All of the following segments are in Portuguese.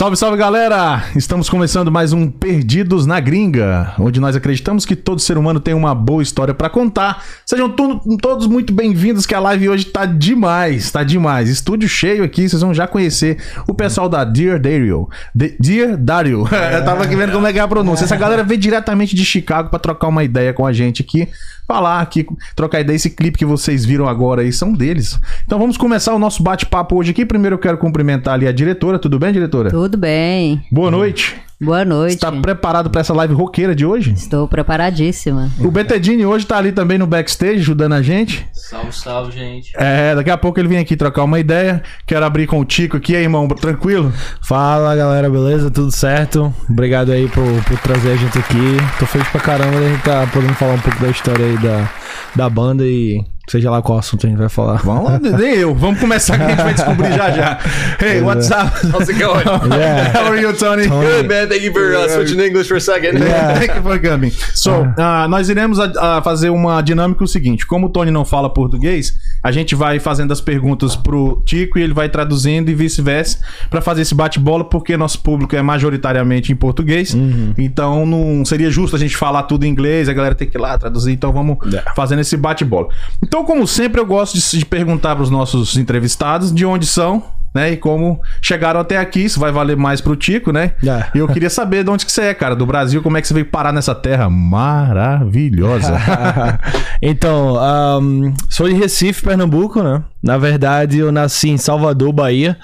Salve, salve galera! Estamos começando mais um Perdidos na Gringa, onde nós acreditamos que todo ser humano tem uma boa história pra contar. Sejam to- todos muito bem-vindos, que a live hoje tá demais, tá demais. Estúdio cheio aqui, vocês vão já conhecer o pessoal da Dear Dario. De- Dear Dario. Eu tava aqui vendo como é que é a pronúncia. Essa galera veio diretamente de Chicago pra trocar uma ideia com a gente aqui. Falar aqui, trocar ideia. Esse clipe que vocês viram agora aí são deles. Então vamos começar o nosso bate-papo hoje aqui. Primeiro eu quero cumprimentar ali a diretora. Tudo bem, diretora? Tudo bem. Boa noite. Boa noite. Está preparado para essa live roqueira de hoje? Estou preparadíssima. O Betedini hoje tá ali também no backstage ajudando a gente. Salve, salve, gente. É, daqui a pouco ele vem aqui trocar uma ideia. Quero abrir com o Tico aqui, aí, irmão, tranquilo? Fala galera, beleza? Tudo certo? Obrigado aí por, por trazer a gente aqui. Tô feliz pra caramba de a gente tá podendo falar um pouco da história aí da, da banda e seja lá qual assunto a gente vai falar. Vamos lá, nem eu. Vamos começar que a gente vai descobrir já já. Hey, what's up? How's it going? Yeah. How are you, Tony? Tony. Good, man. Thank you for uh, switching to English for a second. Thank you for coming. So, ah, nós iremos a- a fazer uma dinâmica o seguinte: como o Tony não fala português, a gente vai fazendo as perguntas pro Tico e ele vai traduzindo e vice-versa pra fazer esse bate-bola, porque nosso público é majoritariamente em português. Então não seria justo a gente falar tudo em inglês, a galera tem que ir lá traduzir. Então vamos Yeah. fazendo esse bate-bola. Então, como sempre, eu gosto de, de perguntar pros nossos entrevistados de onde são. Né, e como chegaram até aqui, isso vai valer mais pro Tico, né? Yeah. E eu queria saber de onde que você é, cara, do Brasil, como é que você veio parar nessa terra maravilhosa. então, ahm, sou de Recife, Pernambuco, né? Na verdade, eu nasci em Salvador, Bahia.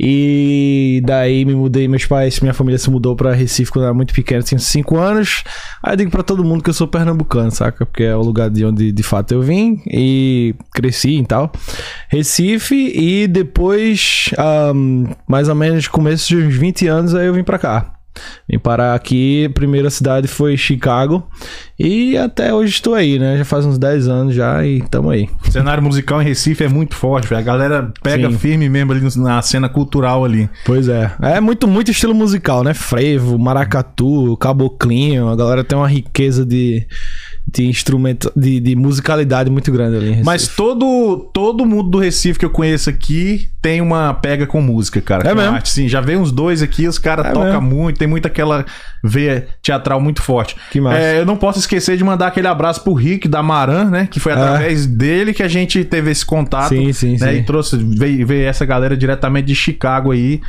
E daí me mudei, meus pais, minha família se mudou pra Recife quando eu era muito pequeno, tinha 5 anos. Aí eu digo pra todo mundo que eu sou pernambucano, saca? Porque é o lugar de onde de fato eu vim e cresci e tal. Recife e depois, ahm, mais ou menos começo de uns 20 anos, aí eu vim pra cá. Vim parar aqui, primeira cidade foi Chicago. E até hoje estou aí, né? Já faz uns 10 anos já e tamo aí. o cenário musical em Recife é muito forte, velho. A galera pega Sim. firme mesmo ali na cena cultural ali. Pois é. É muito, muito estilo musical, né? Frevo, maracatu, caboclinho. A galera tem uma riqueza de, de instrumento, de, de musicalidade muito grande ali. Mas todo, todo mundo do Recife que eu conheço aqui tem uma pega com música, cara. É mesmo? arte. Sim, já veio uns dois aqui, os caras É tocam muito, tem muito aquela veia teatral muito forte. Que massa. É, eu não posso esquecer de mandar aquele abraço pro Rick da Maran, né? Que foi através dele que a gente teve esse contato. Sim, sim, né, sim. E trouxe, veio, veio essa galera diretamente de Chicago aí,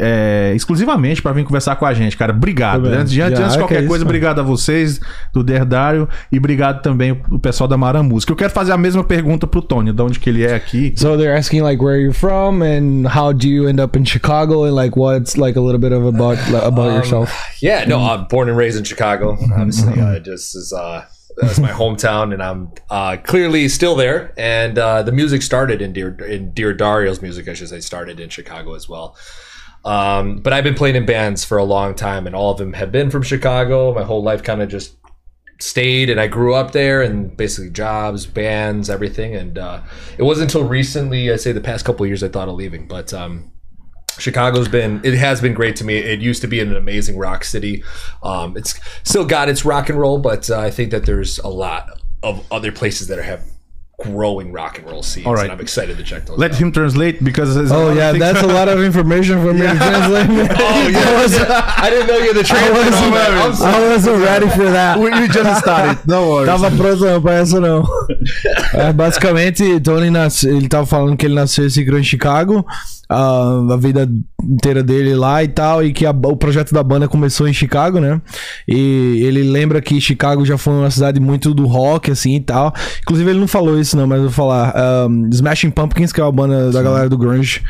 é, exclusivamente pra vir conversar com a gente, cara. Obrigado. Antes de, antes Já, de é qualquer que é coisa, isso, obrigado a vocês do Derdário e obrigado também o pessoal da Maran Música. Eu quero fazer a mesma pergunta pro Tony, de onde que ele é aqui. So they're asking like where you're from and how do you end up in Chicago and like what's like a little bit of about about yourself. Yeah, no, I'm born and raised in Chicago. Obviously, uh, just as uh, that's my hometown, and I'm uh, clearly still there. And uh, the music started in Dear in Dear Dario's music, I should say, started in Chicago as well. Um, but I've been playing in bands for a long time, and all of them have been from Chicago. My whole life kind of just stayed, and I grew up there, and basically jobs, bands, everything. And uh, it wasn't until recently, I'd say the past couple years, I thought of leaving. But um, Chicago's been it has been great to me. It used to be an amazing rock city. Um, it's still got its rock and roll, but uh, I think that there's a lot of other places that have growing rock and roll scenes, All right. and I'm excited to check those. Let out. him translate because there's a oh, lot Oh yeah, that's a lot of information for me to translate. Oh yeah, I didn't know you had the I translate on. I'm wasn't, sorry. I wasn't ready for that. We, we just started. Don't worry. Tava pronto não pra essa não. É, basicamente, Tony nasce, ele tava falando que ele nasceu e se criou em Chicago, ah, a vida inteira dele lá e tal, e que a- o projeto da banda começou em Chicago, né? E ele lembra que Chicago já foi uma cidade muito do rock, assim e tal. Inclusive, ele não falou isso, não, mas eu vou falar. ah, Smashing Pumpkins, que é uma banda da galera do Grunge.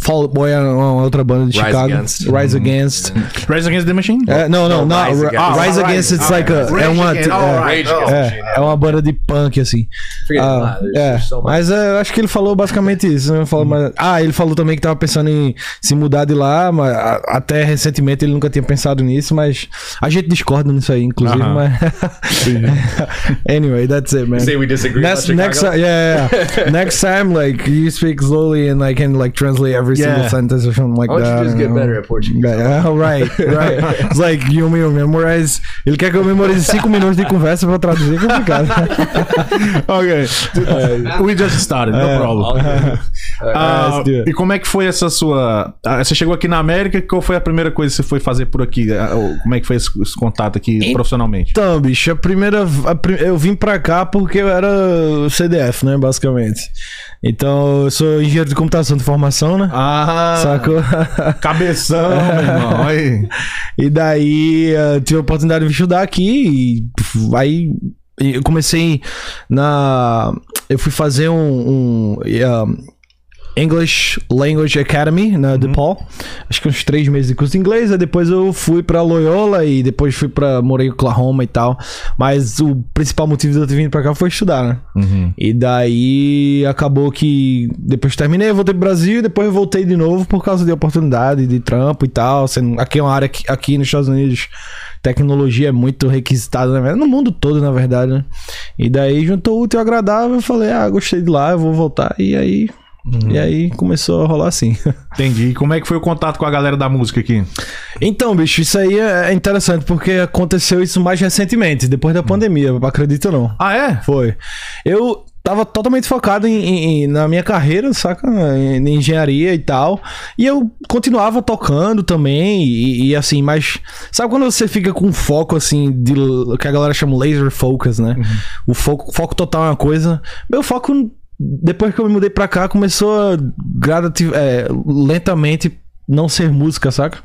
Fall Out Boy é uma outra banda de Rise Chicago. Against. Rise Against. Rise Against the Machine? É, não, não, Não, não. Rise Against. Rise Ah, Against, it's like a. É uma. Against. é- right. É, Machine, é uma banda de punk, assim. There's- é, mas é, eu acho que ele falou basicamente isso. Né? Falou, mas- ah, ele falou também que tava pensando em se mudar de lá, mas até recentemente ele nunca tinha pensado nisso, mas a gente discorda nisso aí, inclusive, Aham. mas. anyway, that's it, man. Say we disagree Next, next, yeah, yeah, yeah. next time, like you speak slowly and I can like translate every single sentence or something like Why don't that. you just you get know? better at Portuguese? Yeah, right, right. It's like you me memorize. Ele quer que eu memorize cinco minutos de conversa pra traduzir, é complicado. ok. We just started, no É. problem. Do it. e como é que foi essa sua. ah, Você chegou aqui na América, qual foi a primeira coisa que você foi fazer por aqui? Ah, Como é que foi esse, esse contato aqui profissionalmente? Então, bicho, a primeira. a eu vim pra cá porque eu era CDF, né? Basicamente. Então, eu sou engenheiro de computação de formação, né? Ah, Sacou? cabeção, meu irmão. Aí. E daí eh, tive a oportunidade de estudar aqui e aí eu comecei na. Eu fui fazer um. um um, English Language Academy na DePaul. Acho que uns três meses de curso de inglês. Aí depois eu fui pra Loyola e depois fui pra. Morei em Oklahoma e tal. Mas o principal motivo de eu ter vindo pra cá foi estudar, né? Uhum. E daí acabou que depois terminei, voltei pro Brasil e depois voltei de novo por causa de oportunidade de trampo e tal. Sendo, aqui é uma área que aqui nos Estados Unidos tecnologia é muito requisitada, verdade, no mundo todo, na verdade, né? E daí juntou o útil e agradável, eu falei, ah, gostei de lá, eu vou voltar. E aí e aí começou a rolar assim. Entendi. E como é que foi o contato com a galera da música aqui? Então, bicho, isso aí é é interessante porque aconteceu isso mais recentemente, depois da pandemia, acredita ou não? Ah, é? Foi. Eu tava totalmente focado em, em- na minha carreira, saca? Em, em engenharia e tal. E eu continuava tocando também. E, e assim, mas. Sabe quando você fica com foco assim, de que a galera chama laser focus, né? O foco, foco total é uma coisa. Meu foco, depois que eu me mudei pra cá, começou a gradativ- é, lentamente não ser música, saca?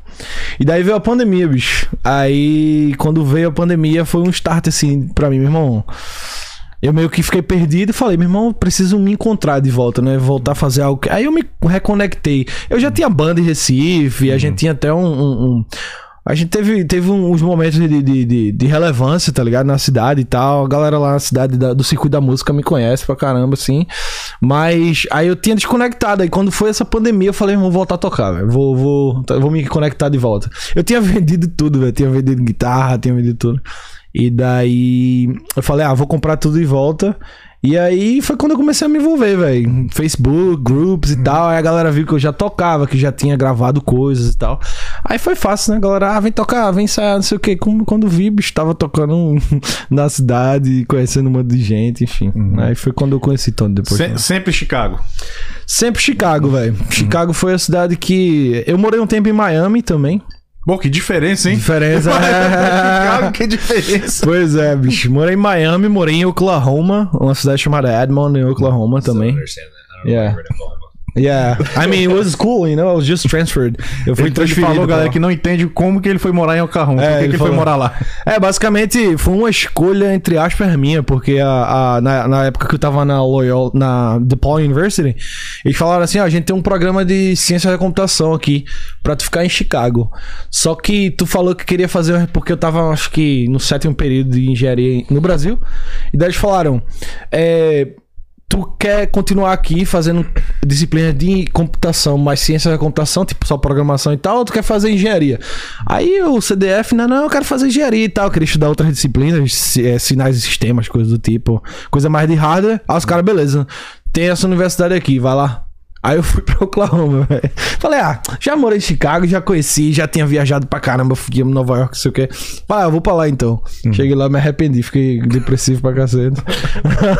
E daí veio a pandemia, bicho. Aí, quando veio a pandemia, foi um start, assim, pra mim, meu irmão. Eu meio que fiquei perdido e falei, meu irmão, preciso me encontrar de volta, né? Voltar a fazer algo. Aí eu me reconectei. Eu já tinha banda em Recife, a gente tinha até um. um- um- A gente teve, teve uns momentos de, de, de, de relevância, tá ligado? Na cidade e tal. A galera lá na cidade da- do circuito da música me conhece pra caramba, assim. Mas aí eu tinha desconectado. Aí quando foi essa pandemia, eu falei, vou voltar a tocar, velho. Vou, vou, vou me conectar de volta. Eu tinha vendido tudo, velho. Tinha vendido guitarra, tinha vendido tudo. E daí eu falei, ah, vou comprar tudo de volta. E aí foi quando eu comecei a me envolver, velho. Facebook, groups e tal. Aí a galera viu que eu já tocava, que já tinha gravado coisas e tal. Aí foi fácil, né, galera? Ah, vem tocar, vem ensaiar, não sei o quê. Como, quando vi, bicho, tava tocando na cidade, conhecendo um monte de gente, enfim. Aí foi quando eu conheci Tony depois. Se- sempre Chicago. Sempre Chicago, velho. Chicago foi a cidade que. Eu morei um tempo em Miami também. Pô, que diferença, hein? Diferença. Chicago, que diferença. Pois é, bicho. Morei em Miami, morei em Oklahoma, uma cidade chamada Edmond, em Oklahoma também. I don't know Yeah. Oklahoma. Yeah. I mean, it was cool, you know? I was just transferred. Eu fui Ele, ele transferido. falou, pra galera, que não entende como que ele foi morar em Oklahoma. É, por que, ele ele foi falou. morar lá? É, basicamente foi uma escolha, entre aspas, minha, porque a, a- na, na época que eu tava na Loyola, na DePaul University, eles falaram assim: ó, a gente tem um programa de ciência da computação aqui pra tu ficar em Chicago. Só que tu falou que queria fazer, porque eu tava, acho que, no sétimo período de engenharia no Brasil, e daí eles falaram: é. Tu quer continuar aqui fazendo disciplina de computação, mais ciência da computação, tipo só programação e tal, ou tu quer fazer engenharia? Aí o CDF, não, não, eu quero fazer engenharia e tal, eu queria estudar outras disciplinas, eh, sinais de sistemas, coisas do tipo, coisa mais de hardware. Aí os caras, beleza, tem essa universidade aqui, vai lá. Aí eu fui pra Oklahoma, velho. Falei, ah, já morei em Chicago, já conheci, já tinha viajado pra caramba, fui em Nova York, não sei o quê. Falei, ah, vou pra lá então. Cheguei lá, me arrependi, fiquei depressivo pra cacete.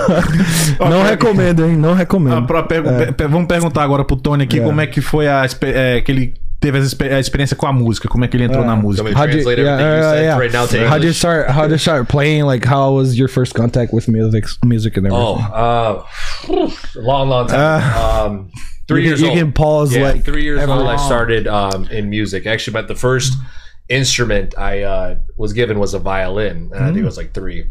não recomendo, hein? Não Ah, recomendo. pra pergu- É. pe- pe- vamos perguntar agora pro Tony aqui como é que foi a, é, que ele teve as expe- a experiência com a música, como é que ele entrou É. na música. Somebody translate everything you said right now to How did you start? How do you start playing? Like, how was your first contact with music, music and everything? Oh, uh, long, long time. um, three you years can, you can pause yeah, like three years every- old. I started um, in music. Actually, but the first instrument I uh, was given was a violin. And I think it was like three.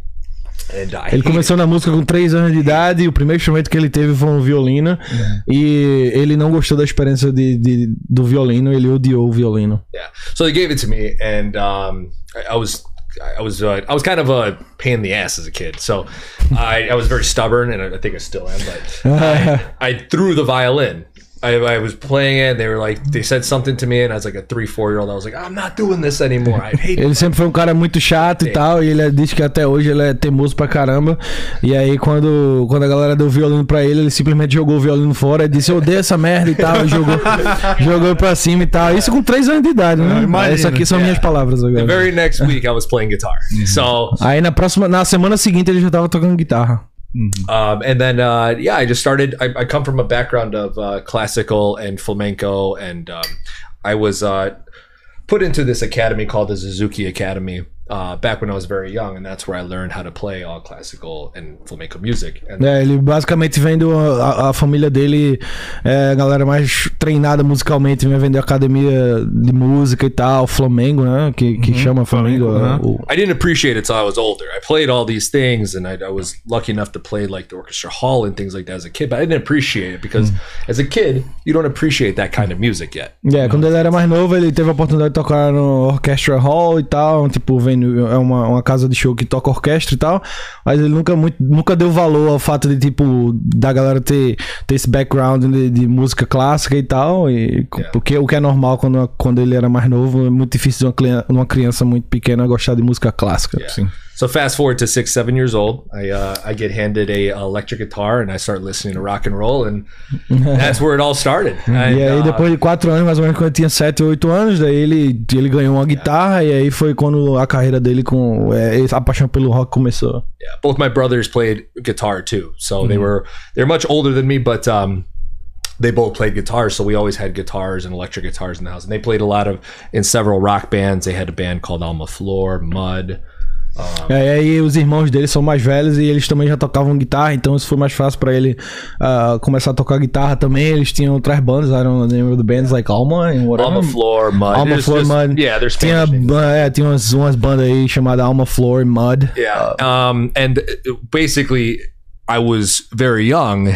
I Ele começou na música com 3 anos de idade o primeiro instrumento que ele teve foi um violino. E ele não gostou da experiência de, de- do violino, ele odiou o violino. Yeah. So they gave it to me, and um, I, was. I was uh, I was kind of a pain in the ass as a kid, so I, I was very stubborn, and I think I still am. But I, I threw the violin, I, I was playing it. They were like, they said something to me, and I was like a three, four year old. I was like, I'm not doing this anymore. I hate Ele sempre foi um cara muito chato e tal, e ele disse que até hoje ele é teimoso pra caramba. E aí, quando, quando a galera deu violino pra ele, ele simplesmente jogou o violino fora e disse: Eu odeio essa merda e tal. E jogou, jogou pra cima e tal. Isso com 3 anos de idade, né? imagina. Isso aqui são minhas palavras The agora. very next week, I was playing guitar. So, Aí na próxima, na semana seguinte ele já tava tocando guitarra. Um, and then, uh, yeah, I just started. I, I come from a background of uh, classical and flamenco, and um, I was uh, put into this academy called the Suzuki Academy uh, back when I was very young, and that's where I learned how to play all classical and flamenco music. And É, ele basicamente vem do. A, a família dele é galera mais treinada musicalmente, vem vender academia de música e tal, Flamengo, né? Que, que chama Flamengo. Flamengo, o- I didn't appreciate it till I was older. I played all these things, and I, I was lucky enough to play like the orchestra hall and things like that as a kid. But I didn't appreciate it because as a kid, you don't appreciate that kind of music yet. É, quando ele era mais novo, ele teve a oportunidade de tocar no Orchestra Hall e tal. Tipo, vem no- é uma, uma casa de show que toca orquestra e tal. Mas ele nunca, muito, nunca deu valor ao fato de, tipo, da galera ter, ter esse background de, de música clássica e tal. E, porque o que é normal quando, quando ele era mais novo, é muito difícil de uma, uma criança muito pequena gostar de música clássica. Yeah. So fast forward to six, seven years old, I uh, I get handed a electric guitar and I start listening to rock and roll, and that's where it all started. And, E aí, uh, depois de quatro anos, mais ou menos, quando ele tinha 7 ou 8 anos, daí ele, ele ganhou uma guitarra e aí foi quando a carreira dele com é, a paixão pelo rock começou. yeah, both my brothers played guitar too. So they were they're much older than me, but um, they both played guitars, So we always had guitars and electric guitars in the house. And they played a lot of in several rock bands. They had a band called Alma Floor, Mud. É, E aí os irmãos dele são mais velhos e eles também já tocavam guitarra, então isso foi mais fácil para ele ah, começar a tocar guitarra também. Eles tinham outras bandas, I don't of the bands like Alma and whatever. Alma Floor, Mud. Alma There's Floor just- Mud. Yeah, there's tinha, Spanish names. ba- é, tinha umas, umas bandas aí chamadas Alma Floor Mud. Yeah. um, and uh, basically, I was very young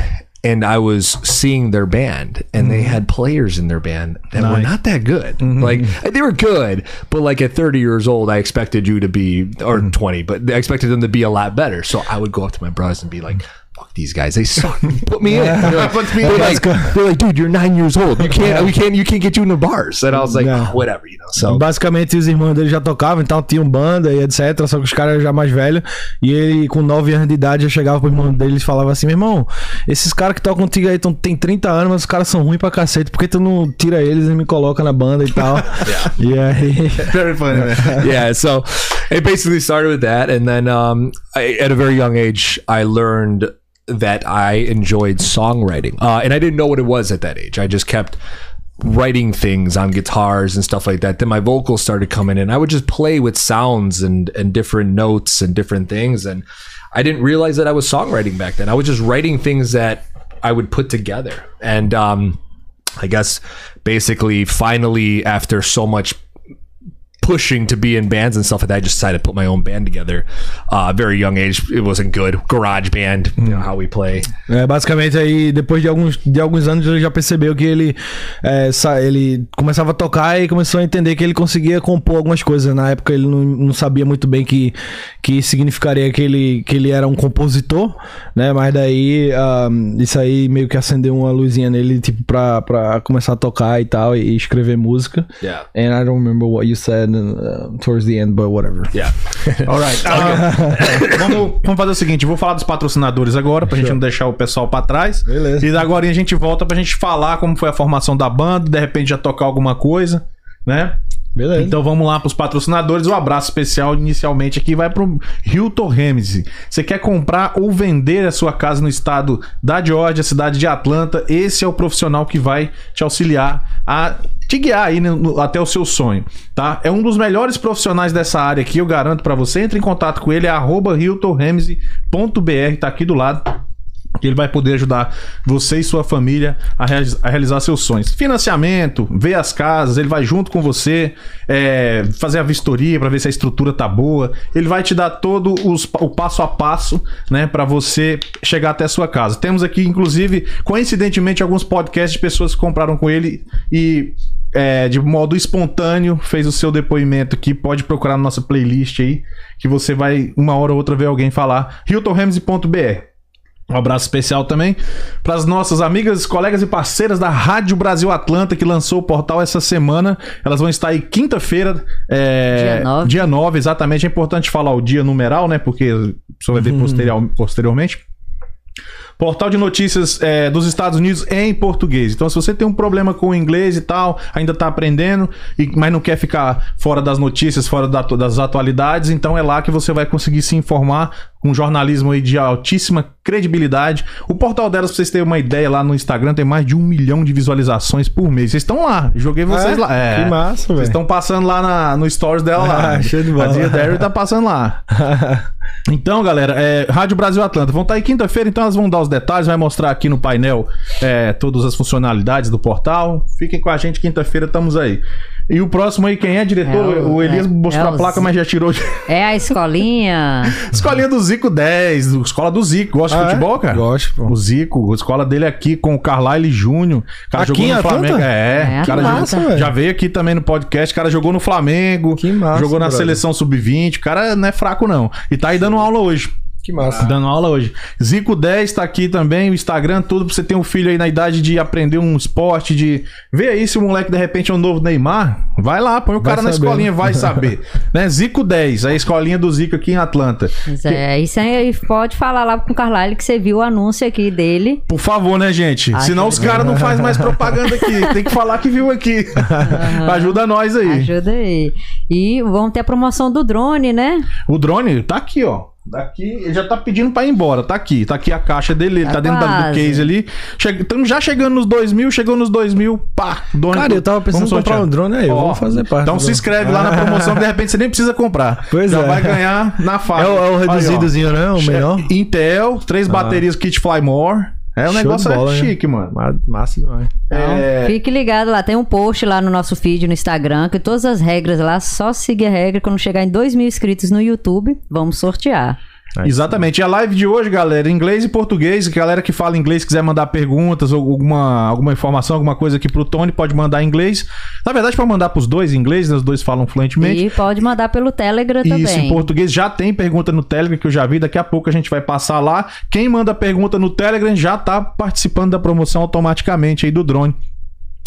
and I was seeing their band, and they mm-hmm. had players in their band that were not that good. Mm-hmm. Like, they were good, but like at 30 years old, I expected you to be, or mm-hmm. 20, but I expected them to be a lot better. So I would go up to my brothers and be like, fuck these guys. They suck. Put me in. They're like, Put me they're in. like, they're like, dude, you're nine years old. You can't, we can't, you can't get you in the bars. And I was like, Yeah. "Oh, whatever, you know. So Basicamente, os irmãos dele já tocavam, então tinham banda e etc. Só que os caras já mais velhos. E ele, com 9 anos de idade, já chegava pro irmão dele e falava assim: Meu irmão, esses caras que tocam contigo aí tão, tem 30 anos, mas os caras são ruins pra cacete. Por que tu não tira eles e me coloca na banda e tal? E aí. Very funny, man. yeah so it basically started with that and then um, I, at a very young age i learned that i enjoyed songwriting. Uh, and i didn't know what it was at that age. I just kept writing things on guitars and stuff like that. Then my vocals started coming in. I would just play with sounds and and different notes and different things. And i didn't realize that i was songwriting back then. I was just writing things that i would put together. And um I guess basically finally after so much pushing to be in bands and stuff like that, I just decided to put my own band together. Uh, very young age, it wasn't good. Garage band, you know how we play. É, basicamente aí, depois de alguns, de alguns anos, ele já percebeu que ele, é, sa- ele começava a tocar e começou a entender que ele conseguia compor algumas coisas. Na época ele não, não sabia muito bem que, que significaria que ele, que ele era um compositor, né? Mas daí ah, isso aí meio que acendeu uma luzinha nele, tipo, pra, pra começar a tocar e tal, e escrever música. Yeah. And I don't remember what you said uh, towards the end, but whatever. Yeah. Alright. Ah, vamos, vamos fazer o seguinte: vou falar dos patrocinadores agora, pra gente não deixar o pessoal pra trás. Beleza. E agora a gente volta pra gente falar como foi a formação da banda, de repente já tocar alguma coisa, né? Beleza. Então vamos lá pros patrocinadores. O abraço especial inicialmente aqui vai pro Hilton Ramsey. Você quer comprar ou vender a sua casa no estado da Georgia, cidade de Atlanta? Esse é o profissional que vai te auxiliar a te guiar aí no- até o seu sonho, tá? É um dos melhores profissionais dessa área aqui, eu garanto pra você. Entre em contato com ele, é arroba hiltonramsey.br, tá aqui do lado que ele vai poder ajudar você e sua família a, a realizar seus sonhos. Financiamento, ver as casas, ele vai junto com você, é, fazer a vistoria para ver se a estrutura tá boa. Ele vai te dar todo os- o passo a passo, né, para você chegar até a sua casa. Temos aqui, inclusive, coincidentemente, alguns podcasts de pessoas que compraram com ele e é, de modo espontâneo fez o seu depoimento aqui. Pode procurar na nossa playlist aí, que você vai uma hora ou outra ver alguém falar. hiltonramsey.br Um abraço especial também para as nossas amigas, colegas e parceiras da Rádio Brasil Atlanta, que lançou o portal essa semana. Elas vão estar aí quinta-feira, é, Dia nove. dia 9, exatamente. É importante falar o dia numeral, né? Porque o senhor vai ver posterior- posteriormente. Portal de notícias é, dos Estados Unidos em português. Então, se você tem um problema com o inglês e tal, ainda tá aprendendo, e, mas não quer ficar fora das notícias, fora da- das atualidades, então é lá que você vai conseguir se informar com jornalismo aí de altíssima credibilidade. O portal delas, pra vocês terem uma ideia, lá no Instagram tem mais de um milhão de visualizações por mês. Vocês estão lá, joguei vocês É? lá. É. Que massa, Vocês velho. estão passando lá na- no stories dela lá. Ah, show de bola. A Dia Derry tá passando lá. Então, galera, é, Rádio Brasil Atlanta. Vão estar aí quinta-feira, então elas vão dar os detalhes, vai mostrar aqui no painel é, todas as funcionalidades do portal. Fiquem com a gente quinta-feira, estamos aí. E o próximo aí, quem é, diretor? É o- o, Elias é- mostrou é a placa, mas já tirou. de- É a escolinha. Escolinha do Zico 10, do- escola do Zico. Gosta de Ah, é? futebol, cara? Gosto, pô. O Zico, a escola dele é aqui com o Carlyle Júnior. O cara Aqui jogou no? Flamengo. É, É, cara que já- massa, já, velho. veio aqui também no podcast. O cara jogou no Flamengo. Que massa, Jogou na brother. seleção sub-20. O cara não é fraco, não. E tá aí dando aula hoje. Que massa. Dando aula hoje. Zico 10 tá aqui também, o Instagram, tudo pra você ter um filho aí na idade de aprender um esporte, de ver aí se o moleque de repente é um novo Neymar. Vai lá, põe o Vai cara na saber, escolinha, né? vai saber. né? Zico 10, a escolinha do Zico aqui em Atlanta. Pois é, isso aí pode falar lá com o Carlyle que você viu o anúncio aqui dele. Por favor, né, gente? Ajuda. Senão os caras não fazem mais propaganda aqui. Tem que falar que viu aqui. Ajuda nós aí. Ajuda aí. E vamos ter a promoção do drone, né? O drone tá aqui, ó. Daqui, ele já tá pedindo pra ir embora. Tá aqui, tá aqui a caixa dele, ele tá, Tá dentro da- do quase. case ali. Estamos já chegando nos 2 mil, chegou nos 2 mil, pá. Drone, Cara, eu tava pensando em vamos comprar sortear. um drone aí, eu Ó, vou fazer parte. Então do- se inscreve lá na promoção, que de repente você nem precisa comprar. Pois já é. vai ganhar na faixa. É o, é o reduzidozinho, né? O melhor. Intel, três baterias Kit Fly More. É um Show negócio de bola, né? chique, mano. Ma- Massa demais. Então, É. fique ligado lá. Tem um post lá no nosso feed no Instagram, que todas as regras lá, só seguir a regra. Quando chegar em 2 mil inscritos no YouTube, vamos sortear. Exatamente. E a live de hoje, galera, em inglês e português. Galera que fala inglês quiser mandar perguntas ou alguma, alguma informação, alguma coisa aqui pro Tony, pode mandar em inglês. Na verdade, pode mandar pros dois em inglês, né? os dois falam fluentemente. E pode mandar pelo Telegram Isso, em também. português já tem pergunta no Telegram que eu já vi, daqui a pouco a gente vai passar lá. Quem manda pergunta no Telegram já tá participando da promoção automaticamente aí do drone.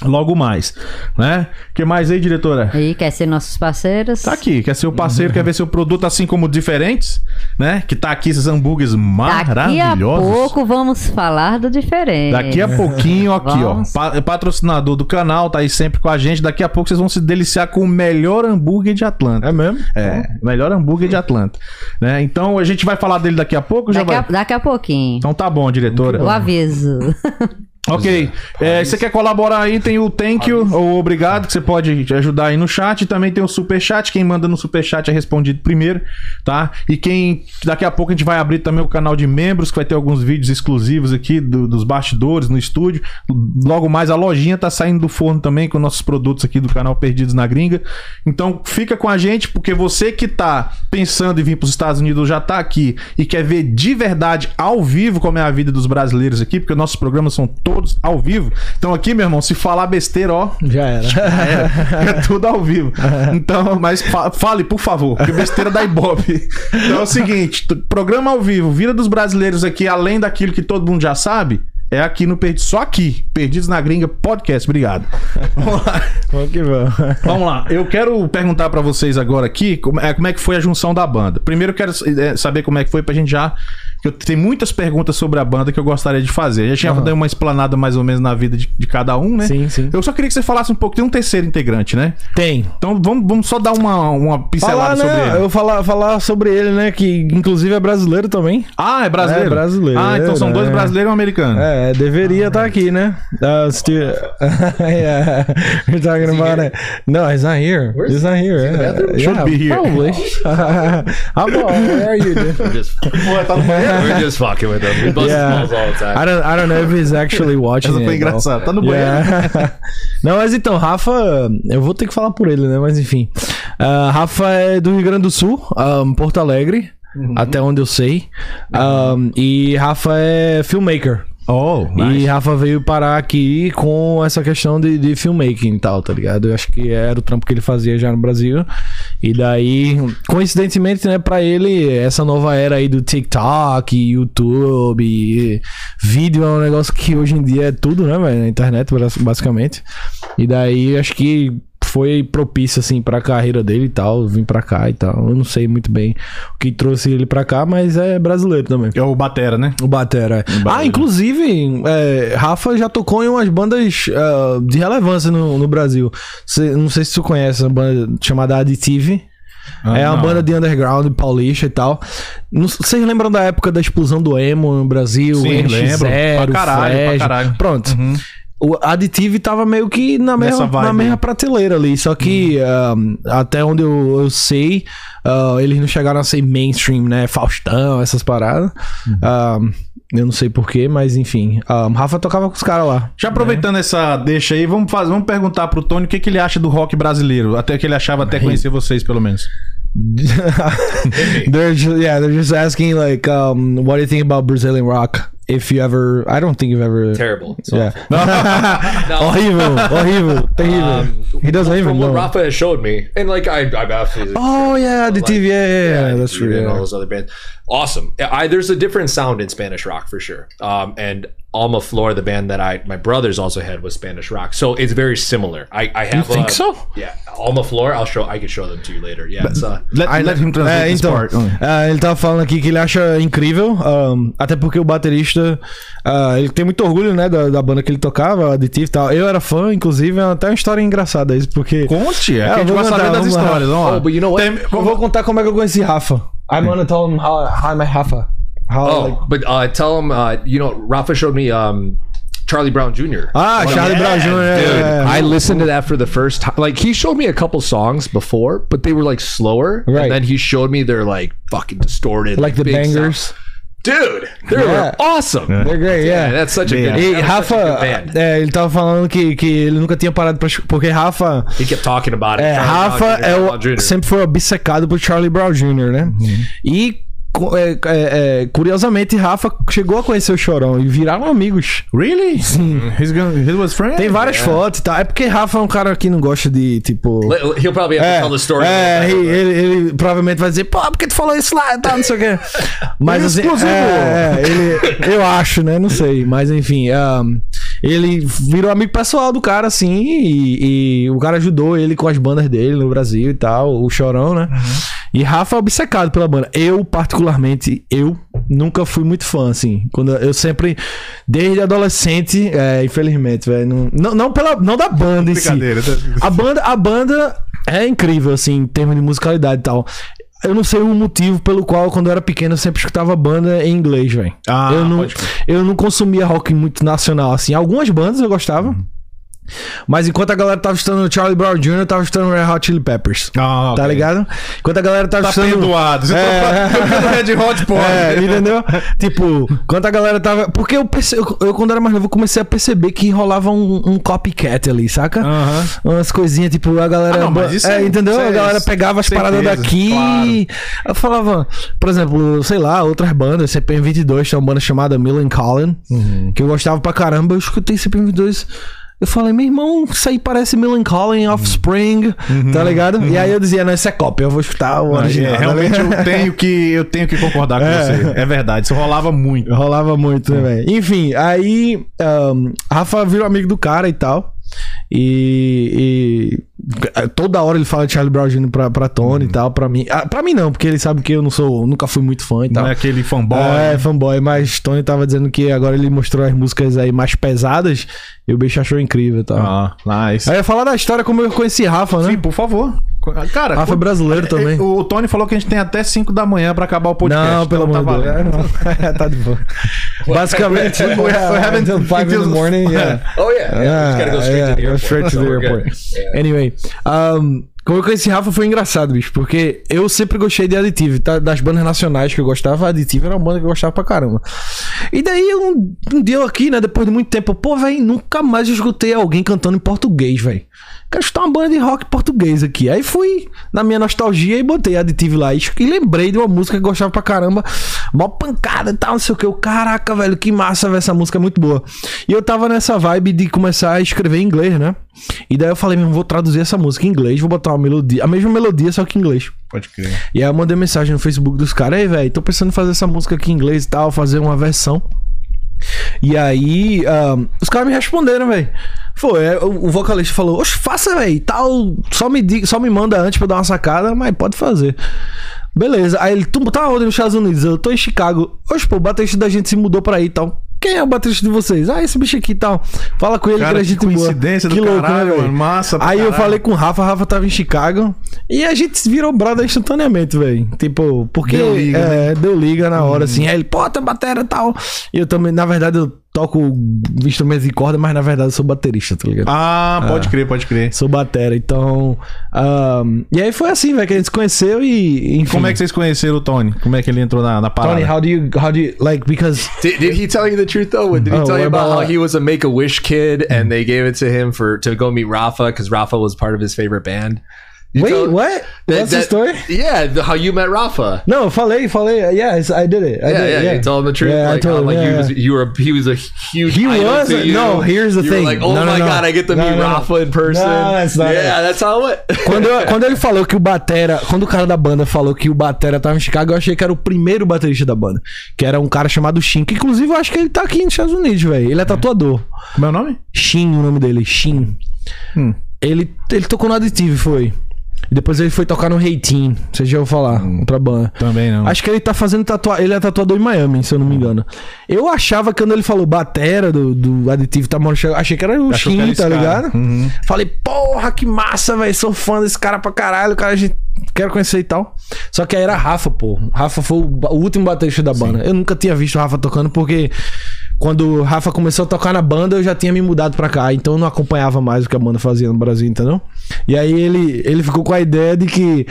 Logo mais, né? que mais aí, diretora? E quer ser nossos parceiros? Tá aqui, quer ser o parceiro, quer ver seu produto assim como diferentes, né? Que tá aqui esses hambúrgueres Daqui a maravilhosos. pouco vamos falar do diferente. Daqui a pouquinho, aqui, Vamos. ó. pa- patrocinador do canal, tá aí sempre com a gente. Daqui a pouco vocês vão se deliciar com o melhor hambúrguer de Atlanta. É mesmo? É, melhor hambúrguer de Atlanta. Né? Então a gente vai falar dele daqui a pouco. Já Daqui a, vai... daqui a pouquinho. Então tá bom, diretora. O aviso. Ok. É, você quer colaborar aí, tem o thank you ou obrigado, que você pode ajudar aí no chat. Também tem o super chat. Quem manda no super chat é respondido primeiro, tá? E quem. Daqui a pouco a gente vai abrir também o canal de membros, que vai ter alguns vídeos exclusivos aqui do- dos bastidores no estúdio. Logo mais a lojinha tá saindo do forno também com nossos produtos aqui do canal Perdidos na Gringa. Então fica com a gente, porque você que tá pensando em vir para os Estados Unidos já tá aqui e quer ver de verdade ao vivo como é a vida dos brasileiros aqui, porque nossos programas são todos ao vivo. Então aqui, meu irmão, se falar besteira, ó, Já era. é, é tudo ao vivo. Então, mas fa- fale, por favor, que besteira da Ibope. Então é o seguinte: programa ao vivo, Vida dos Brasileiros aqui, além daquilo que todo mundo já sabe, é aqui no Perdidos, só aqui, Perdidos na Gringa Podcast. Obrigado. Vamos lá. Vamos que vamos. Vamos lá, eu quero perguntar pra vocês agora aqui como é, como é que foi a junção da banda. Primeiro eu quero é, saber como é que foi pra gente já. Que Eu tenho muitas perguntas sobre a banda que eu gostaria de fazer. Já tinha Aham. dado uma explanada mais ou menos na vida de, de cada um, né? Sim, sim. Eu só queria que você falasse um pouco. Tem um terceiro integrante, né? Tem. Então vamos, vamos só dar uma, uma pincelada Falar, sobre né? ele. Eu falar, falar sobre ele, né? Que inclusive é brasileiro também. Ah, é brasileiro? É brasileiro, Ah, então são dois é. brasileiros e um americano. É, deveria estar aqui, né? Uh, still... yeah. You're talking about it. No, he's not here. he's not here. Yeah. Should be here. Probably. I'm all, where are you, dude? We're just, Pô, tá no banheiro? We're just fucking with him. We bust Yeah. his balls all the time. I don't, I don't know if he's actually watching Essa foi engraçada. Tá no banheiro. Yeah. Não, mas então, Rafa, eu vou ter que falar por ele, né? Mas enfim. Ah, Rafa é do Rio Grande do Sul, um, Porto Alegre, Uhum. até onde eu sei. Um, e Rafa é filmmaker. Oh, E nice. Rafa veio parar aqui com essa questão de, de filmmaking e tal, tá ligado? Eu acho que era o trampo que ele fazia já no Brasil. E daí, coincidentemente, né, pra ele, essa nova era aí do TikTok, YouTube, e vídeo é um negócio que hoje em dia é tudo, né, velho? Na internet, basicamente. E daí, acho que foi propício, assim, pra carreira dele e tal, vim pra cá e tal. Eu não sei muito bem o que trouxe ele pra cá, mas é brasileiro também. É o Batera, né? O Batera. é. Batera. Ah, inclusive, é, Rafa já tocou em umas bandas ah, de relevância no, no Brasil. Cê- não sei se tu conhece uma banda chamada Additive. Ah, é uma não. banda de underground paulista e tal. Não- Vocês lembram da época da explosão do emo no Brasil? Sim, lembro. NX0, Pra caralho, pra caralho. Pronto. Uhum. O Additive tava meio que na mesma, na mesma prateleira ali. Só que, Uhum. ah, até onde eu, eu sei, ah, eles não chegaram a ser mainstream, né? Faustão, essas paradas. Uhum. Ah, eu não sei porquê, mas enfim. Ah, Rafa tocava com os caras lá. Já aproveitando essa deixa aí, vamos, fazer, vamos perguntar pro Tony o que, que ele acha do rock brasileiro. Até que ele achava até conhecer vocês, pelo menos. they're just, yeah, they're just asking like, um, what do you think about Brazilian rock? If you ever, I don't think you've ever. Terrible. It's Yeah. awful. horrível, horrível, terrível. Um, he doesn't even from know. what Rafa has showed me, and like I, I've absolutely. Oh yeah, the TV, yeah, yeah, yeah, that's true. And all those other bands, awesome. I there's a different sound in Spanish rock for sure. Um, and Alma Flor, the band that I my brothers also had was Spanish rock, so it's very similar. I, I have. think uh, so? Yeah, Alma Flor. I'll show. I can show them to you later. Yeah, it's uh. Let, let him translate É, this então, part. Ah, ele tava falando aqui que ele acha incrível, um, até porque o baterista, ah, ele tem muito orgulho, né, da, da banda que ele tocava, Additive e tal. Eu era fã, inclusive, é até uma história engraçada isso, porque... Conte, é, É, que a gente vou vai saber das histórias. Vamos lá. Oh, you know? Tem- Eu vou contar como é que eu conheci Rafa. I'm gonna tell him how, how I met Rafa. How, Oh, like- but uh, tell him. Uh, you know, Rafa showed me um, Charlie Brown Jr. Ah, Charlie Brown Jr. é, Dude, é, I listened to that for the first time. Like he showed me a couple songs before, but they were like slower. Right. And then he showed me their like fucking distorted, like the bangers. sound. Dude, they Yeah. were awesome. They're great, yeah. Yeah, that's such a Yeah. good. E Rafa, such good band. é, ele tava falando que, que ele nunca tinha parado pra... Porque Rafa... He kept talking about it. É, Charlie Rafa Brown Jr., é Charlie Brown Jr. sempre foi obcecado por Charlie Brown Jr., né? E cu- é, é, é, curiosamente, Rafa chegou a conhecer o Chorão e viraram amigos. Really? He's gonna, he was friend? Tem várias fotos e tal. É porque Rafa é um cara que não gosta de, tipo. He'll probably have to É, tell the story. é, ele, ele- ele provavelmente vai dizer, pô, por que tu falou isso lá e tal, não sei o quê. Mas assim, Exclusivo. é, é, ele, eu acho, né? Não sei. Mas enfim, um, ele virou amigo pessoal do cara, assim, e, e o cara ajudou ele com as bandas dele no Brasil e tal, o Chorão, né? E Rafa é obcecado pela banda. Eu, particularmente, eu nunca fui muito fã, assim. Quando eu sempre, desde adolescente, é, infelizmente, velho, não, não, não pela, não da banda em si. Tá? A banda, a banda é incrível, assim, em termos de musicalidade e tal. Eu não sei o motivo pelo qual, quando eu era pequeno, eu sempre escutava banda em inglês, velho. Ah, eu, não, eu não consumia rock muito nacional, assim. Algumas bandas eu gostava. Mas enquanto a galera tava escutando Charlie Brown Jr., eu tava escutando Red Hot Chili Peppers. Ah, Tá ligado? Enquanto a galera tava Tá escutando... perdoado. Você É. tá Red Hot, pô. É, entendeu? tipo, quando a galera tava. Porque eu, perce... eu, eu, quando era mais novo, comecei a perceber que rolava um, um copycat ali, saca? Aham. Umas coisinhas, tipo, a galera. Ah, não, mas isso é, é- entendeu? isso é a galera pegava as certeza, paradas daqui. claro. Eu falava, por exemplo, sei lá, outras bandas, CPM 22, tem uma banda chamada Millen Collin, Uhum. que eu gostava pra caramba. Eu escutei CPM 22. Eu falei, meu irmão, isso aí parece Collin, Offspring, tá ligado? E aí eu dizia, não, isso é cópia, eu vou escutar o Uhum. Não, original. é, realmente eu tenho que, eu tenho que concordar com É. você. É verdade, isso rolava muito. Rolava muito, né, velho? Enfim, aí um, Rafa virou amigo do cara e tal. E, e toda hora ele fala de Charlie Brown Jr. pra, pra Tony e tal, pra mim. Ah, pra mim não, porque ele sabe que eu não sou, nunca fui muito fã e tal. Não é aquele fanboy. É, fanboy, mas Tony tava dizendo que agora ele mostrou as músicas aí mais pesadas e o bicho achou incrível e tal. Ah, nice. Aí ia falar da história como eu conheci Rafa, né? Sim, por favor. Cara, Rafa é brasileiro também. O Tony falou que a gente tem até 5 da manhã pra acabar o podcast. Não, pelo então amor de tá Deus. É, não. tá de boa. Basicamente, We haven't- until five in the morning, yeah. Oh yeah, yeah. we just gotta go straight yeah, to the go airport. straight to the airport. Yeah. Um, como eu conheci Rafa foi engraçado, bicho, porque eu sempre gostei de Additive, tá? das bandas nacionais que eu gostava, Additive era uma banda que eu gostava pra caramba. E daí um, um dia eu aqui, né, depois de muito tempo, pô, velho, nunca mais escutei alguém cantando em português, velho. Quero escutar uma banda de rock português aqui. Aí fui na minha nostalgia e botei Additive lá. E lembrei de uma música que eu gostava pra caramba. Mó pancada e tal, não sei o que. Eu, caraca, caraca, velho, que massa, velho, essa música é muito boa. E eu tava nessa vibe de começar a escrever em inglês, né? E daí eu falei, mesmo, vou traduzir essa música em inglês, vou botar uma melodia, a mesma melodia, só que em inglês. Pode crer. E aí eu mandei mensagem no Facebook dos caras, ei, velho, tô pensando em fazer essa música aqui em inglês e tal, fazer uma versão. E aí, ahn, os caras me responderam, velho. Foi, é, o, o vocalista falou, oxe, faça, velho, tal, só me, só me manda antes pra eu dar uma sacada, mas pode fazer. Beleza, aí ele, tu tá onde nos Estados Unidos? Eu tô em Chicago. Oxe, pô, o baterista da gente se mudou pra aí e tal. Quem é o baterista de vocês? Ah, esse bicho aqui e tal. Fala com ele Cara, que é que gente boa. coincidência do caralho, velho? mano. Massa pra Aí eu caralho. falei com o Rafa, Rafa tava em Chicago. E a gente virou brother instantaneamente, velho. Tipo, porque. Deu liga, é, deu liga na hora, assim. Aí ele, pô, tá batera e tal. E eu também, na verdade, eu toco instrumentos de corda, mas na verdade eu sou baterista, tá ligado? Ah, pode crer, pode crer. Sou batera, então. ahn, e aí foi assim, velho, que a gente se conheceu e. Enfim. Como é que vocês conheceram o Tony? Como é que ele entrou na, na parada? Tony, how do you. How do you. Like, because. Did, did he tell you the truth though? Did he Oh, tell you about, about- how he was a Make a Wish kid and they gave it to him for to go meet Rafa because Rafa was part of his favorite band? You Wait, told- what? that- What's the that- story? Yeah, the, how you met Rafa. Não, eu falei, falei. Yes, I did it. I yeah, did it, yeah, you told him the truth. Yeah, I like, told how, him, like yeah, you, was, yeah. you were, he was a huge. He was? No, here's the You thing. like, oh No, no, my no. god, I get to No, meet no, no. Rafa in person. No, that's not yeah, it. that's how it. Quando, eu- quando ele falou que o Batera. Quando o cara da banda falou que o Batera tava em Chicago, eu achei que era o primeiro baterista da banda. Que era um cara chamado Shin. Que inclusive eu acho que ele tá aqui nos Estados Unidos, velho. Ele é tatuador. Como é o nome? Shin, o nome dele. Shin. Hum. Ele, ele tocou no Additive, foi. E depois ele foi tocar no Reitin. Vocês já ouviram falar? Outra banda. Também não. Acho que ele tá fazendo tatuagem. Ele é tatuador em Miami, se eu não me engano. Eu achava que quando ele falou batera do, do aditivo tá morando, achei que era o Shin, tá cara. ligado? Uhum. Falei, porra, que massa, velho. Sou fã desse cara pra caralho. O cara a gente quero conhecer e tal. Só que aí era Rafa, pô. Rafa foi o, último baterista da banda. Eu nunca tinha visto o Rafa tocando porque. Quando o Rafa começou a tocar na banda, eu já tinha me mudado pra cá, então eu não acompanhava mais o que a banda fazia no Brasil, entendeu? E aí ele, ele ficou com a ideia de que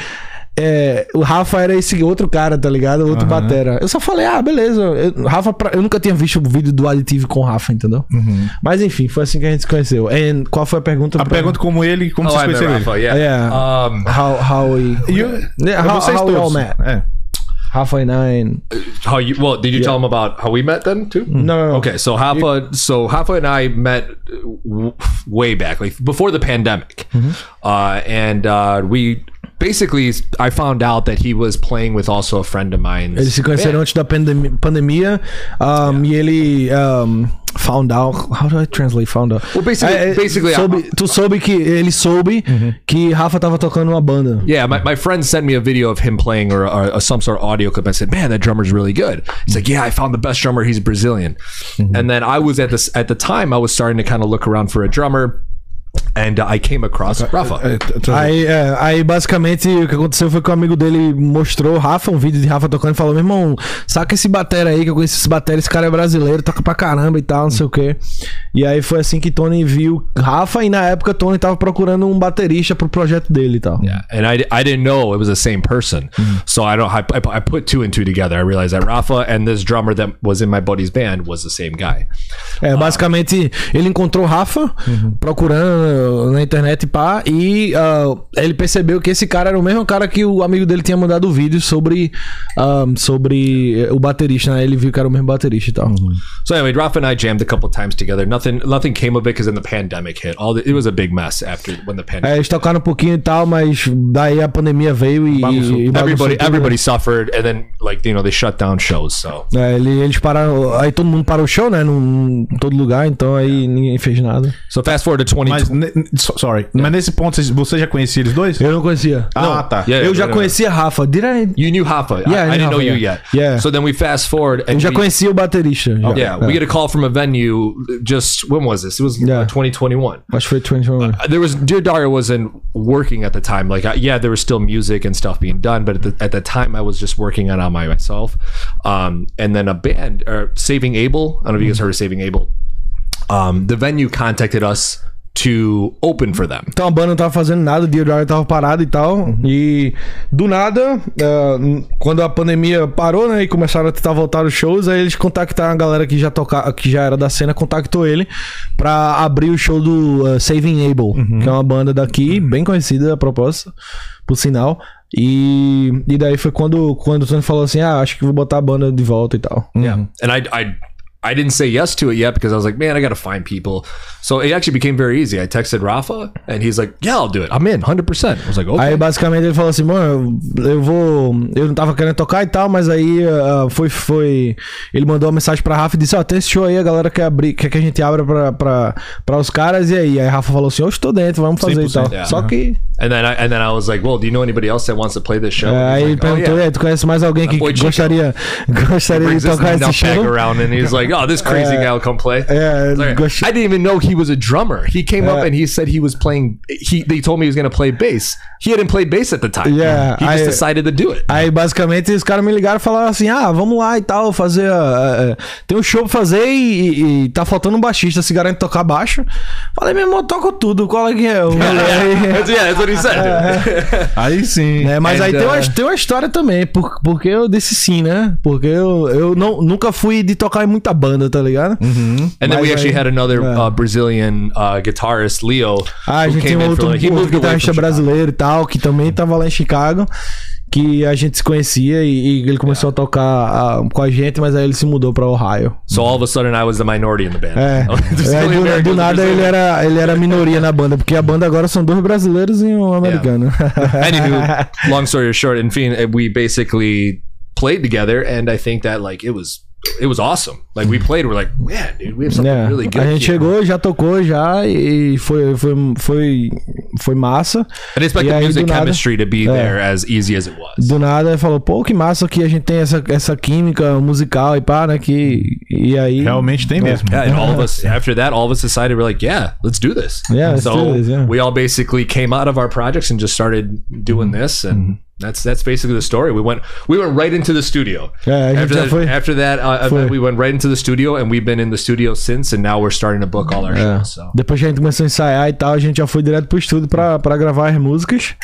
é, o Rafa era esse outro cara, tá ligado? Outro Aham. batera. Eu só falei, ah, beleza. Eu, Rafa, pra- eu nunca tinha visto o vídeo do Additive com o Rafa, entendeu? Mas enfim, foi assim que a gente se conheceu. E qual foi a pergunta? A pra- pergunta como ele, como Oh, vocês conheceram ele. Rafa. Yeah. Yeah. Um, How, how we... You- Yeah, how, vocês how we all todos. met. É. Rafa Nine. How you? Well, did you tell him about how we met then too? No, no, no. Okay, so Hafa, so Hafa and I met w- way back, like before the pandemic, uh, and uh, we basically I found out that he was playing with also a friend of mine. Eles se conheceram antes da pandem- pandemia um, e ele um, found out. How do I translate found out? Well, basically- É, basically, soube- uh, tu soube que ele soube mm-hmm. que Rafa tava tocando uma banda. Yeah, my, my friend sent me a video of him playing or, or, some sort of audio clip. I said, "Man, that drummer's really good." He's like, "Yeah, I found the best drummer. He's Brazilian." Mm-hmm. And then I was at this at the time. I was starting to kind of look around for a drummer, and uh, I came across Rafa. É, Aí, é, aí basicamente o que aconteceu foi que o amigo dele mostrou o Rafa, um vídeo de Rafa tocando e falou: Meu irmão, saca esse batera aí, que eu conheço esse batera, esse cara é brasileiro, toca pra caramba e tal, não sei o quê. E aí foi assim que Tony viu Rafa, e na época Tony tava procurando um baterista pro projeto dele e tal. Yeah, and I, I didn't know it was the same person. So I don't I, I put two and two together. I realized that Rafa and this drummer that was in my buddy's band was the same guy. É, basicamente, ele encontrou Rafa procurando na internet pá, e ah, ele percebeu que esse cara era o mesmo cara que o amigo dele tinha mandado o vídeo sobre, ah, sobre eh, o baterista, né? Ele viu que era o mesmo baterista e tal. So anyway, Rafa and I jammed a couple times together. Nothing nothing came of it because then the pandemic hit. All the, it was a big mess after when the É, pandemic. eles tocaram um pouquinho e tal, mas daí a pandemia veio e. Bagunçou. e bagunçou everybody tudo, né? everybody suffered, and then like you know they shut down shows. So É, ele- eles pararam. Aí todo mundo parou o show, né? Num, em todo lugar, então aí ninguém fez nada. so fast forward to 20. Mas, sorry. Mas nesse ponto, vocês- você já conhecia eles dois? Eu não conhecia. Ah, No. tá. Yeah, eu já conhecia Rafa. Did I- You knew Hafa. I- Yeah, I I, didn't know you yeah. yet. Yeah. So then we fast forward and Eu já we- conhecia o baterista. já. Yeah, we get a call from a venue. Just when was this? It was Yeah. uh, 2021. Acho que foi 2021. Uh, There was Dear Daria wasn't working at the time. Like, I, yeah, there was still music and stuff being done, but at the, at the time I was just working on on my myself. Um, and then a band, or Saving Abel. I don't know if you guys heard of Saving Abel. Um, the venue contacted us to open for them. Então a banda não tava fazendo nada, o Diary tava parado e tal. E do nada, eh, quando a pandemia parou, né? E começaram a tentar voltar os shows, aí eles contactaram a galera que já toca, que já era da cena, contactou ele pra abrir o show do eh, Saving Abel, que é uma banda daqui, bem conhecida a propósito, por sinal. E, e daí foi quando, quando o Tony falou assim: Ah, acho que vou botar a banda de volta e tal. Yeah, and I, I I didn't say yes to it yet because I was like, man, I got to find people. So it actually became very easy. I texted Rafa and he's like, yeah, I'll do it. I'm in 100%. I was like, okay. Aí basicamente ele falou assim, mano, eu, vou. Eu não tava querendo tocar e tal, mas aí ah, foi, foi. Ele mandou uma mensagem pra Rafa e disse, ó, tem esse show aí, a galera quer abrir, quer que a gente abra pra, pra os caras, e aí? Aí Rafa falou assim, eu estou dentro, vamos fazer e tal. 100%, yeah. Só que. And then I, and then I was like, well, do you know anybody else that wants to play this show? é, And aí ele like, oh, perguntou, yeah. "E aí, tu conhece mais alguém que gostaria, gostaria de tocar esse show? around and he's like, oh, this crazy guy will come play. É, Like, gost- I didn't even know he was a drummer. He came up Yeah. and he said he was playing. He they told me he was to play bass. He hadn't played bass at the time. Yeah, he just decided to do it. Aí basicamente os caras me ligaram e falaram assim: ah, vamos lá e tal, fazer. ah, ah, tem um show pra fazer e, e- e tá faltando um baixista, se garante tocar baixo. Falei, meu irmão, toco tudo, qual é que é? O? That's, yeah, said. dude. Aí sim. É, mas aí tem, uma, uh, tem uma história também, por, porque eu disse sim, né? Porque eu, eu não, nunca fui de tocar em muita banda, tá ligado? and then we actually aí- had another yeah. uh, Brazilian uh, guitarist, Leo, Ah, a who gente tem came um in outro, for like he outro guitarrista brasileiro e tal, que também tava lá em Chicago, que a gente se conhecia e, e ele começou a tocar com a gente, mas aí ele se mudou pra Ohio. So all of a sudden, I was the minority in the band. É, aí only do, do nada ele era, ele era minoria na banda, porque a banda agora são dois brasileiros e um americano. Anywho, long story short, in Phoenix, we basically played together, and I think that like it was it was awesome. Like we played, we're like, man, dude, we have something É, really good. a gente here." chegou, já tocou já e foi, foi, foi, foi massa. I didn't expect E the music do nada- chemistry to be É. there as easy as it was. Do nada ele falou, pô, que massa que a gente tem essa, essa química musical e pá, né? Que, e aí. Realmente tem mesmo. Yeah, and all of us after that, all of us decided we're like, yeah, let's do this. Yeah, let's so do this, yeah. we all basically came out of our projects and just started doing this, and mm-hmm. That's that's basically the story. We went we went right into the studio. Gente after já that, foi- after that uh, foi. we went right into the studio, and we've been in the studio since, and now we're starting to book all our É. shows. So Depois que a gente começou a ensaiar e tal, a gente já foi direto pro estúdio pra, pra gravar as músicas.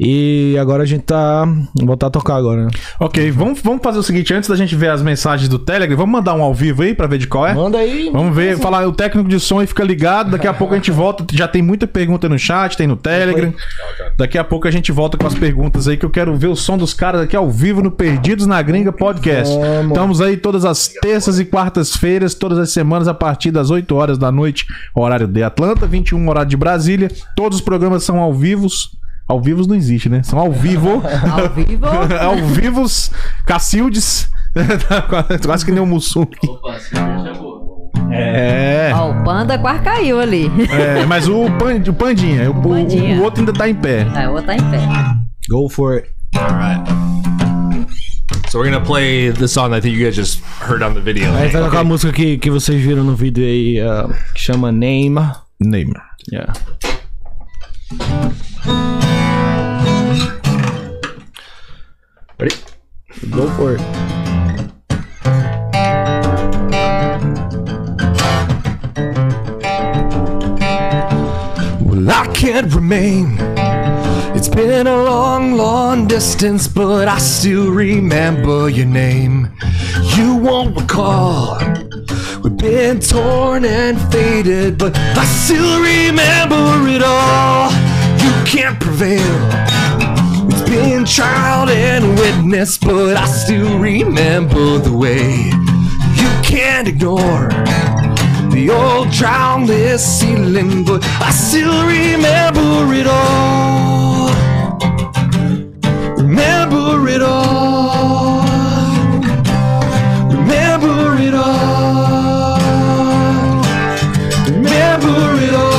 E agora a gente tá. Voltar a tocar agora, né? Ok, vamos, vamos fazer o seguinte: antes da gente ver as mensagens do Telegram, vamos mandar um ao vivo aí pra ver de qual é? Manda aí. Vamos ver, falar o técnico de som e fica ligado. Daqui a pouco a gente volta. Já tem muita pergunta no chat, tem no Telegram. Daqui a pouco a gente volta com as perguntas aí que eu quero ver o som dos caras aqui ao vivo no Perdidos na Gringa Podcast. Vamos. Estamos aí todas as terças e quartas-feiras, todas as semanas, a partir das 8 horas da noite, horário de Atlanta, 21 horário de Brasília. Todos os programas são ao vivos. Ao vivos não existe, né? São ao vivo. Ao vivo. ao vivos, Cacildes. Quase que nem o Mussum. É. Ó, o panda quase caiu ali. É, mas o, pan, o Pandinha, o, o- Pandinha. o outro ainda tá em pé. É, o outro tá em pé. Go for it. all right. So we're gonna play the song I think you guys just heard on the video. A gente vai tocar a música que, que vocês viram no vídeo aí, ah, que chama Name. Neymar. Yeah. Ready? Go for it. Well, I can't remain. It's been a long, long distance, but I still remember your name. You won't recall. We've been torn and faded, but I still remember it all. You can't prevail. It's been trial and witness, but I still remember the way. You can't ignore the old drownless ceiling, but I still remember it all. Remember it all. Remember it all. Remember it all.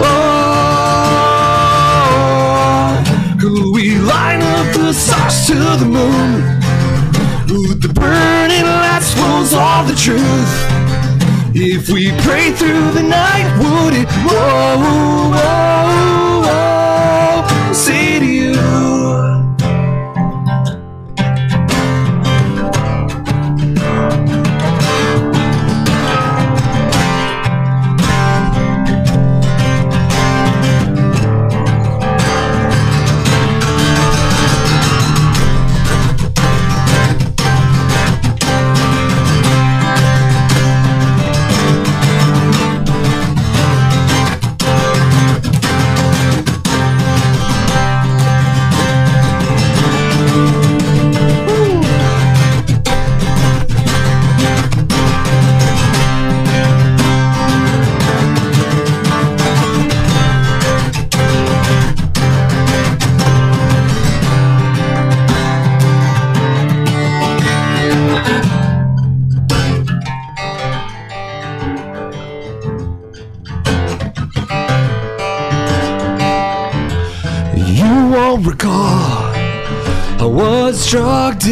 Oh, could we line up the stars to the moon? With the burning lights was all the truth. If we pray through the night, would it whoa, whoa, whoa,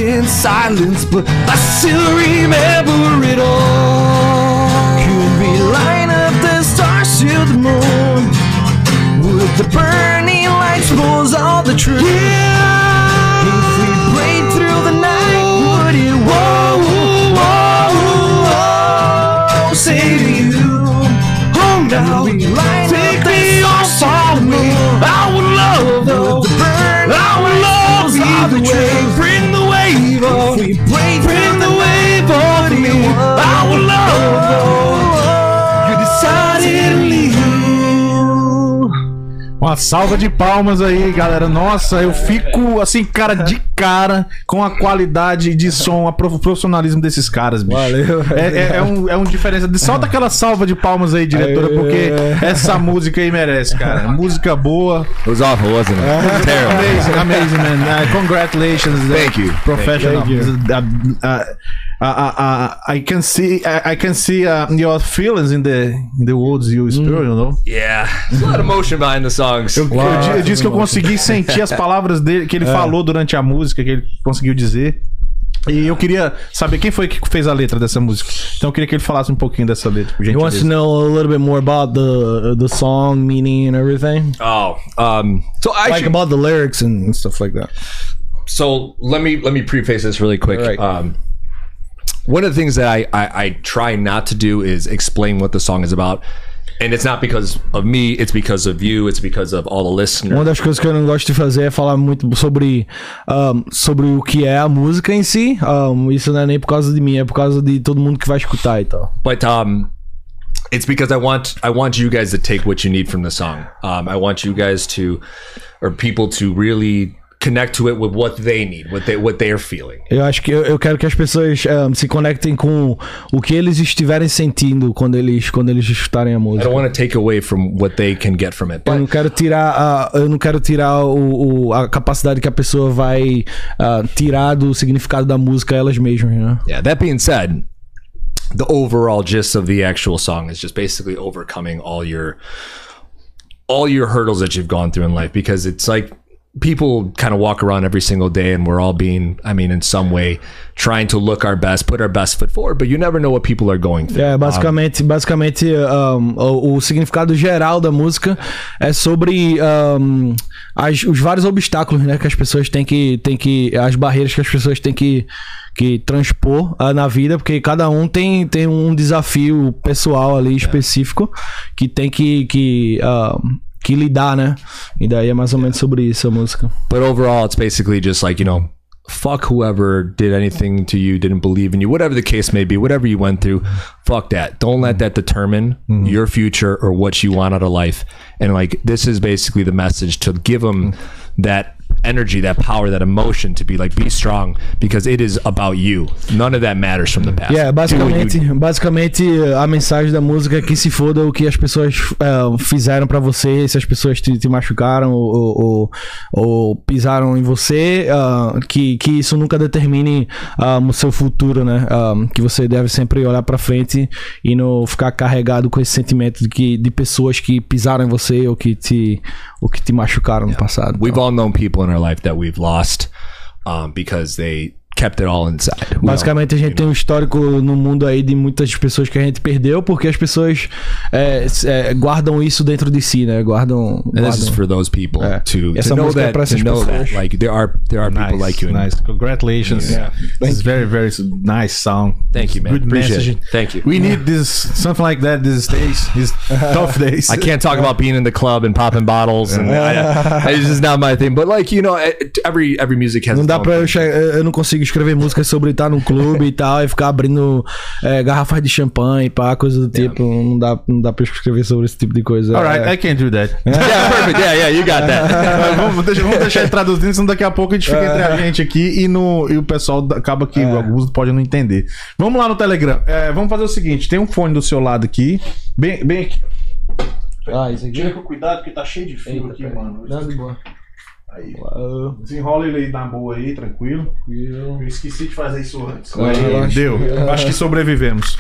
in silence, but I still remember it all. Salva de palmas aí, galera. Nossa, eu fico assim, cara, de cara com a qualidade de som, prof- profissionalismo desses caras, bicho. Valeu. É, é, é um, é um diferença. Solta aquela salva de palmas aí, diretora, porque essa música aí merece, cara. Música boa. It was awful, wasn't it? Terrible. Amazing, amazing, man. Uh, congratulations. Thank you. Professional. Thank you. Uh, uh, uh, uh, I can see, I, I can see uh, your feelings in the in the words you speak, you know. Yeah, there's a lot of emotion behind the songs. Eu, eu eu disse que eu consegui sentir as palavras dele que ele falou durante a música, que ele conseguiu dizer. E eu queria saber quem foi que fez a letra dessa música. Então eu queria que ele falasse um pouquinho dessa letra, por He wants to know a little bit more about the the song meaning and everything, Oh, um, so I like about the lyrics and stuff like that. so let me let me preface this really quick. Right. Um, one of the things that I, I I try not to do is explain what the song is about, and it's not because of me. It's because of you. It's because of all the listeners. Uma das coisas que eu não gosto de fazer é falar muito sobre, um, sobre o que é a música em si. Um, isso não é nem por causa de mim, é por causa de todo mundo que vai escutar e tal. but um it's because I want I want you guys to take what you need from the song. Um, I want you guys to or people to really connect to it with what they need, what they what they're feeling. Eu acho que eu, eu quero que as pessoas um, se conectem com o que eles estiverem sentindo quando eles, quando eles escutarem a I música. I don't want to take away from what they can get from it. Eu não quero tirar a, eu não quero tirar o, o- a capacidade que a pessoa vai ah, tirar do significado da música elas mesmas, né? yeah, that being said, the overall gist of the actual song is just basically overcoming all your all your hurdles that you've gone through in life because it's like people kind of walk around every single day and we're all being i mean in some way trying to look our best put our best foot forward but you never know what people are going through É, basicamente, basicamente um, o, o significado geral da música é sobre um, as- os vários obstáculos né, que as pessoas têm que, têm que. as barreiras que as pessoas têm que, que transpor ah, na vida, porque cada um tem, tem um desafio pessoal ali específico que tem que. que um, que lidar, né? E daí é mais ou menos sobre isso a música. But overall, it's basically just like, you know, fuck whoever did anything to you, didn't believe in you, whatever the case may be, whatever you went through, fuck that. Don't let that determine mm-hmm. your future or what you want out of life. And like, this is basically the message to give them mm-hmm. that energy, that power, that emotion to be like, be strong because it is about you. None of that matters from the past. Yeah, what you- basicamente, basicamente a mensagem da música é que se foda o que as pessoas eh, fizeram pra você, se as pessoas te, te machucaram ou, ou, ou pisaram em você, ah, que, que isso nunca determine ah, o seu futuro, né? Ah, que você deve sempre olhar pra frente e não ficar carregado com esse sentimento de, que, de pessoas que pisaram em você ou que te, ou que te machucaram no passado. We've all known people in our life that we've lost um, because they kept it all inside. Basicamente, a gente tem um histórico no mundo aí de muitas pessoas que a gente perdeu porque as pessoas é, é, guardam isso dentro de si, né? Guardam. And this is guardam. for those people É. to, Essa to know música é that, pra to essas know pessoas. that like there are there are people like you. nice. Congratulations. Yeah. This is very, very nice song. Thank you, man. Good Appreciate message. it. Thank you. We need this something like that these days. These tough days. I can't talk about being in the club and popping bottles, and I, it's just not my thing. But like you know, it- every every music has. Não dá eu, eu não consigo escrever músicas sobre estar num clube e tal e ficar abrindo é, garrafas de champanhe, pá, coisa do tipo. Não dá, não dá pra escrever sobre esse tipo de coisa. Alright, É. I can't do that. Yeah, perfect. Yeah, yeah, you got that. Vamos, deixa, vamos deixar ele traduzindo, senão daqui a pouco a gente fica entre a gente aqui e, no, e o pessoal acaba que alguns podem não entender. Vamos lá no Telegram. É, vamos fazer o seguinte: tem um fone do seu lado aqui. Bem, bem aqui. Ah, isso aqui. Tira com cuidado, porque tá cheio de fio aqui, mano. Não, de boa. Aí. Desenrola ele aí na boa aí, tranquilo. Eu esqueci de fazer isso antes. eu acho- Deu. Acho que sobrevivemos.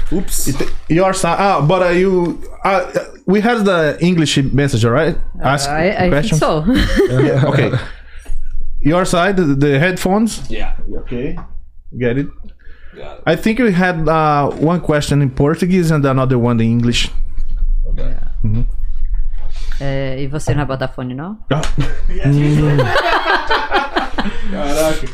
It- Your side. Ah, but uh, you. Uh, we had the English messenger, right? Ask I, I think questions. so. Yeah, okay. Your side, the, headphones. Yeah. Okay. Get it. Got it. I think we had uh, one question in Portuguese and another one in English. É, e você não vai botar fone, não? Caraca.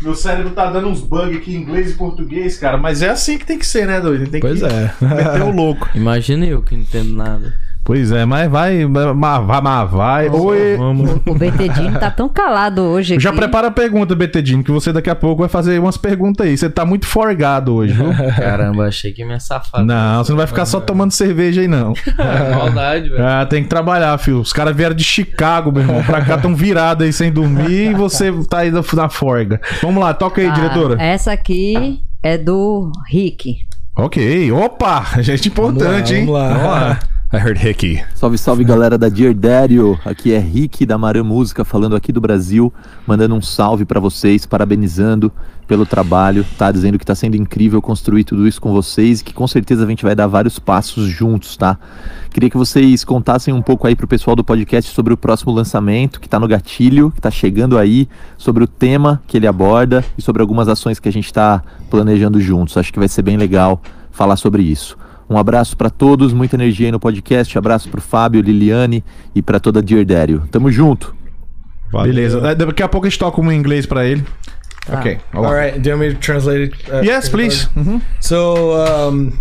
Meu cérebro tá dando uns bugs aqui em inglês e português, cara. Mas é assim que tem que ser, né, doido? Tem Pois que é. meter o louco. Imagina eu que não entendo nada. Pois é, mas vai, mas vai, mas vai. Oi. Vamos. O BTD tá tão calado hoje. Já aqui. prepara a pergunta, Betedinho, que você daqui a pouco vai fazer umas perguntas aí. Você tá muito forgado hoje, viu? Caramba, achei que ia me safar. não, você não vai ficar só tomando cerveja aí, não. Maldade, velho. Ah, tem que trabalhar, filho. Os caras vieram de Chicago, meu irmão. Pra cá tão virados aí sem dormir e você tá aí na, forga. Vamos lá, toca aí, Tá, diretora. Essa aqui é do Rick. Ok. Opa, gente importante, hein? Vamos lá. I heard Hickey. Salve, salve galera da Dear Dario. Aqui é Rick da Marã Música falando aqui do Brasil, mandando um salve pra vocês, parabenizando pelo trabalho, tá dizendo que tá sendo incrível construir tudo isso com vocês e que com certeza a gente vai dar vários passos juntos, tá? Queria que vocês contassem um pouco aí pro pessoal do podcast sobre o próximo lançamento que tá no gatilho, que tá chegando aí, sobre o tema que ele aborda e sobre algumas ações que a gente tá planejando juntos. Acho que vai ser bem legal falar sobre isso. Um abraço pra todos, muita energia aí no podcast. Abraço pro Fábio, Liliane e pra toda a Dear Dario. Tamo junto. Beleza. Da- Daqui a pouco a gente toca um em inglês pra ele. Ok. All right. Do you want me to translate it? uh, Yes, please. Uhum. So, um,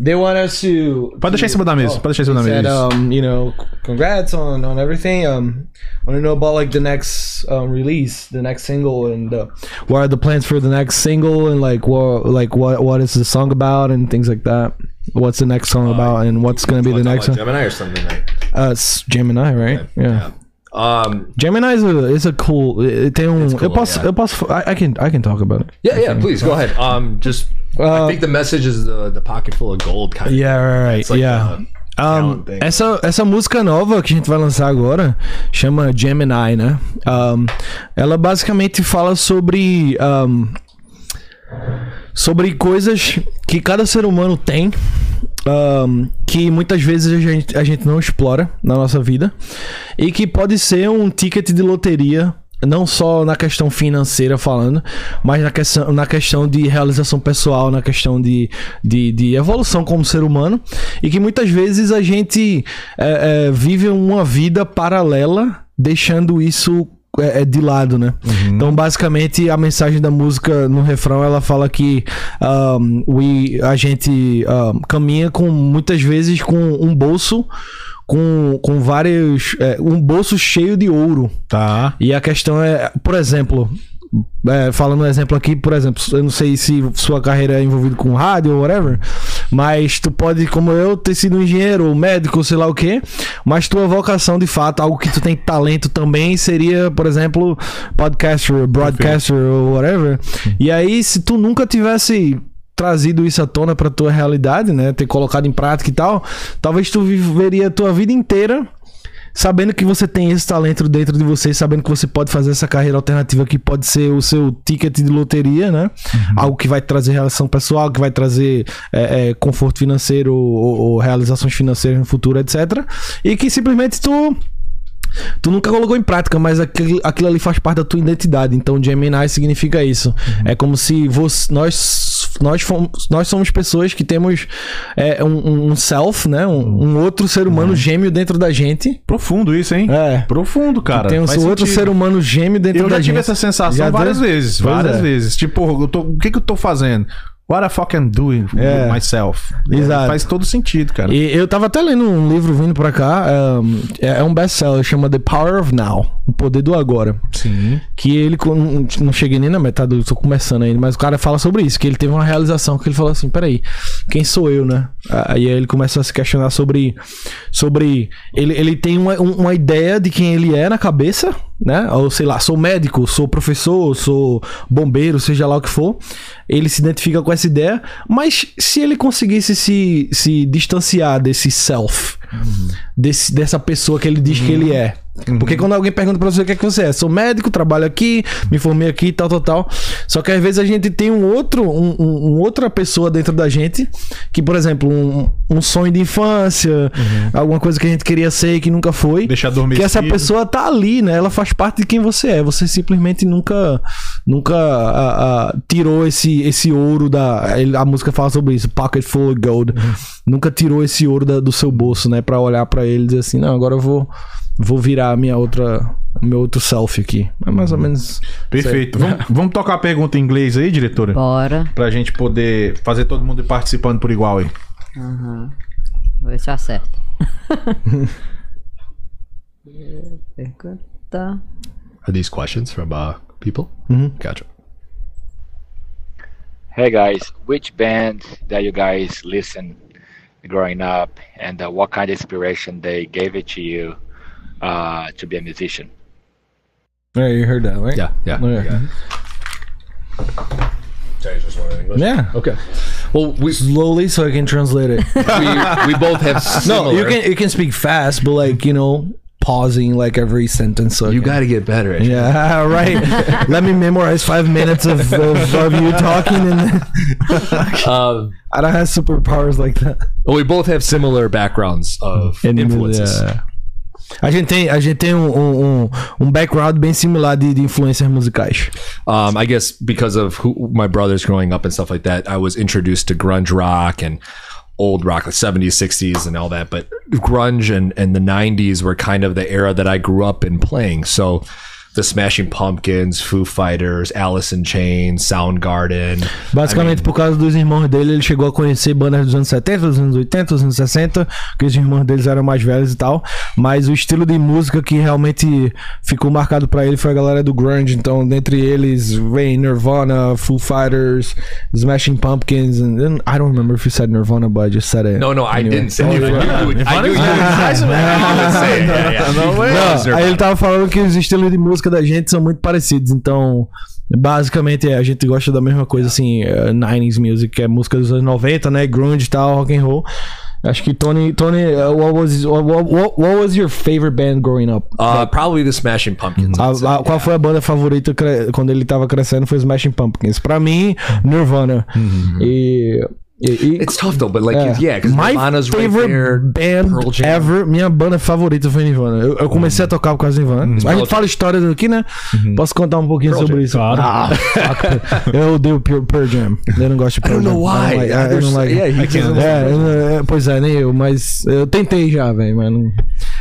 they want us to. Pode deixar em cima da mesa. Pode deixar em cima da said, mesa. um, you know, congrats on, on everything. Um, I want to know about like the next um, release, the next single, and uh, what are the plans for the next single, and like what like what what is the song about, and things like that. What's the next song about, and what's gonna be the next one? Gemini or something like. Uh, it's Gemini, right? Yeah. Um. Gemini is a is a cool. Tem um, It's cool, eu posso, yeah. posso, I, I can I can talk about it. Yeah, yeah. Please go ahead. Um. Just. I Uh, think the message is the the pocket full of gold kind. Yeah, of. right, right. It's like yeah. the Um, essa, essa música nova que a gente vai lançar agora chama Gemini, né? Um, ela basicamente fala sobre. um, sobre coisas que cada ser humano tem. um, que muitas vezes a gente, a gente não explora na nossa vida e que pode ser um ticket de loteria não só na questão financeira falando, mas na questão, na questão de realização pessoal, na questão de, de, de evolução como ser humano, e que muitas vezes a gente é, é, vive uma vida paralela, deixando isso é, é, de lado, né? Então, basicamente, a mensagem da música no refrão ela fala que um, we, a gente um, caminha com muitas vezes com um bolso com, com vários. é, um bolso cheio de ouro. Tá. E a questão é, por exemplo, é, falando um exemplo aqui, por exemplo, eu não sei se sua carreira é envolvida com rádio ou whatever, mas tu pode, como eu, ter sido um engenheiro ou médico, sei lá o quê, mas tua vocação de fato, algo que tu tem talento também seria, por exemplo, podcaster, broadcaster ou whatever. E aí, se tu nunca tivesse trazido isso à tona pra tua realidade, né, ter colocado em prática e tal, talvez tu viveria a tua vida inteira sabendo que você tem esse talento dentro de você, sabendo que você pode fazer essa carreira alternativa que pode ser o seu ticket de loteria, né? Algo que vai trazer relação pessoal, que vai trazer é, é, conforto financeiro ou, ou realizações financeiras no futuro, etc. E que simplesmente tu Tu nunca colocou em prática, mas aquilo, aquilo ali faz parte da tua identidade. Então, Gemini significa isso. É como se você, nós, nós, fomos, nós somos pessoas que temos é, um, um self, né? Um, um outro ser humano gêmeo dentro da gente. Profundo isso, hein? É. Profundo, cara. tem um outro sentido. ser humano gêmeo dentro Eu da já gente. tive essa sensação Já várias deu? vezes. Pois várias é. vezes. Tipo, eu tô- o que que eu tô fazendo? What the fuck I'm doing É. myself? Exato. Faz todo sentido, cara. E eu tava até lendo um livro vindo pra cá, é é um best-seller, chama The Power of Now, O Poder do Agora. Sim. Que ele, não, não cheguei nem na metade, eu tô começando ainda, mas o cara fala sobre isso, que ele teve uma realização, que ele falou assim, peraí, quem sou eu, né? Aí ele começa a se questionar sobre, sobre ele, ele tem uma, um- uma ideia de quem ele é na cabeça, né? Ou sei lá, sou médico, sou professor, sou bombeiro, seja lá o que for. Ele se identifica com essa ideia, mas se ele conseguisse se, se distanciar desse self, desse, dessa pessoa que ele diz que ele é, Porque quando alguém pergunta pra você o que é que você é, sou médico, trabalho aqui, me formei aqui, tal, tal, tal. Só que às vezes a gente tem um outro, um, um- outra pessoa dentro da gente, que, por exemplo, um, um sonho de infância, alguma coisa que a gente queria ser e que nunca foi. Deixar Que adormecido. essa pessoa tá ali, né? Ela faz parte de quem você é. Você simplesmente nunca, nunca ah, ah, tirou esse, esse ouro da. A música fala sobre isso, pocket full of gold. Nunca tirou esse ouro da- do seu bolso, né? Pra olhar pra ele e dizer assim, não, agora eu vou, vou virar a minha outra, o meu outro self aqui. É mais ou menos. Perfeito. Vamos, vamos tocar a pergunta em inglês aí, diretora? Bora. Pra gente poder fazer todo mundo ir participando por igual aí. Aham. Vou ver se eu acerto. Pergunta. Are these questions from uh, people? Gotcha. Hey guys, which band that you guys listen growing up, and uh, what kind of inspiration they gave it to you uh, to be a musician? Yeah, you heard that, right? Yeah, yeah. Yeah. Sorry, just one in English. Yeah. Okay. Well, we Slowly so I can translate it. we, we both have no, you can you can speak fast, but like, you know, pausing like every sentence. So You got to get better at it. Yeah, right. Let me memorize five minutes of, of, of you talking, and Um, I don't have superpowers like that. well, we both have similar backgrounds of And, influences. uh, A gente tem, a gente tem um, um, um- um background bem similar de, de influências musicais. um, I guess because of who my brothers growing up and stuff like that, I was introduced to grunge rock and old rock, like 70s, 60s, and all that. But grunge and, and the 90s were kind of the era that I grew up in playing. So the Smashing Pumpkins, Foo Fighters, Alice in Chains, Soundgarden. Basicamente, por causa dos irmãos dele, ele chegou a conhecer bandas dos anos 70, dos anos 80, dos anos 60, que os irmãos deles eram mais velhos e tal. Mas o estilo de música que realmente ficou marcado pra ele foi a galera do grunge. Então, dentre eles, vem Nirvana, Foo Fighters, Smashing Pumpkins, and, I don't remember if you said Nirvana, but I just said it. No, no, I anyway. didn't say it. I knew you would, I I say it. Aí ele tava falando que os estilos de música da gente são muito parecidos, então basicamente a gente gosta da mesma coisa assim, 90s music, que é música dos anos 90, né, grunge e tal, rock and roll. Acho que Tony, Tony, uh, what was what, what, what was your favorite band growing up? Uh, probably the Smashing Pumpkins. A- a- qual foi a banda favorita quando ele tava crescendo? Foi Smashing Pumpkins. Pra mim, Nirvana. E, e, e- It's tough though, but like, é. yeah, My Nirvana's right favorite there. band Pearl Jam. ever, minha banda favorita foi Nirvana. Eu, eu comecei a tocar por causa do Nirvana. A gente fala histórias aqui, né? Posso contar um pouquinho sobre isso? claro. Ah, eu odeio Pearl, Pearl Jam. Eu não gosto de Pearl don't know Jam. why. I don't like- I don't like- yeah, can't- É, é, pois é, nem eu, mas eu tentei já, velho, mas não.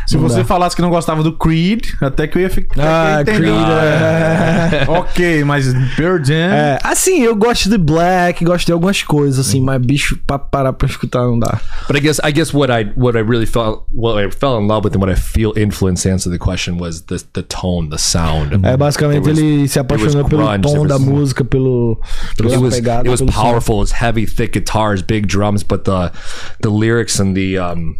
Se não você dá. falasse que não gostava do Creed, até que eu ia ficar. Ah, Creed. entender. é. ok, mas Pearl Jam. É, assim, eu gosto de Black, gosto de algumas coisas, assim, mas bicho, pra parar pra escutar não dá. But I guess I guess what I what I really felt what I fell in love with and what I feel influenced to answer the question was the the tone, the sound. É, basicamente was- ele se apaixonou was pelo grunge, tom there da was- música, pelo, pela It was pegada. it was pelo som. powerful. It was heavy, thick guitars, big drums, but the the lyrics and the um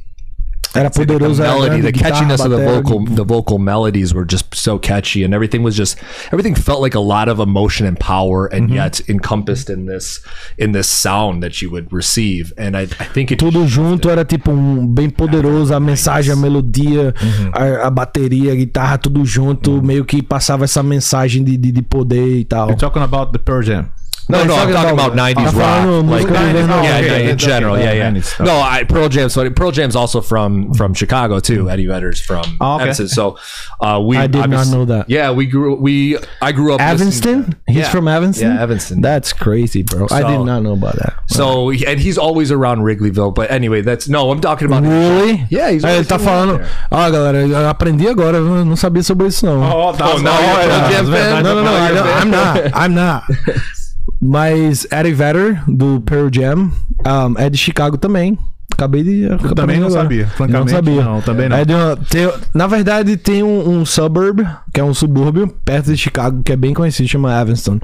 Era the poderoso, era melody, the catchiness of the vocal, the vocal melodies were just so catchy, and everything was just everything felt like a lot of emotion and power, and Mm-hmm. yet encompassed in this in this sound that you would receive. And I, I think it Tudo junto era tipo um bem poderoso, a mensagem, a melodia, Uhum. a, a bateria, a guitarra, tudo junto, meio que passava essa mensagem de, de, de poder e tal. You're talking about the Pearl Jam. No, no, I'm talking about- about '90s rock, like música dos anos yeah, 90. yeah, in general, yeah, yeah. 90s. No, I, Pearl Jam. So Pearl Jam's also from from Chicago too. Eddie Vedder's from Oh, okay. Evanston. So uh, we I did not know that. Yeah, we grew. We I grew up Evanston? He's Yeah. from Evanston? Yeah, Evanston. That's crazy, bro. I did not know about that. So and he's always around Wrigleyville. But anyway, that's no. I'm talking about Really? Yeah, he's ele tá falando. Ah, galera, eu aprendi agora, não sabia sobre isso não. Oh, tá. Oh, now you're a Pearl Jam fan? Não, I don't- I'm not. I'm not. Mas Eddie Vedder, do Pearl Jam, um, é de Chicago também. Acabei de. acabei também não agora. sabia. Francamente, não sabia. não, também não. É de uma- tem- na verdade, tem um, um suburb, que é um subúrbio, perto de Chicago, que é bem conhecido, chama Evanston.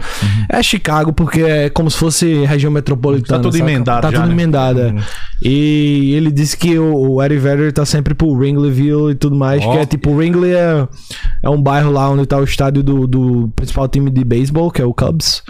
É Chicago porque é como se fosse região metropolitana. Tá tudo saca? emendado Tá já, tudo né? emendado, é. E ele disse que o, o Eddie Vedder tá sempre pro Wrigleyville e tudo mais, Ó. que é tipo, Wrigley é, é um bairro lá onde tá o estádio do, do principal time de beisebol, que é o Cubs.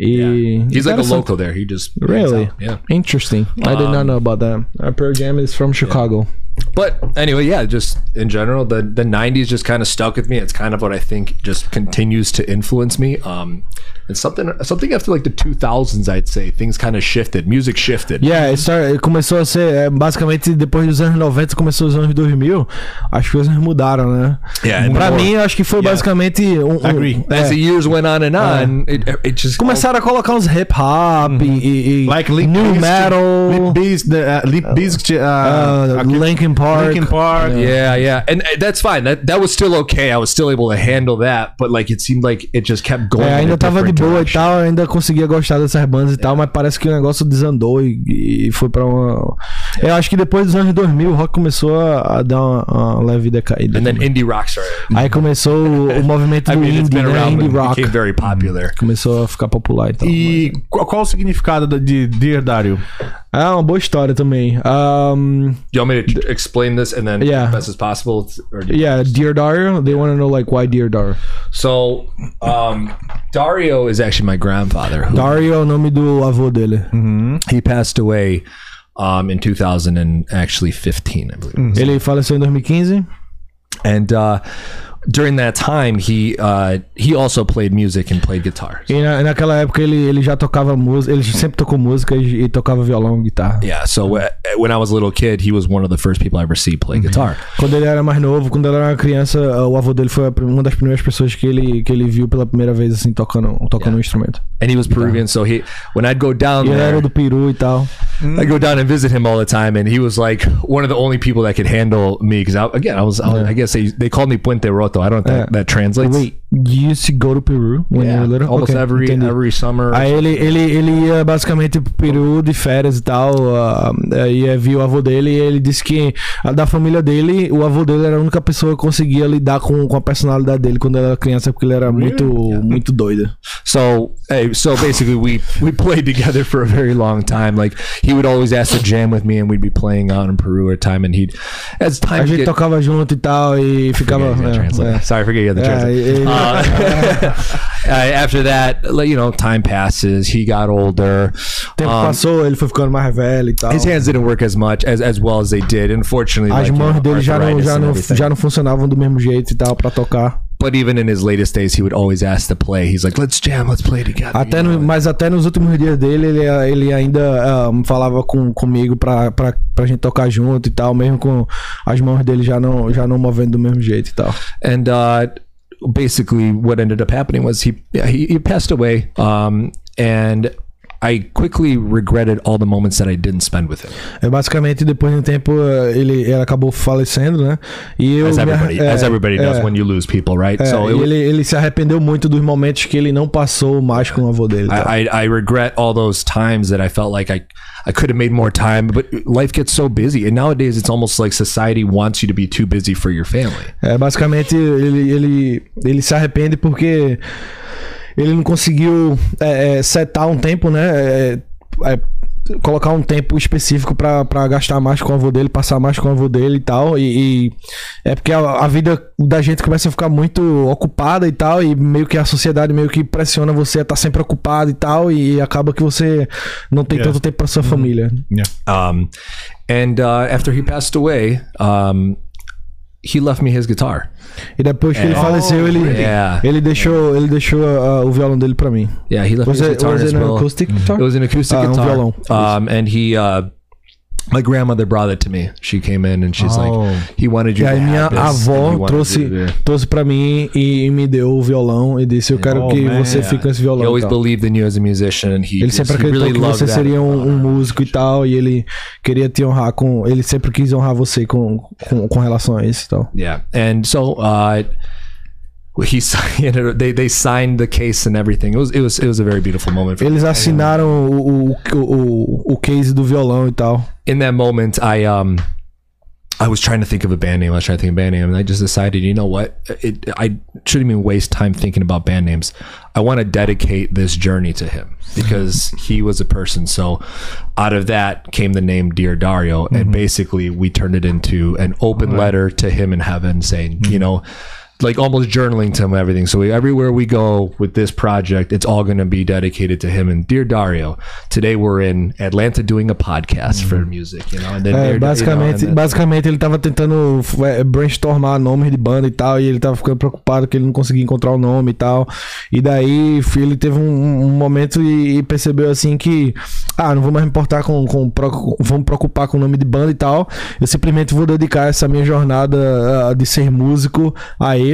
E He's like a local there. He just Really? Yeah. Interesting. I did not know about that. Uh, Pearl Jam is from Chicago. But anyway, yeah, just in general, the the '90s just kind of stuck with me. It's kind of what I think just continues to influence me. Um, and something something after like the 2000s, I'd say things kind of shifted. Music shifted. Yeah, it started- começou a ser, é, basicamente, depois dos anos 90, começou os anos 2000, as coisas mudaram, né? Yeah, and pra more- mim, acho que foi basicamente um... um- Agree. As é, the years went on and on, it, it just começaram a colocar uns hip hop e, e Like Limp new Bizkit- metal, Limp Bizkit, uh, Limp Bizkit, uh, uh, aquele- Linkin Park. Linkin Park. Yeah, yeah, and uh, that's fine. That that was still okay. I was still able to handle that, but like it seemed like it just kept going. É, in a ainda tava de boa e direction. tal, ainda conseguia gostar dessas bandas e tal, mas parece que o negócio desandou e, e foi pra uma. Eu acho que depois dos anos 2000 o rock começou a, a dar uma, uma leve decaída. And then indie rock started. Aí começou o, o movimento I do mean, it's indie, been né? around, Indie rock. became very popular. Começou a ficar popular e tal. E qual, qual o significado de Dear Dario? É uma boa história também. Um, Do you want me to explain this and then Yeah. best as possible? Or do yeah, Dear Dario. They want to know like why Dear Dario. So, um, Dario is actually my grandfather. Who, Dario nome do avô dele. he passed away um, in 2000 and actually 15, I believe. Ele faleceu em 2015. And uh, during that time, he uh, he also played music and played guitar. E na, naquela época ele, ele já tocava música, ele sempre tocou música e, e tocava violão e guitarra. Yeah. So uh, when I was a little kid, he was one of the first people I ever see play guitar. Quando ele era mais novo, quando ele era uma criança, o avô dele foi uma das primeiras pessoas que ele, que ele viu pela primeira vez assim tocando, tocando um instrumento. And he was Peruvian, so he when I'd go down E ele era there, do Peru e tal. I go down and visit him all the time, and he was like one of the only people that could handle me because again, I was I, I guess they, they called me Puente Roto. I don't think Yeah. that translates. Wait, you used to go to Peru when you were little? almost Okay, every entendi. every summer. Aí ele, ele, ele ia basicamente pro Peru de férias e tal, uh, ia ver o avô dele e ele disse que a da família dele, o avô dele era a única pessoa que conseguia lidar com, com a personalidade dele quando ele era criança, porque ele era muito, muito doido. So, hey, so basically, we we played together for a very long time. Like he would always ask to jam with me, and we'd be playing out in Peru at time. And he'd, as time A gente get, tocava junto e tal e ficava... Forget you had the é, Sorry, forget you had the translator. Uh, uh, after that, you know, time passes. He got older. Tempo Um, passou, ele foi ficando mais velho e tal. his hands didn't work as much as, as well as they did. Unfortunately, As like, you mãos know, dele já não, já, não, já não funcionavam do mesmo jeito e tal tocar. But even in his latest days, he would always ask to play. He's like, "Let's jam, let's play together." Até no- mas até nos últimos dias dele, ele, ele ainda um, falava com, comigo pra, pra, pra gente tocar junto e tal, mesmo com as mãos dele já não, já não movendo do mesmo jeito e tal. and uh, basically what ended up happening was he he, he passed away um, and I quickly regretted all the moments that I didn't spend with him. É basicamente depois de um tempo eh, ele, ele acabou falecendo, né? E eu As everybody, é, as everybody does é, when you lose people, right? é, so it, ele, ele se arrependeu muito dos momentos que ele não passou mais com o avô dele. tal. I, I I regret all those times that I felt like I I could have made more time, but life gets so busy, and nowadays it's almost like society wants you to be too busy for your family. É, basicamente, ele, ele, ele se arrepende porque ele não conseguiu é, é, setar um tempo, né? É, é, colocar um tempo específico pra pra gastar mais com o avô dele, passar mais com o avô dele e tal. E, e é porque a, a vida da gente começa a ficar muito ocupada e tal, e meio que a sociedade meio que pressiona você a estar sempre ocupado e tal, e acaba que você não tem Yeah. tanto tempo pra sua família. Um, and uh, after he passed away, um, he left me his guitar. E depois que ele faleceu, ele, Yeah. ele deixou, ele deixou ah, o violão dele pra mim. Yeah, he left Was his it, guitar was as an well. acoustic guitar? It was an acoustic Ah, um guitar. violão. Um, and he, uh, my grandmother brought it to me. She came in and she's Oh. like, he wanted you E to aí minha avó he trouxe, trouxe pra mim e me deu o violão e disse, eu quero Oh, que man. você fique com esse He violão. e always believed in you as a musician, he, Ele sempre he acreditou really que você seria um, um músico e tal, e ele queria te honrar com. Ele sempre quis honrar você com, com, com relação a isso e tal. Yeah, and so uh, he signed. They they signed the case and everything. It was it was it was a very beautiful moment. For me. Eles assinaram o, o, o, case do violão e tal. in that moment, I um, I was trying to think of a band name. I was trying to think of a band name, and I just decided, you know what? It, I shouldn't even waste time thinking about band names. I want to dedicate this journey to him because he was a person. So, out of that came the name Dear Dario, and basically we turned it into an open letter to him in heaven, saying, you know. Like almost journaling to him everything. So we, everywhere we go with this project, it's all going to be dedicated to him. And dear Dario, today we're in Atlanta doing a podcast for music, you know. And then É, dear- you know, basicamente, basicamente ele tava tentando é, brainstormar nomes de banda e tal, e ele tava ficando preocupado que ele não conseguia encontrar o nome e tal. E daí ele teve um, um momento e, e percebeu assim que, ah, não vou mais me importar com, com, vou me preocupar com o nome de banda e tal. Eu simplesmente vou dedicar essa minha jornada ah, de ser músico a ele.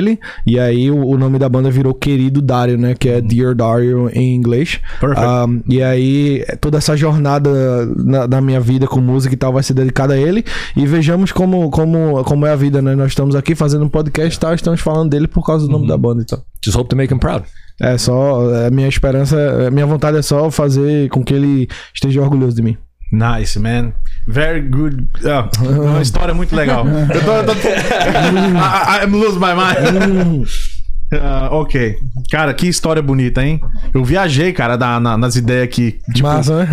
E aí o, o nome da banda virou Querido Dario, né? Que é Dear Dario em inglês. Perfect. Um, e aí, toda essa jornada na, da minha vida com música e tal vai ser dedicada a ele. E vejamos como, como, como é a vida, né? Nós estamos aqui fazendo um podcast e tal, estamos falando dele por causa do nome da banda e tal. just hope to make him proud. É só. A minha esperança, a minha vontade é só fazer com que ele esteja orgulhoso de mim. Nice, man. Very good. Ah, uma história muito legal. Eu tô, eu tô- I, I'm losing my mind. Ah, ok. Cara, que história bonita, hein? Eu viajei, cara, da- na- nas ideias aqui. Tipo, Massa, né?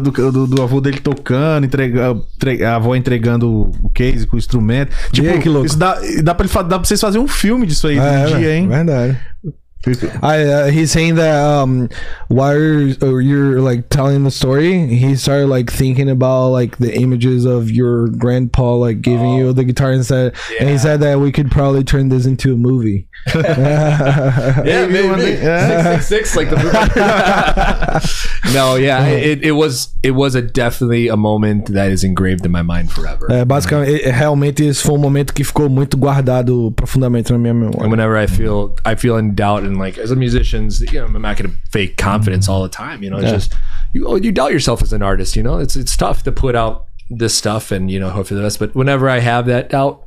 do, do, do- do avô dele tocando, entrega, entre- a avó entregando o case com o instrumento. Tipo, aí, que louco. Isso dá, dá, pra, dá pra vocês fazerem um filme disso aí É, um dia, hein? Verdade. I, uh, he's saying that um, while you're, you're like telling the story, he started like thinking about like the images of your grandpa like giving you the guitar and said, and he said that we could probably turn this into a movie. Yeah, Maybe one day, yeah. Six, six, six, like the movie. no, yeah, it, it was it was a definitely a moment that is engraved in my mind forever. É, basicamente, é, realmente esse foi um momento que ficou muito guardado profundamente na minha memória. And whenever I feel I feel in doubt and like as a musician, you know, I'm not gonna fake confidence all the time. You know, it's just you oh, you doubt yourself as an artist. You know, it's it's tough to put out this stuff and you know hope for the best. But whenever I have that doubt,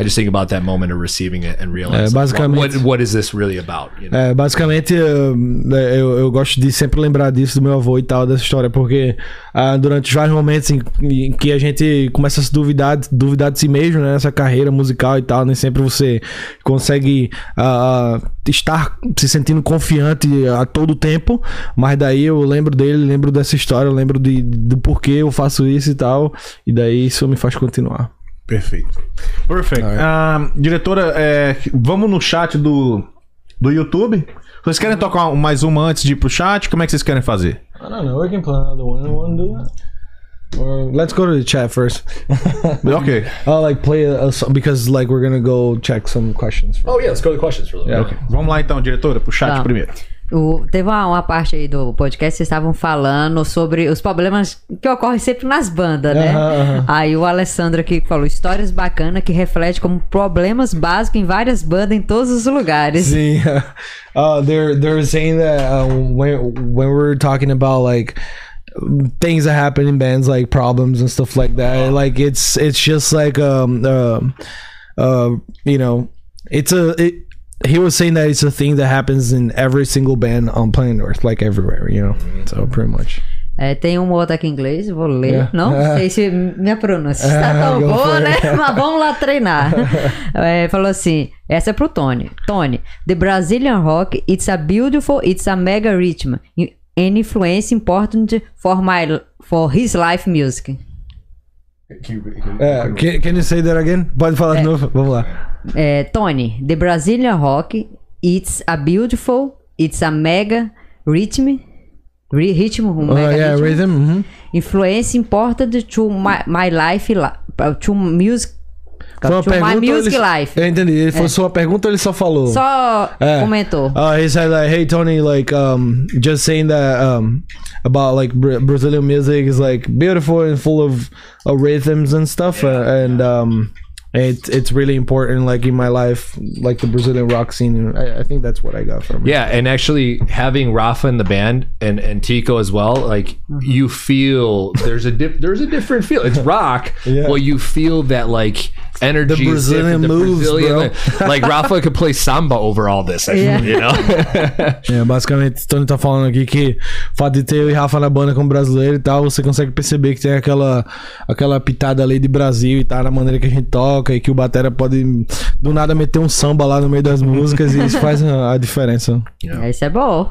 I just think about that moment of receiving it and realize É, basicamente- what, what is this really about? You know? É, basicamente, eu, eu, eu gosto de sempre lembrar disso do meu avô e tal, dessa história, porque ah, durante vários momentos em, em que a gente começa a se duvidar, duvidar de si mesmo, né, nessa carreira musical e tal, nem sempre você consegue ah, ah, estar se sentindo confiante a todo tempo, mas daí eu lembro dele, lembro dessa história, eu lembro de, do porquê eu faço isso e tal, e daí isso me faz continuar. Perfeito. Perfeito. Ah, diretora, é, vamos no chat do, do YouTube. Vocês querem tocar mais uma antes de ir pro chat? Como é que vocês querem fazer? I don't know, we can play another one, do that? Or let's go to the chat first. ok. I'll like play a, a song because like we're gonna go check some questions. Oh yeah, let's go to the questions for a little bit. ok. Vamos lá então, diretora, pro chat Tá. primeiro. O- teve uma, uma parte aí do podcast que vocês estavam falando sobre os problemas que ocorrem sempre nas bandas, né? Aham. Aí o Alessandro aqui falou histórias bacanas que refletem como problemas básicos em várias bandas em todos os lugares. See, uh, they're they're saying that uh, when when we're talking about like things that happen in bands, like problems and stuff like that, like it's it's just like um uh, uh you know it's a it. He was saying that it's a thing that happens in every single band on planet Earth, like everywhere, you know. So pretty much. É, tem um outro aqui em inglês, vou ler. É. Não É. sei se minha pronúncia está É, tão boa, né? Mas vamos lá treinar. É, falou assim: essa é pro Tony. Tony, the Brazilian rock, it's a beautiful, it's a mega rhythm. An influence important for my for his life music. Uh, can, can you say that again? Pode falar de novo? Vamos lá. É, Tony, the Brazilian rock, it's a beautiful, it's a mega rhythm. Ri- Ritmo, um Uh, mega yeah, ritmo. rhythm. influence important to my, my life li- to music Foi uma to my pergunta music ele- life Eu entendi. Ele foi sua pergunta ou ele só falou? só É. comentou Uh, he said like, "Hey Tony, like, um, just saying that um, about like Brazilian music is like beautiful and full of uh, rhythms and stuff, uh, and um, it it's really important like in my life, like the Brazilian rock scene. I, I think that's what I got from it. Yeah, and actually having Rafa in the band and, and Tico as well, like you feel there's a dip, there's a different feel. It's rock, Yeah. well you feel that like energy, The Brazilian different, moves, bro. like Rafa could play samba over all this, Yeah. you know. É, basicamente, Tony tá falando aqui que o fato de ter eu e Rafa na banda como brasileiro e tal, você consegue perceber que tem aquela, aquela pitada ali de Brasil e tal, na maneira que a gente toca, e que o Batera pode do nada meter um samba lá no meio das músicas e isso faz a, diferença. isso é bom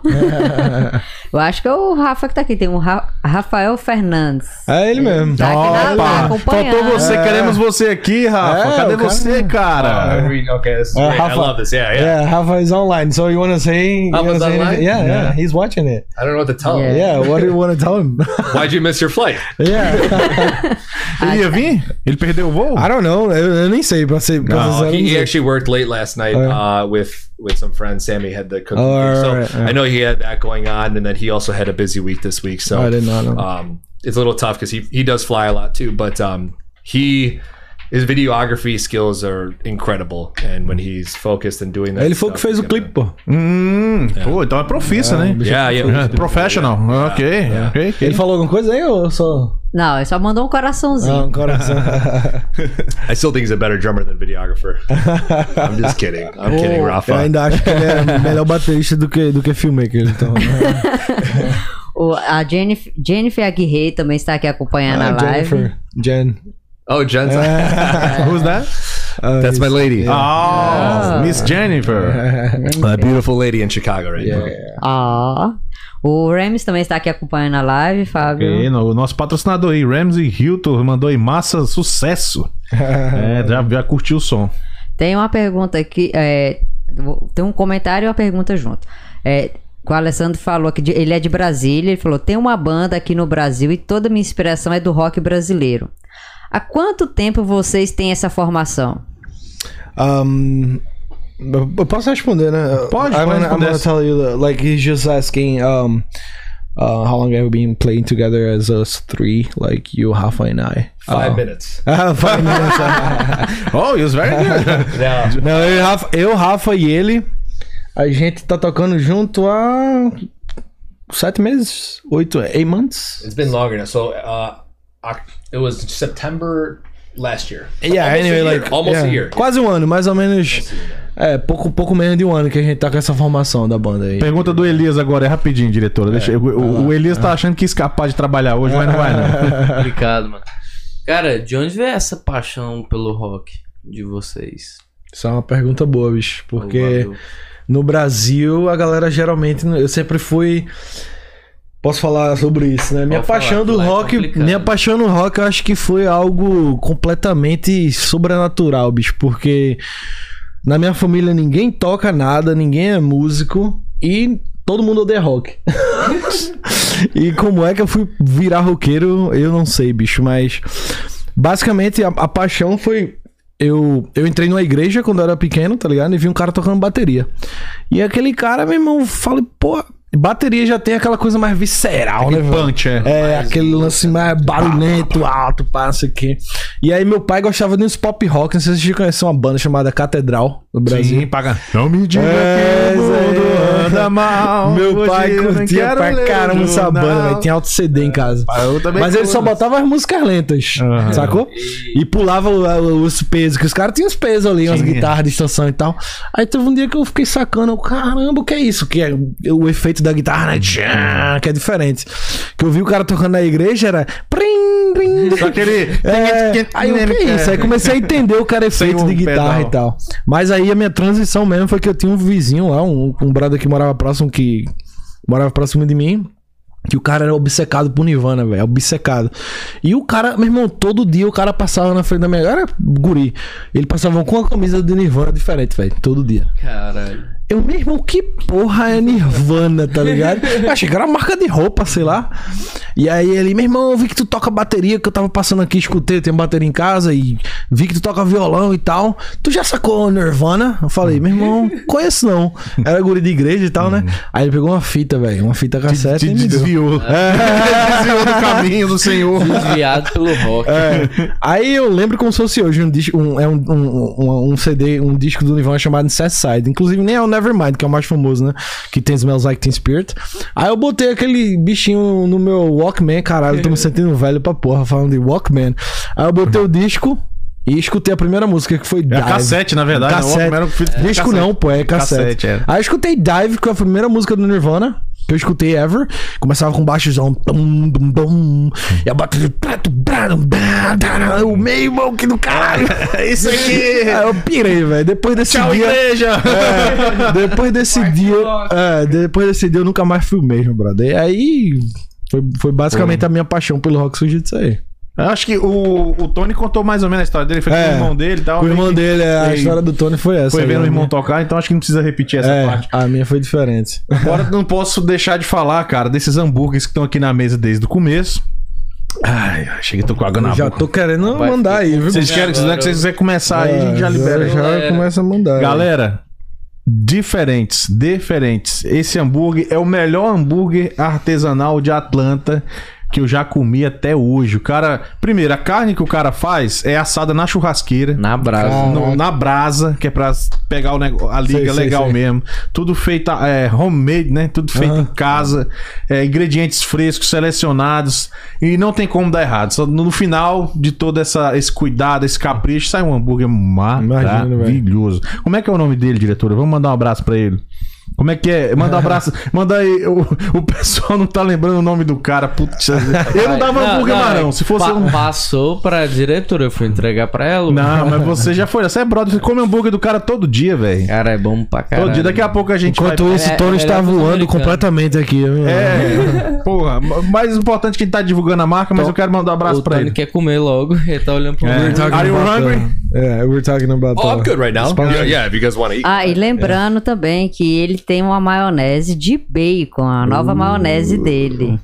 eu acho que é o Rafa que tá aqui tem um Ra- Rafael Fernandes É ele mesmo. tá aqui na, tá Opa! acompanhando Faltou você, queremos você aqui, Rafa. Rafa. É, Cadê o cara- você, cara? Uh, okay, this is Uh, great. I love this. Yeah, yeah. Yeah, Rafa is online. So you wanna say? Rafa's say online? anything? Yeah, yeah, Yeah. He's watching it. I don't know what to tell him. Yeah. Yeah. What do you wanna tell him? Why'd you miss your flight? yeah. Ele ia vir? Ele perdeu o voo? I don't know. Eu, eu nem sei pra ser. pra ser Uh, he, he actually worked late last night Oh, uh, with with some friends. Sammy had the cooking, Oh, right, so right, right. I know he had that going on, and then he also had a busy week this week. So I did not know. um, it's a little tough because he he does fly a lot too, but um, he. His videography skills are incredible, and when he's focused and doing that, Ele foi o que fez o gonna- clipe, pô. Hum, pô, então é profissa, né? Yeah, yeah. É, Professional. Ok, ok. Ele falou alguma coisa aí ou só. Não, ele só mandou um coraçãozinho. Ah, um coração. I still think he's a better drummer than videographer. I'm just kidding. I'm kidding, Rafa. Eu ainda acho que ele é melhor baterista do que, do que filmmaker. Então, O- a Jennifer, Jennifer Aguirre também está aqui acompanhando a Ah, live. Jennifer. Jen. Oh, Jen's. Who's that? Uh, That's my lady. Oh, Miss Jennifer. A beautiful lady in Chicago right now. Ah. O Rems também está aqui acompanhando a live, Fábio. No- o nosso patrocinador aí, Ramsey Hilton, mandou aí massa, sucesso. é, já, já curtiu o som. Tem uma pergunta aqui, é, tem um comentário e uma pergunta junto. É, o Alessandro falou que de- ele é de Brasília, ele falou: tem uma banda aqui no Brasil e toda minha inspiração é do rock brasileiro. Há quanto tempo vocês têm essa formação? Um, eu posso responder, né? Pode, I'm pode gonna, I'm responder. gonna tell you, that, like, he's just asking, um, uh, how long have we been playing together as us three, like you, Rafa, and I? Five Uh, minutes. Ah, five minutes. Oh, he was very good. Yeah. Não, eu, Rafa, eu, Rafa e ele, a gente tá tocando junto há sete meses, oito, eight months. It's been longer now. So uh, it was September last year. Yeah, Almost anyway, a year. like almost yeah, a year. Quase um ano, mais ou menos. É, pouco, pouco menos de um ano que a gente tá com essa formação da banda aí. Pergunta do Elias agora, é rapidinho, diretora. Deixa, o, o- o Elias tá achando que ia escapar de trabalhar hoje, mas não vai, não. Complicado, mano. Cara, de onde veio essa paixão pelo rock de vocês? Isso é uma pergunta boa, bicho. Porque Valeu. no Brasil a galera geralmente. Eu sempre fui. Posso falar sobre isso, né? Minha Pode falar, paixão que do lá é rock. complicado. minha paixão no rock eu acho que foi algo completamente sobrenatural, bicho. Porque na minha família ninguém toca nada, ninguém é músico e todo mundo odeia rock. e como é que eu fui virar roqueiro, eu não sei, bicho. Mas basicamente a, a paixão foi. Eu, eu entrei numa igreja quando eu era pequeno, tá ligado? E vi um cara tocando bateria. E aquele cara, meu irmão, eu falei, pô, bateria já tem aquela coisa mais visceral, né, velho? Punch, é. É, aquele lance mais barulhento, alto, o quê. E aí meu pai gostava de uns pop rock, não sei se vocês conhecem uma banda chamada Catedral no Brasil. Sim, paga. Não me diga É, que o mundo anda mal. Meu hoje pai curtia pra caramba essa banda, velho. Tinha alto CD em casa. Ah, eu também Mas ele só botava as músicas lentas, Aham. sacou? E pulava os pesos, que os caras tinham os pesos ali, umas Tinha. guitarras de estação e tal. Aí teve um dia que eu fiquei sacando, caramba, o que é isso? Que é o efeito da guitarra, né? Que é diferente. Que eu vi o cara tocando na igreja, era. Só aquele. é, aí o que é isso? Aí comecei a entender o cara efeito um de guitarra pedal. e tal. Mas aí a minha transição mesmo foi que eu tinha um vizinho lá, um, um brother que morava próximo, que morava próximo de mim. Que o cara era obcecado por Nirvana, velho. Obcecado. E o cara, meu irmão, todo dia o cara passava na frente da minha. Era guri. Ele passava com uma camisa de Nirvana diferente, velho. Todo dia. Caralho. Eu, meu irmão, que porra é Nirvana, tá ligado? Eu achei que era marca de roupa, sei lá. E aí ele, meu irmão, eu vi que tu toca bateria, que eu tava passando aqui, escutei, tenho bateria em casa e vi que tu toca violão e tal. Tu já sacou Nirvana? Eu falei, meu irmão, conheço não. Era guri de igreja e tal, né? Aí ele pegou uma fita, velho, uma fita cassete Te e me deu. desviou. desviou do caminho do Senhor. Desviado pelo rock. É. Aí eu lembro como se fosse hoje um disco, um, é um, um, um, um CD, um disco do Nirvana chamado Incesticide. Inclusive nem é o Nevermind, que é o mais famoso, né? Que tem Smells Like Teen Spirit. Aí eu botei aquele bichinho no meu Walkman, caralho, tô me sentindo velho pra porra falando de Walkman. Aí eu botei o disco e escutei a primeira música que foi É Dive. cassete, na verdade. O Cassete. Walkman era o fita- Disco cassete. não, pô, é cassete. Cassete, é. Aí eu escutei Dive, que foi a primeira música do Nirvana. Que eu escutei ever. Começava com baixozão. Tum, e a bateria. O meio irmão que do caralho. Isso aqui. Aí eu pirei, velho. Depois desse Tchau, dia. igreja. É, depois desse dia. É, depois desse dia eu nunca mais fui o mesmo, brother. E aí. Foi, foi basicamente a minha paixão pelo rock surgiu disso aí. Eu acho que o, o Tony contou mais ou menos a história dele. Foi com É, o irmão dele e tal. O irmão dele, é, a história do Tony foi essa. Foi vendo o irmão minha- tocar, então acho que não precisa repetir essa É, parte. a minha foi diferente. Agora não posso deixar de falar, cara, desses hambúrgueres que estão aqui na mesa desde o começo. Ai, cheguei, tô com água na já boca. tô querendo Rapaz, mandar aí, viu? Vocês querem, se vocês quiserem começar aí, a gente já É, libera. Já, Galera. começa a mandar. Galera, diferentes, diferentes. Esse hambúrguer é o melhor hambúrguer artesanal de Atlanta que eu já comi até hoje. O cara, primeiro, a carne que o cara faz é assada na churrasqueira. Na brasa. No- na brasa, que é pra pegar o negócio, a liga Sei, sei, legal sei. mesmo. Tudo feito é, homemade, né? Tudo feito em casa. é, ingredientes frescos, selecionados. E não tem como dar errado. Só no final de todo essa, esse cuidado, esse capricho, sai um hambúrguer maravilhoso. Como é que é o nome dele, diretora? Vamos mandar um abraço pra ele. Como é que é? Manda um abraço. Manda aí. O, o pessoal não tá lembrando o nome do cara. Putz, eu não dava hambúrguer mais, não. Se fosse pa- um. Passou pra diretora, eu fui entregar pra ela. Não, mas você já foi. Você é brother. Você come hambúrguer do cara todo dia, velho. Cara, é bom pra caralho. Todo dia. Daqui a pouco a gente Enquanto vai. isso, É, o Tony é está voando completamente aqui. viu? É, porra. Mais importante que ele tá divulgando a marca, mas eu quero mandar um abraço o pra Tony ele. quer comer logo, ele tá olhando pro É. é. Are you hungry? Yeah, we're talking about Oh, I'm the- good right now. Yeah, yeah, if you guys want to eat. Ah, e lembrando também que ele tem uma maionese de bacon, a nova maionese dele.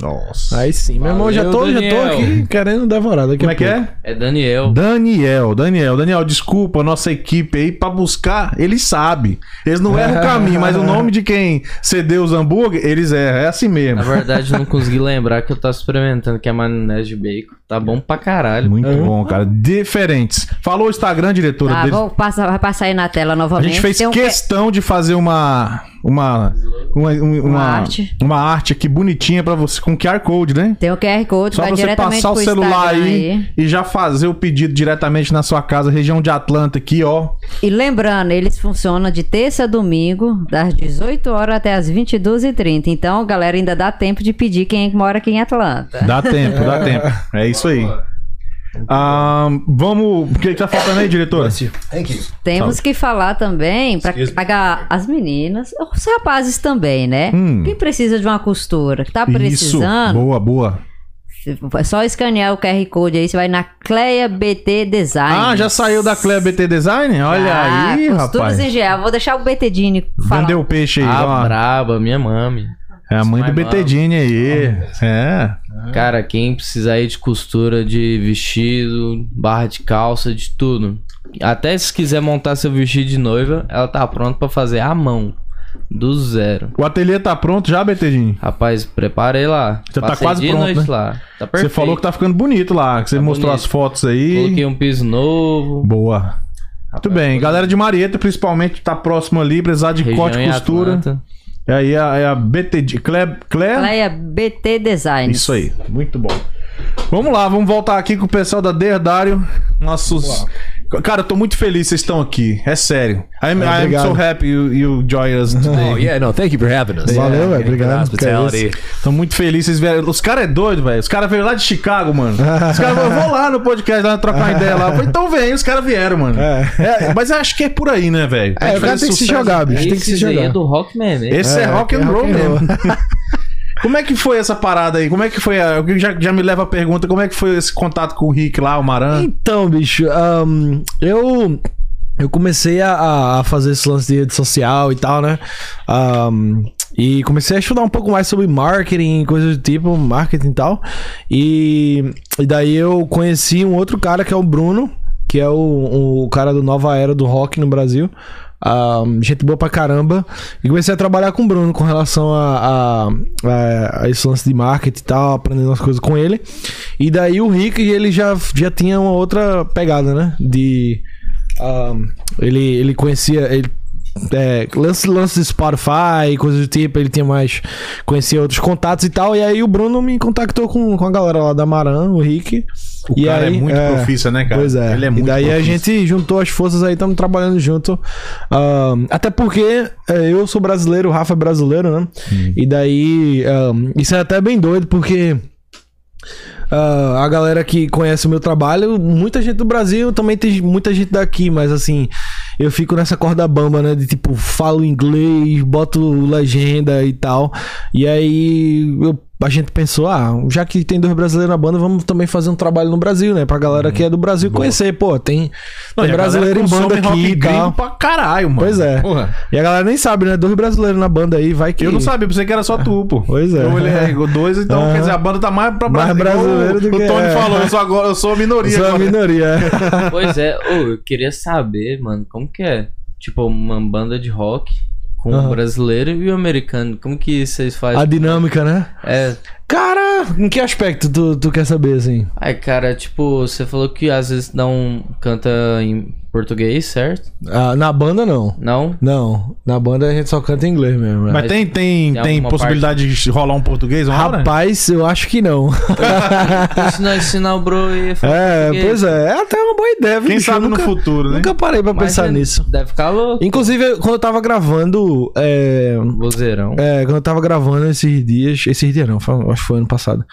Nossa. Aí sim, meu irmão, já tô, já tô Daniel. aqui querendo devorar daqui Como é que é? É Daniel. Daniel, Daniel, Daniel, desculpa, nossa equipe aí pra buscar, eles sabem. Eles não erram o caminho, mas o nome de quem cedeu os hambúrguer, eles erram. É assim mesmo. Na verdade, eu não consegui lembrar que eu tava experimentando, que é maionese de bacon. Tá bom pra caralho. Muito É. bom, cara. Diferentes. Falou o Instagram, diretora Ah, vou passar, vai passar aí na tela A novamente. gente fez um que- questão de fazer uma uma uma, uma, Uma arte. uma arte aqui bonitinha pra você com QR Code, né? Tem o QR Code, Só vai você diretamente passar o celular Instagram aí, e já fazer o pedido diretamente na sua casa, região de Atlanta aqui, ó. E lembrando, eles funcionam de terça a domingo, das 18 horas até as 22h30. Então, galera, ainda dá tempo de pedir quem mora aqui em Atlanta. Dá tempo, dá tempo. É isso aí. Ah, vamos. O que tá faltando aí, diretora? Thank you. Temos que falar também para pagar as meninas, os rapazes também, né? Hum. Quem precisa de uma costura, que tá Isso. precisando, Boa, boa. é só escanear o QR Code aí, você vai na Cleia BT Design. Ah, já saiu da Clea BT Design? Olha Ah, aí, Costuras rapaz. em geral. Vou deixar o BT Dini falar. Vendeu o peixe aí, Ah, ó. braba, minha mami. É a mãe do. Dini aí. É. Cara, quem precisar aí de costura de vestido, barra de calça, de tudo. Até se quiser montar seu vestido de noiva, ela tá pronta pra fazer à mão. Do zero. O ateliê tá pronto já, BT Dini? Rapaz, preparei lá. Você tá quase dia e pronto, noite né? lá. Tá Você falou que tá ficando bonito lá, que você Tá mostrou bonito. as fotos aí. Coloquei um piso novo. Boa. Muito Rapaz, bem. Galera de Marieta, principalmente, tá próximo ali, precisar de região corte e costura. Atlanta. É aí a, é a BT Dini. Clea, Clea? Cleia BT Design. Isso aí, muito bom. Vamos lá, vamos voltar aqui com o pessoal da Derdário. Nossos. Cara, eu tô muito feliz que vocês estão aqui. É sério. I'm, I'm obrigado. so happy you, you join us today. Oh yeah, no, thank you for having us. Valeu, velho, the obrigado. Hospitality. Tô muito feliz vocês vieram. Os caras é doido, velho. Os caras veio lá de Chicago, mano. Os caras eu vou lá no podcast lá trocar uma ideia lá. Falei, então vem, os caras vieram, mano. É. É, mas eu acho que é por aí, né, velho? É, o cara tem que se jogar, bicho. Tem que se Esse aí jogar. é do Rockman, né? Esse é, É, rock and é roll rock and roll. mesmo. Como é que foi essa parada aí? Como é que foi? A... Já, já me leva a pergunta, como é que foi esse contato com o Rick lá, o Maran? Então, bicho, ahn, eu eu comecei a, a fazer esse lance de rede social e tal, né? Ahn, e comecei a estudar um pouco mais sobre marketing, coisas do tipo, marketing e tal. E, e daí eu conheci um outro cara que é o Bruno, que é o, o cara do Nova Era do Rock no Brasil. Ahn, gente boa pra caramba. E comecei a trabalhar com o Bruno com relação a, a, a, a esse lance de marketing e tal, aprendendo as coisas com ele. E daí o Rick, ele já, já tinha uma outra pegada, né? De. ahn, ele, ele conhecia. Ele, é, lance, lance de Spotify, coisas do tipo, ele tinha mais. Conhecia outros contatos e tal. E aí o Bruno me contactou com, com a galera lá da Maran, o Rick. O e cara aí, é muito profissa, né, cara? Pois é. Ele é muito e daí a profissa. gente juntou as forças aí, estamos trabalhando junto. Ahn, até porque é, eu sou brasileiro, o Rafa é brasileiro, né? E daí. ahn, isso é até bem doido, porque. ah, a galera que conhece o meu trabalho, muita gente do Brasil, também tem muita gente daqui, mas assim, eu fico nessa corda bamba, né? De tipo, falo inglês, boto legenda e tal. E aí eu a gente pensou, ah, já que tem dois brasileiros na banda, vamos também fazer um trabalho no Brasil, né? Pra galera que é do Brasil conhecer. Pô, tem, Não, tem a brasileiro em banda aqui e tal. pra caralho, mano. Pois é. Porra. E a galera nem sabe, né? Dois brasileiros na banda aí, vai que. Eu não sabia, pensei que era só tu, pô. Pois é. Eu olhei o dois, então quer dizer, a banda tá mais pra Mais Brasil. brasileiro do o, que- o Tony é. falou, eu sou, agora, eu sou a minoria. Sou a agora. minoria. é. Pois é, ô, eu queria saber, mano, como que é? Tipo, uma banda de rock com Aham. o brasileiro e o americano. Como que vocês fazem? a dinâmica, né? É. Cara, em que aspecto tu, tu quer saber, assim? Ai, cara, tipo, você falou que às vezes não canta em português, certo? Ah, na banda, não. Não? Não, na banda a gente só canta em inglês mesmo. né? Mas tem, tem, Tem tem alguma possibilidade de rolar um português uma hora? Rapaz, eu acho que não. Se não ensinar o bro e é, português, pois é. É até uma boa ideia, viu, Quem sabe nunca, no futuro, né? Nunca parei pra pensar imagina, nisso. Deve ficar louco. Inclusive, quando eu tava gravando. É, Vozeirão. é, quando eu tava gravando esses dias. Esses dias não, foi- acho que foi ano passado.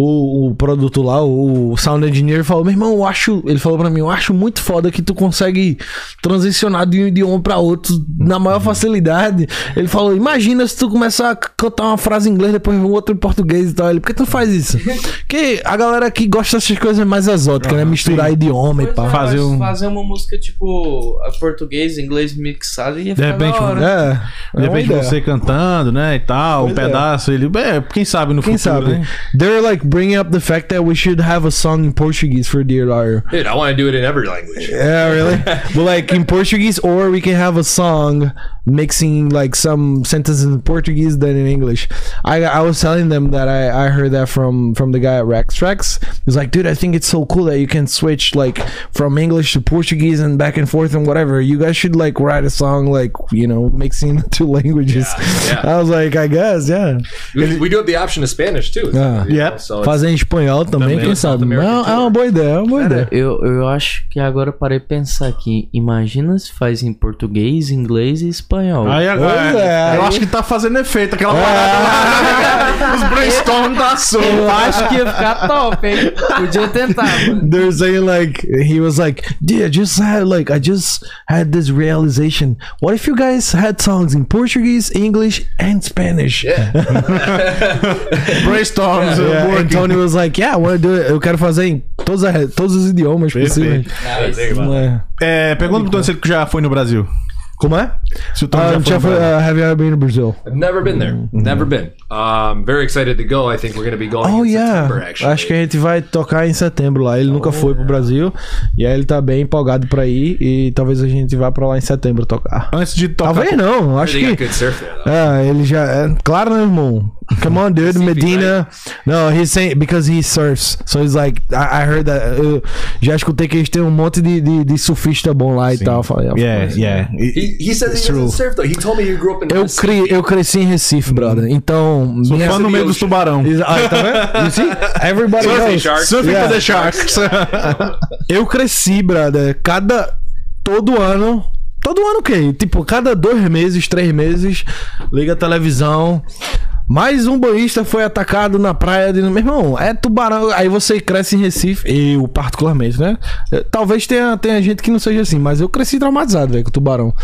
O, o produto lá, o, o sound engineer, falou: Meu irmão, eu acho. Ele falou pra mim: Eu acho muito foda que tu consegue transicionar de um idioma pra outro na maior facilidade. Ele falou: Imagina se tu começar a cantar uma frase em inglês, depois um outro em português e tal. Ele, por que tu faz isso? Porque a galera aqui gosta dessas coisas mais exóticas, né? Misturar idioma e Pois pá. é, Fazer um- fazer uma música tipo a português e inglês mixado ia De ficar repente, da hora. É. De é repente ideia. você cantando, né, e tal, um Pois é. pedaço, ele... É, quem sabe no Quem futuro, sabe? né? They're like bringing up the fact that we should have a song in Portuguese for Dear Liar. Dude, I want to do it in every language. Yeah, really? but like in Portuguese, or we can have a song mixing like some sentences in Portuguese than in English. I I was telling them that I, I heard that from from the guy at Rex Tracks. He's like, dude, I think it's so cool that you can switch like from English to Portuguese and back and forth and whatever. You guys should like write a song like you know mixing the two languages. Yeah, yeah. I was like, I guess, yeah. We, we do have the option of Spanish too. Ah. you know, Yep. So Fazer em espanhol também, Também. quem sabe? South É, American é uma boa ideia, é uma boa ideia. Eu, eu acho que agora parei de pensar aqui. Imagina se faz em português, inglês e espanhol. Aí agora, Pois é, eu aí- acho que tá fazendo efeito aquela parada lá. Os brainstorm da sua. Eu acho que ia ficar top, hein? Podia tentar, mano. They're saying like he was like, dude, I just had like I just had this realization. What if you guys had songs in Portuguese, English, and Spanish? Yeah. Brainstorms. Yeah, and working. Tony was like, yeah, I want to do it. Eu quero fazer em todos, a- todos os idiomas possíveis. É. É, pergunta pro Tony se ele já foi no Brasil. Como é? Se o Tony Um, já foi já no foi, Brasil. uh, have you ever been to Brazil? I've never been there. Never been. Um, very excited to go. I think we're going to be going Oh in yeah, September. Actually, acho que a gente vai tocar em setembro lá. Ele nunca foi pro Brasil e aí ele tá bem empolgado pra ir e talvez a gente vá pra lá em setembro tocar. Antes de tocar. Talvez não, acho que surf there. Ah, ele já é. Claro, né, irmão? Come on, dude. Medina. No, he's saying because he surfs. So he's like, I, I heard that. Eu já escutei que eles têm um monte de, de, de surfista bom lá e tal. Eu Falei, of Yeah, course. yeah. He, he says he It's true. doesn't surf though. He told me he grew up in. Eu, Recife. cri, eu cresci em Recife, brother. Então. Sou minha- fã no meio dos tubarão. Is- Ah, tá vendo? You see? Everybody Surfing knows. sharks. Surfing Yeah. for the Sharks. Eu cresci, brother. Cada. Todo ano. Todo ano o quê? Tipo, cada dois meses, três meses, liga a televisão. Mais um banhista foi atacado na praia de. Meu irmão, é tubarão. Aí você cresce em Recife, eu particularmente, né? Talvez tenha, tenha gente que não seja assim, mas eu cresci traumatizado, velho, com tubarão.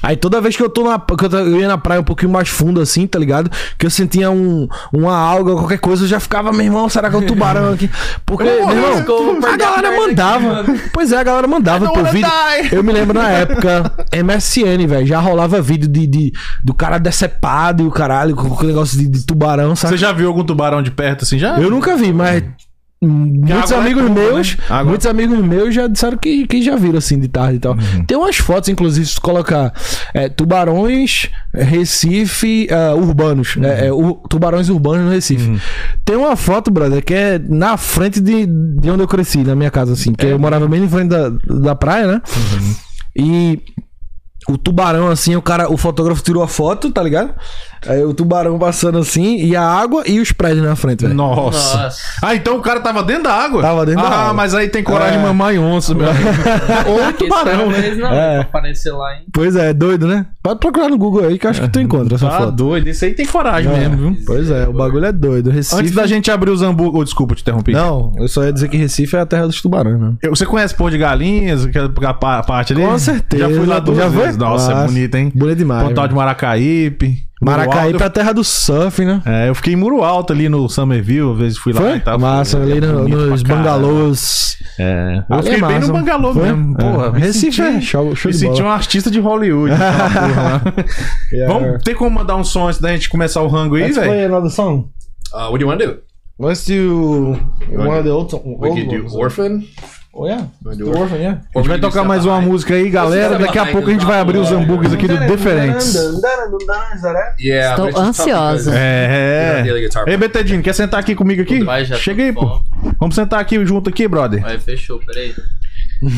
Aí toda vez que eu tô na. Que eu, ia na praia um pouquinho mais fundo, assim, tá ligado? Que eu sentia um, uma alga, qualquer coisa, eu já ficava, meu irmão, será que é um tubarão aqui? Porque, meu irmão, a galera mandava. Pois é, a galera mandava por vídeo. Eu me lembro na época, MSN, velho, já rolava vídeo de, de- do cara decepado e o caralho, com com negócio de, de tubarão, sabe? Você já viu algum tubarão de perto assim já? Eu nunca vi, mas muitos é amigos curva, meus, né? Água- muitos amigos meus já disseram que, que já viram assim de tarde e tal. Uhum. Tem umas fotos, inclusive, se colocar é, tubarões Recife ah, urbanos, Uhum. é, é, ur- tubarões urbanos no Recife. Tem uma foto, brother, que é na frente de, de onde eu cresci, na minha casa, assim, que É. eu morava bem em frente da, da praia, né? Uhum. E o tubarão, assim, o cara, o fotógrafo tirou a foto, tá ligado? Aí o tubarão passando assim, e a água e os prédios na frente, velho. Nossa. Nossa. Ah, então o cara tava dentro da água? Tava dentro da ah, água. mas aí tem coragem É. de mamar em onça, meu amigo. Ou tubarão, né? Não, É. pra aparecer lá, hein? Pois é, doido, né? Pode procurar no Google aí que eu acho que tu encontra essa Tá foto. doido. Isso aí tem coragem mesmo, viu? Pois é, o bagulho é doido. Recife. Antes da gente abrir os hambúrguer... Oh, desculpa te interromper. Não, eu só ia dizer que Recife é a terra dos tubarões, né? Você conhece Pôr de Galinhas, aquela pa- parte ali? Com certeza. Já fui lá duas Já foi? vezes. Nossa, é Nossa. bonito, hein? Bonito demais. Pontal de Maracaípe. Maracaí pra Alto. terra do surf, né? É, eu fiquei em Muro Alto ali no Somerville, às vezes fui lá Foi? e tal. Massa, ali no- nos bangalôs. É, eu Ali fiquei é bem no massa. bangalô Foi? mesmo. É. Porra, me Recife senti- é show- show Me de senti bola. um artista de Hollywood. porra lá. Vamos ter como mandar um som antes da gente começar o rango aí, Let's velho? play another song. Uh, what do you want to do? Let's do one of the old, We old could do. Orphan. Orphan, yeah. A gente vai tocar mais uma música aí, galera. Daqui a pouco a gente vai abrir os hambúrgueres aqui do Diferentes. Yeah, Estou ansiosa. É. guitar. Ei, Betedinho, quer sentar aqui comigo aqui? Vai, já tô Chega aí, pô. Vamos sentar aqui junto aqui, brother. Aí, fechou, peraí.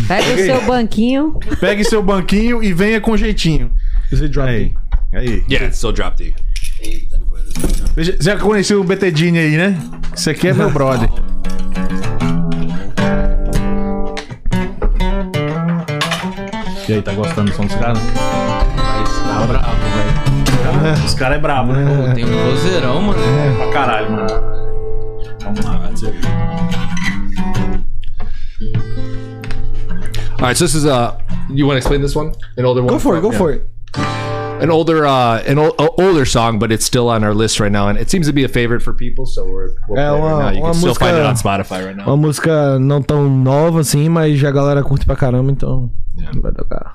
Pega o seu banquinho. Pegue seu banquinho e venha com jeitinho. Aí. Aí. Yeah, still drop D. Você já- conheceu o Betedini aí, né? Esse aqui é meu brother. E aí, tá gostando do som dos caras? Tá bravo, velho. Os caras é brabo, né? Pô, tem um vozeirão, mano. Pra caralho, mano. Vamos lá, vai ser. All right, so this is uh, you want to explain this one? An older one. Go for it, go Yeah. for it. An older, uh, an o- older song, but it's still on our list right now, and it seems to be a favorite for people. So we're we'll É uma- right now. You uma can still find it on Spotify right now. Uma música não tão nova assim, mas já a galera curte pra caramba, então vai tocar.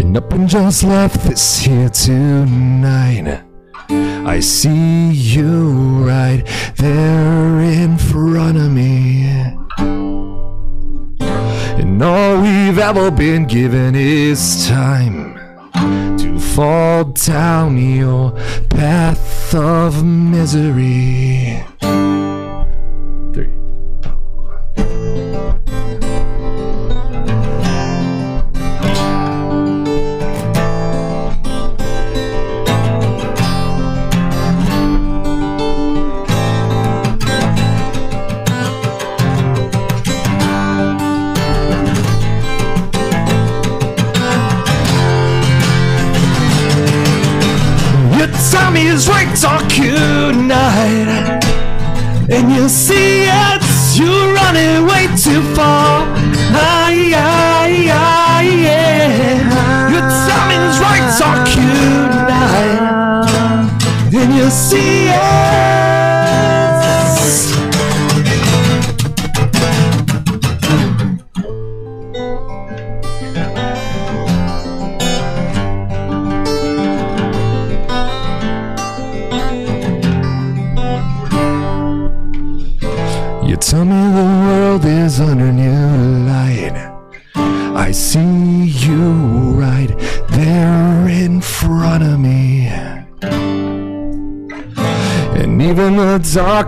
And up and just left this here tonight. I see you right there in front of me. And all we've ever been given is time to fall down your path of misery.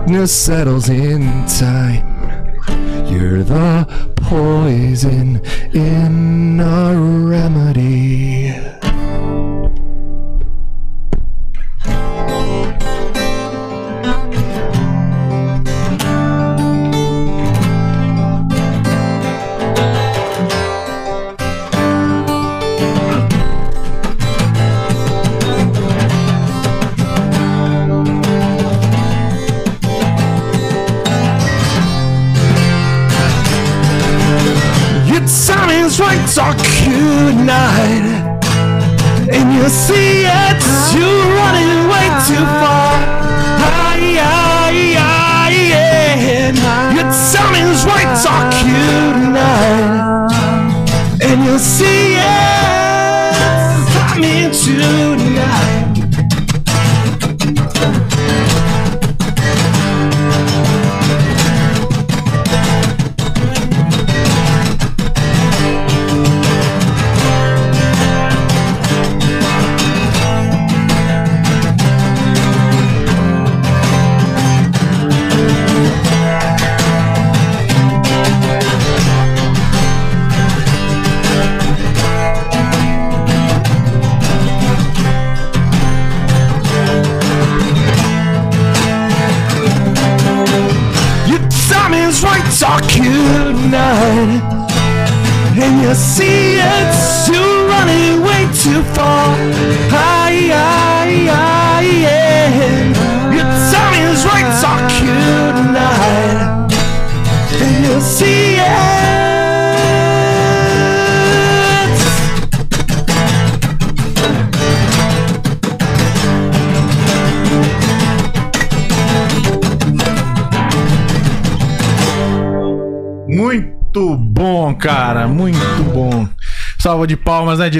Darkness settles in time. You're the poison in a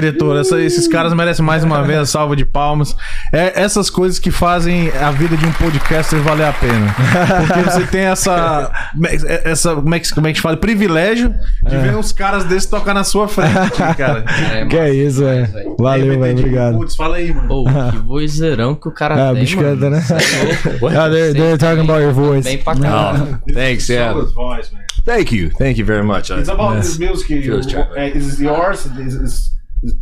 diretor? Essa- esses caras merecem mais uma vez a salva de palmas. É essas coisas que fazem a vida de um podcaster valer a pena. Porque você tem essa. essa como, é que, como é que se fala? Privilégio de ver uns caras desses tocar na sua frente, cara. Que é isso, é. Valeu, velho. Obrigado. Putz, fala aí, mano. Pô, que vozeirão que o cara Ah, tem, bicho mano. canta, né? Cê é. Ah, they're, they're talking about your voice. Bem pra caralho. Thanks, yeah. Thank you. Thank you very much. It's about this music. Uh, is yours? Is, is, is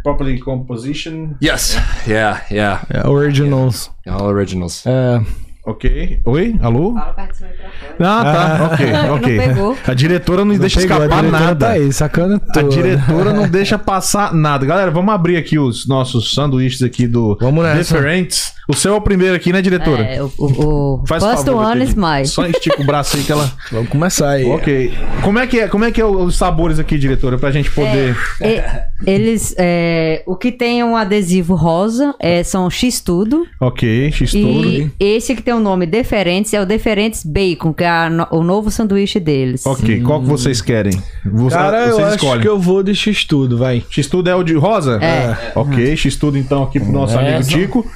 properly composition? yes. Yeah, yeah. É, originals. All originals. É, Ok. Oi? Alô? Fala perto do microfone. Ah, tá. Ok, Não ok. pegou. A diretora não, deixa pegou, a escapar nada. Tá aí, sacana A toda. diretora não deixa passar nada. Galera, vamos abrir aqui os nossos sanduíches aqui do Vamos nessa. Diferentes. O seu é o primeiro aqui, né, diretora? É, o, o, o Faz first favor, one is mine. Só estica o braço aí que ela. Vamos começar aí. Ok. Como é que é, como é, que é os sabores aqui, diretora, pra gente poder. E- eles, é, o que tem um adesivo rosa é, são X-Tudo. Ok, X tudo. E esse que tem o nome Deferentes é o Deferentes Bacon, que é a o novo sanduíche deles. Ok, qual que vocês querem? Você, Cara, eu vocês acho escolhem. que eu vou de X tudo, vai. X tudo é o de rosa? É. Ok, X tudo então aqui pro nosso amigo Essa. Tico.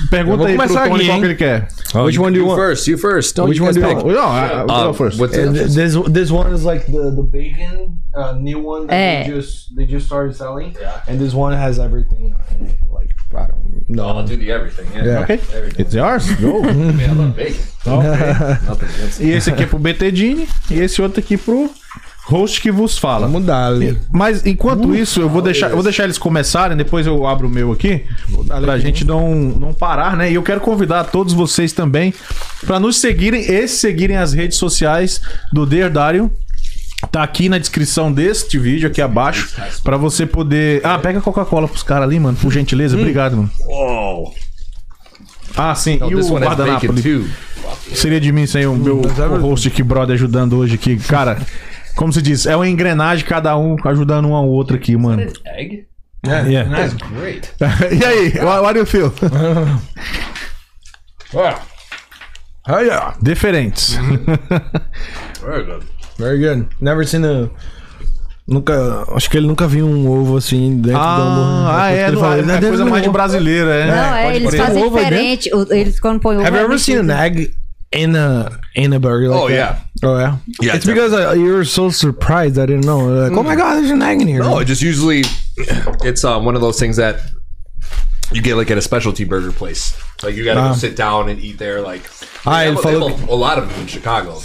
Eu Pergunta vou aí pro começar Tony aqui, qual que ele quer. Which one do you You want? first. You first. Don't Which you one do you pick? want? Não, uh, Uh, go first. what's Uh, this this one is like the the bacon uh, new one that Eh. they just they just started selling, Yeah. and this one has everything. Like I don't know. I'll do the everything. Yeah. Yeah. Ok. It's yours? Go. Man, I love bacon. Nothing against it. E esse aqui é pro BTDini e esse outro aqui pro host que vos fala. Vamos dar. Mas enquanto isso, eu vou deixar, eu vou deixar eles começarem, depois eu abro o meu aqui, pra gente não, não parar, né? E eu quero convidar todos vocês também pra nos seguirem e seguirem as redes sociais do Dear Dario. Tá aqui na descrição deste vídeo, aqui abaixo, pra você poder. Ah, pega a Coca-Cola pros caras ali, mano, por gentileza. Obrigado, mano. Whoa. Ah, sim. No, e o guardanapo. Seria de mim sem o meu host aqui, brother, ajudando hoje aqui. Cara, como se diz, é uma engrenagem, cada um ajudando um ao outro aqui, mano. Egg? Yeah. That's great. e aí, what, what do you feel? Wow. Oh yeah, Diferentes. Very good. very good. Never seen a. Nunca, acho que ele nunca viu um ovo assim dentro do hambúrguer. Ah, ah, é, Ele não, fala, é, "Né, é coisa do mais de ovo." brasileira, é. Não, é, eles fazem diferente. o- Eles quando põem ovo. Have you é ever seen an egg in a in a burger? Like Oh, that? yeah. Oh yeah. Yeah, It's because uh, you're so surprised. I didn't know. Like, oh my god, there's an egg in here. No, it just usually it's um, one of those things that you get like at a specialty burger place. Like you gotta Ah. go sit down and eat there. Like I they have, a- have a, a lot of them in Chicago.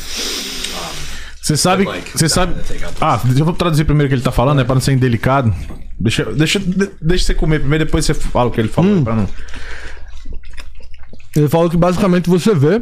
Você sabe, Like, você sabe. that take out the- Ah, deixa eu traduzir primeiro o que ele tá falando, é pra não ser indelicado. Deixa, deixa, de- deixa você comer primeiro, depois você fala o que ele falou. Hum. Pra não... Ele falou que basicamente você vê.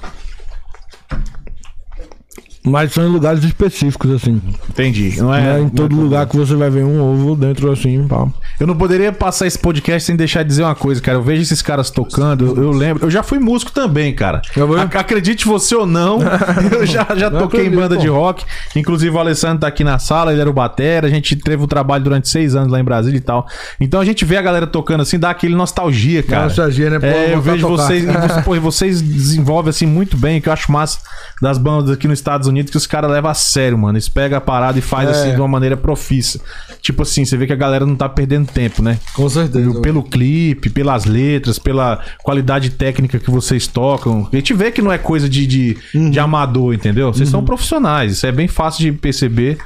Mas são em lugares específicos, assim. Entendi. Não Não é, é em todo lugar que você vai ver um ovo dentro assim, pá. Eu não poderia passar esse podcast sem deixar de dizer uma coisa, cara. Eu vejo esses caras tocando, eu, eu lembro. Eu já fui músico também, cara. Ac- acredite você ou não, eu já, já Não toquei em banda de pô. rock. Inclusive o Alessandro tá aqui na sala, ele era o batera. A gente teve o trabalho durante seis anos lá em Brasília e tal. Então a gente vê a galera tocando assim, dá aquele nostalgia, cara. Nostalgia, né? Pô, É, eu vejo vocês, e você- pô, vocês desenvolvem assim muito bem, que eu acho massa das bandas aqui nos Estados Unidos, que os caras levam a sério, mano. Eles pegam a parada e faz É. assim de uma maneira profissa. Tipo assim, você vê que a galera não tá perdendo tempo, né? Com certeza. Pelo clipe, pelas letras, pela qualidade técnica que vocês tocam. A gente vê que não é coisa de, de, de amador, entendeu? Vocês são profissionais. Isso é bem fácil de perceber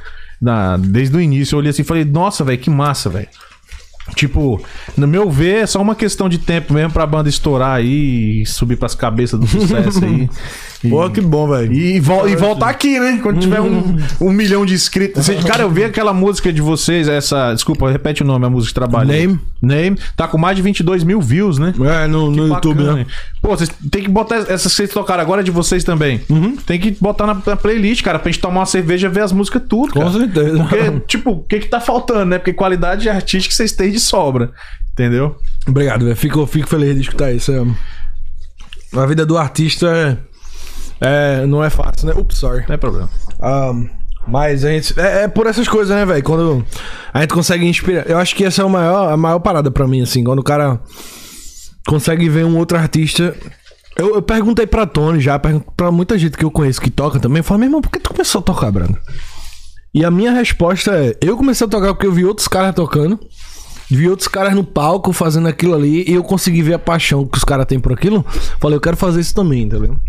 na, desde o início. Eu olhei assim e falei, nossa, velho, que massa, velho. Tipo, no meu ver, é só uma questão de tempo mesmo pra banda estourar aí e subir pras cabeças do sucesso aí. E- Pô, que bom, velho. e, vol e voltar aqui, né? Quando tiver um, um milhão de inscritos. Cara, eu vi aquela música de vocês, essa. Desculpa, repete o nome, a música de trabalho. Name. Name. Tá com mais de 22 mil views, né? É, no, no YouTube, né? Pô, vocês tem que botar. Essas que vocês tocaram agora é de vocês também. Tem que botar na, na playlist, cara, pra gente tomar uma cerveja e ver as músicas tudo. Com cara. certeza. Porque, tipo, o que que tá faltando, né? Porque qualidade artística vocês têm de sobra. Entendeu? Obrigado, velho. Fico, fico feliz de escutar isso. é. A vida do artista é, é- não é fácil, né? Ups, sorry. Não é problema. Um, mas a gente. É, é por essas coisas, né, velho? Quando a gente consegue inspirar. Eu acho que essa é a maior, a maior parada pra mim, assim. Quando o cara consegue ver um outro artista Eu, eu perguntei pra Tony já, pra muita gente que eu conheço que toca também. Eu falo, meu irmão, por que tu começou a tocar, Brando? E a minha resposta é: eu comecei a tocar porque eu vi outros caras tocando. Vi outros caras no palco fazendo aquilo ali e eu consegui ver a paixão que os caras têm por aquilo. Falei, eu quero fazer isso também, tá ligado?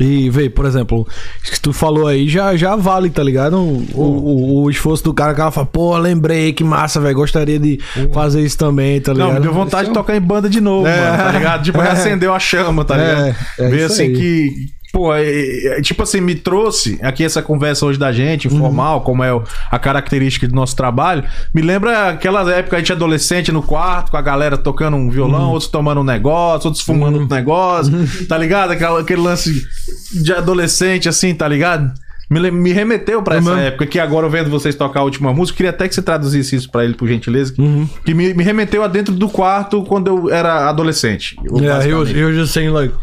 E, vê, por exemplo, isso que tu falou aí já, já vale, tá ligado? O, o, o esforço do cara que ela fala, pô, lembrei, que massa, velho. Gostaria de fazer isso também, tá ligado? Não, me deu vontade de tocar em banda de novo, É. mano, tá ligado? Tipo, reacendeu a chama, tá ligado? É, é Ver assim aí. que. Pô, é- é- tipo assim, me trouxe aqui essa conversa hoje da gente, informal, como é a característica do nosso trabalho. Me lembra aquelas épocas a gente adolescente no quarto, com a galera tocando um violão, outros tomando um negócio, outros fumando um negócio, tá ligado? Aquela- aquele lance de adolescente, assim, tá ligado? Me, me remeteu pra essa Uhum. época que agora eu vendo vocês tocar a última música, queria até que você traduzisse isso pra ele, por gentileza. Que me, me remeteu a dentro do quarto quando eu era adolescente. Yeah, he was he was just saying like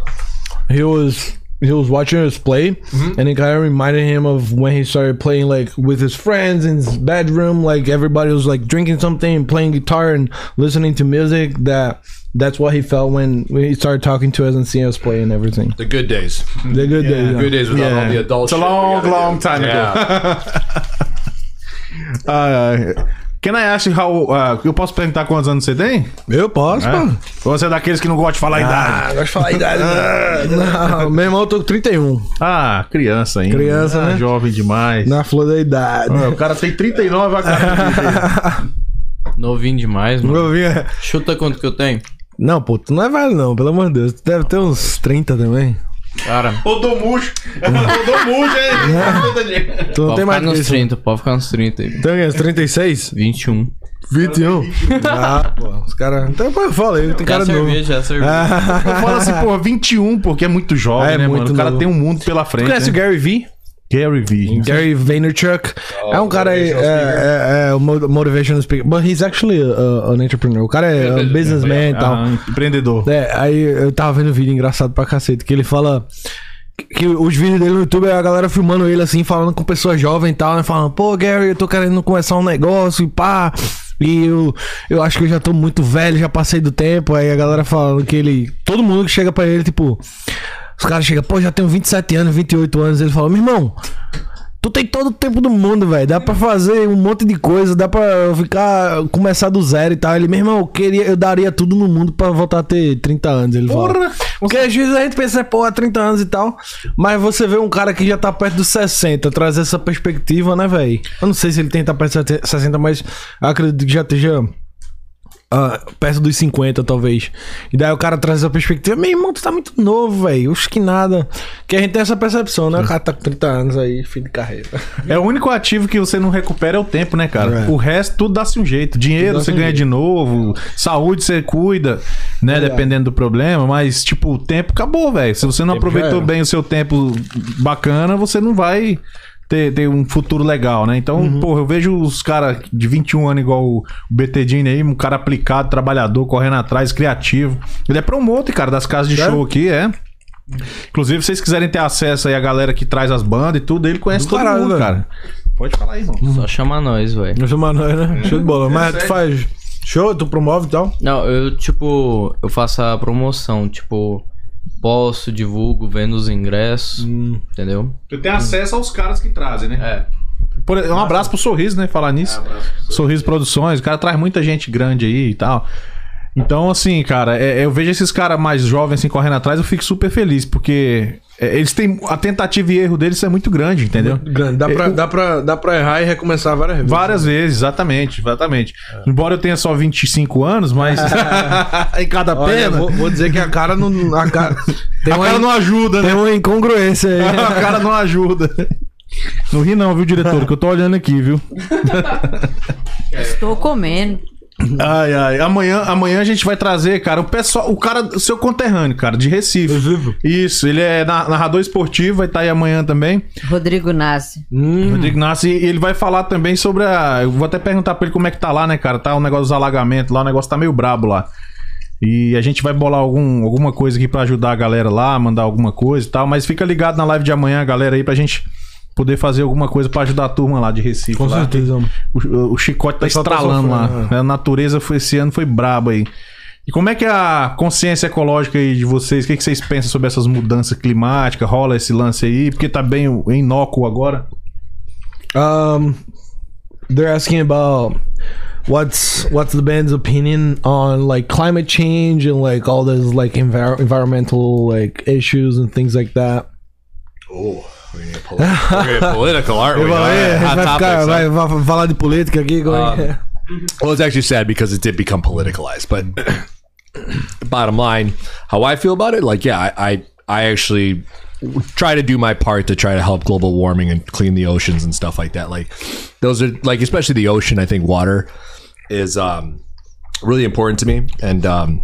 he was he was watching us play mm-hmm. and it kind of reminded him of when he started playing like with his friends in his bedroom like everybody was like drinking something and playing guitar and listening to music that that's what he felt when, when he started talking to us and seeing us play and everything The good days. the good days yeah. Good days without all the adults. It's a shit we long, do. long time Yeah. Ai, ai. Uh, Can I ask how. uh, eu posso perguntar quantos anos você tem? eu posso É? pô Ou você é daqueles que não gosta de falar a ah, idade? gosto de falar a idade não, meu irmão eu tô com 31 Ah, criança ainda. Criança, Ah, né? Jovem demais. na flor da idade Ah, o cara tem 39, a cara. Novinho demais, mano. Eu vinha- Chuta quanto que eu tenho? não pô tu não é velho não pelo amor de Deus tu deve ter uns 30 também Cara, Ô, tô murcho. Ô, tô murcho, hein? tu não pode tem ficar mais nos isso 30, pode ficar nos 30 aí. Tem uns 36? 21. 21? Ah, pô, os caras. Então, pô, eu falei, tem Já cara novo. cerveja, já cerveja. Eu falo assim, pô, 21, porque é muito jovem, É, né, muito mano? O cara novo. tem um mundo pela frente. Conhece o né? Gary V? Gary V. Gary Vaynerchuk. é um cara aí, é, é, é, o mo- motivational speaker. But he's actually a, an entrepreneur. O cara é um businessman e tal. Ah, empreendedor. É, aí eu tava vendo um vídeo engraçado pra cacete, que ele fala que- que os vídeos dele no YouTube é a galera filmando ele assim, falando com pessoas jovens e tal, né? Falando, pô, Gary, eu tô querendo começar um negócio e pá. E eu, eu acho que eu já tô muito velho, já passei do tempo. Aí a galera falando que ele. Todo mundo que chega pra ele, tipo. Os caras chegam, pô, já tenho 27 anos, 28 anos. Ele fala, meu irmão. Tu tem todo o tempo do mundo, velho. Dá pra fazer um monte de coisa, dá pra ficar. começar do zero e tal. Ele, meu irmão, eu, queria, eu daria tudo no mundo pra voltar a ter 30 anos. Ele fala. Porra! Porque às vezes a gente pensa, pô, há 30 anos e tal. Mas você vê um cara que já tá perto dos 60, trazer essa perspectiva, né, velho? Eu não sei se ele tem que tá perto dos 60, mas acredito que já esteja. Ah, perto dos 50, talvez. E daí o cara traz essa perspectiva. Meu irmão, tu tá muito novo, velho. Acho que nada. Que a gente tem essa percepção, né? O cara tá com 30 anos aí, fim de carreira. É o único ativo que você não recupera é o tempo, né, cara? É. O resto, tudo dá-se um jeito. Dinheiro você um ganha jeito. de novo, saúde você cuida, né? Verdade. Dependendo do problema, mas, tipo, o tempo acabou, velho. Se você não aproveitou bem o seu tempo bacana, você não vai ter, ter um futuro legal, né? Então, Uhum. porra, eu vejo os caras de 21 anos igual o BT Dini aí, um cara aplicado, trabalhador, correndo atrás, criativo. Ele é promotor, cara, das casas de Sério? show aqui, é. Inclusive, se vocês quiserem ter acesso aí a galera que traz as bandas e tudo, ele conhece Do todo caralho, mundo, velho. cara. Pode falar aí, irmão. Só chamar nós, velho. Sou Manoel, né? Show de bola. Mas tu faz show, tu promove e tal? Não, eu, tipo, eu faço a promoção, tipo, posto, divulgo, vendo os ingressos, entendeu? Tu tem acesso aos caras que trazem, né? É. Por- um abraço pro Sorriso, né? Falar nisso. Sorriso Produções, o cara traz muita gente grande aí e tal. Então, assim, cara, é- eu vejo esses caras mais jovens assim correndo atrás, eu fico super feliz, porque é, eles têm. A tentativa e erro deles é muito grande, entendeu? Grande. Dá pra, dá, pra, dá pra errar e recomeçar várias vezes. Várias vezes, exatamente, exatamente. Embora eu tenha só 25 anos, mas. em cada Olha, pena. vou, vou dizer que a cara não. A cara, tem, a uma, cara não ajuda, né? tem uma incongruência aí. a cara não ajuda. Não ri não, viu, diretor? Que eu tô olhando aqui, viu? Estou comendo. Ai, ai. Amanhã, amanhã a gente vai trazer, cara, o pessoal, o cara, o seu conterrâneo, cara, de Recife. Isso, ele é na- narrador esportivo, vai estar aí amanhã também. Rodrigo Nasce. Rodrigo Nassi, e ele vai falar também sobre a. Eu vou até perguntar pra ele como é que tá lá, né, cara? Tá o negócio dos alagamentos lá, o negócio tá meio brabo lá. E a gente vai bolar algum, alguma coisa aqui pra ajudar a galera lá, mandar alguma coisa e tal. Mas fica ligado na live de amanhã, galera, aí, pra gente poder fazer alguma coisa pra ajudar a turma lá de Recife. Com lá. certeza. O, o chicote tá tá estralando lá. sofrendo, A natureza foi, esse ano foi braba aí. E como é que é a consciência ecológica aí de vocês? O que, que vocês pensam sobre essas mudanças climáticas? Rola esse lance aí? Porque tá bem inócuo agora. Um, they're asking about what's what's the band's opinion on like climate change and like all those like envir- environmental like issues and things like that. Oh, we're gonna get poli- we're gonna get political, aren't we? Eu Yeah, "É, a vai, ficar, vai, vai falar de política aqui. como é que é?" Well, it's actually sad because it did become politicalized. But bottom line, how I feel about it, like, yeah, I, I, I actually try to do my part to try to help global warming and clean the oceans and stuff like that. Like, those are like, especially the ocean. I think water is um, really important to me. And um,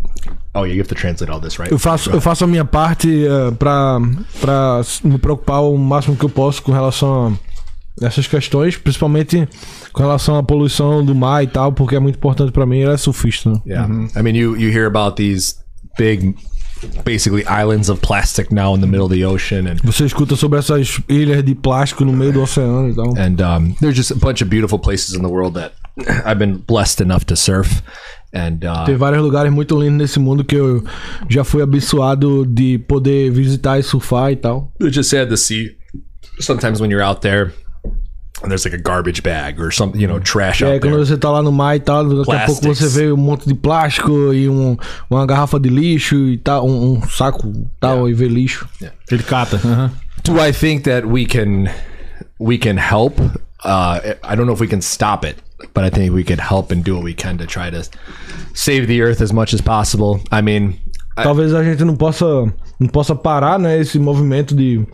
oh, yeah, you have to translate all this, right? Eu faço, eu faço a minha parte eh, pra, pra me preocupar o máximo que eu posso com relação a essas questões, principalmente com relação à poluição do mar e tal, porque é muito importante pra mim. Ele é surfista. né? Yeah. I mean, you you hear about these big, basically islands of plastic now in the middle of the ocean, and Você escuta sobre essas ilhas de plástico no meio do oceano e tal. and um, there's just a bunch of beautiful places in the world that I've been blessed enough to surf, and uh, Tem vários lugares muito lindos nesse mundo que eu já fui abençoado de poder visitar e surfar e tal. it's just sad to see. Sometimes when you're out there. And there's like a garbage bag or something, you know, trash aí out quando there. você tá lá no mar e tal, daqui a pouco Plastics. você vê um monte de plástico e um, uma garrafa de lixo e tal, um, um saco tal e vê lixo. Ele cata. aham. Do I think that we can we can help? Uh, I don't know if we can stop it, but I think we could help and do what we can to try to save the earth as much as possible. I mean, Talvez a gente não possa, não possa parar, né, esse movimento de,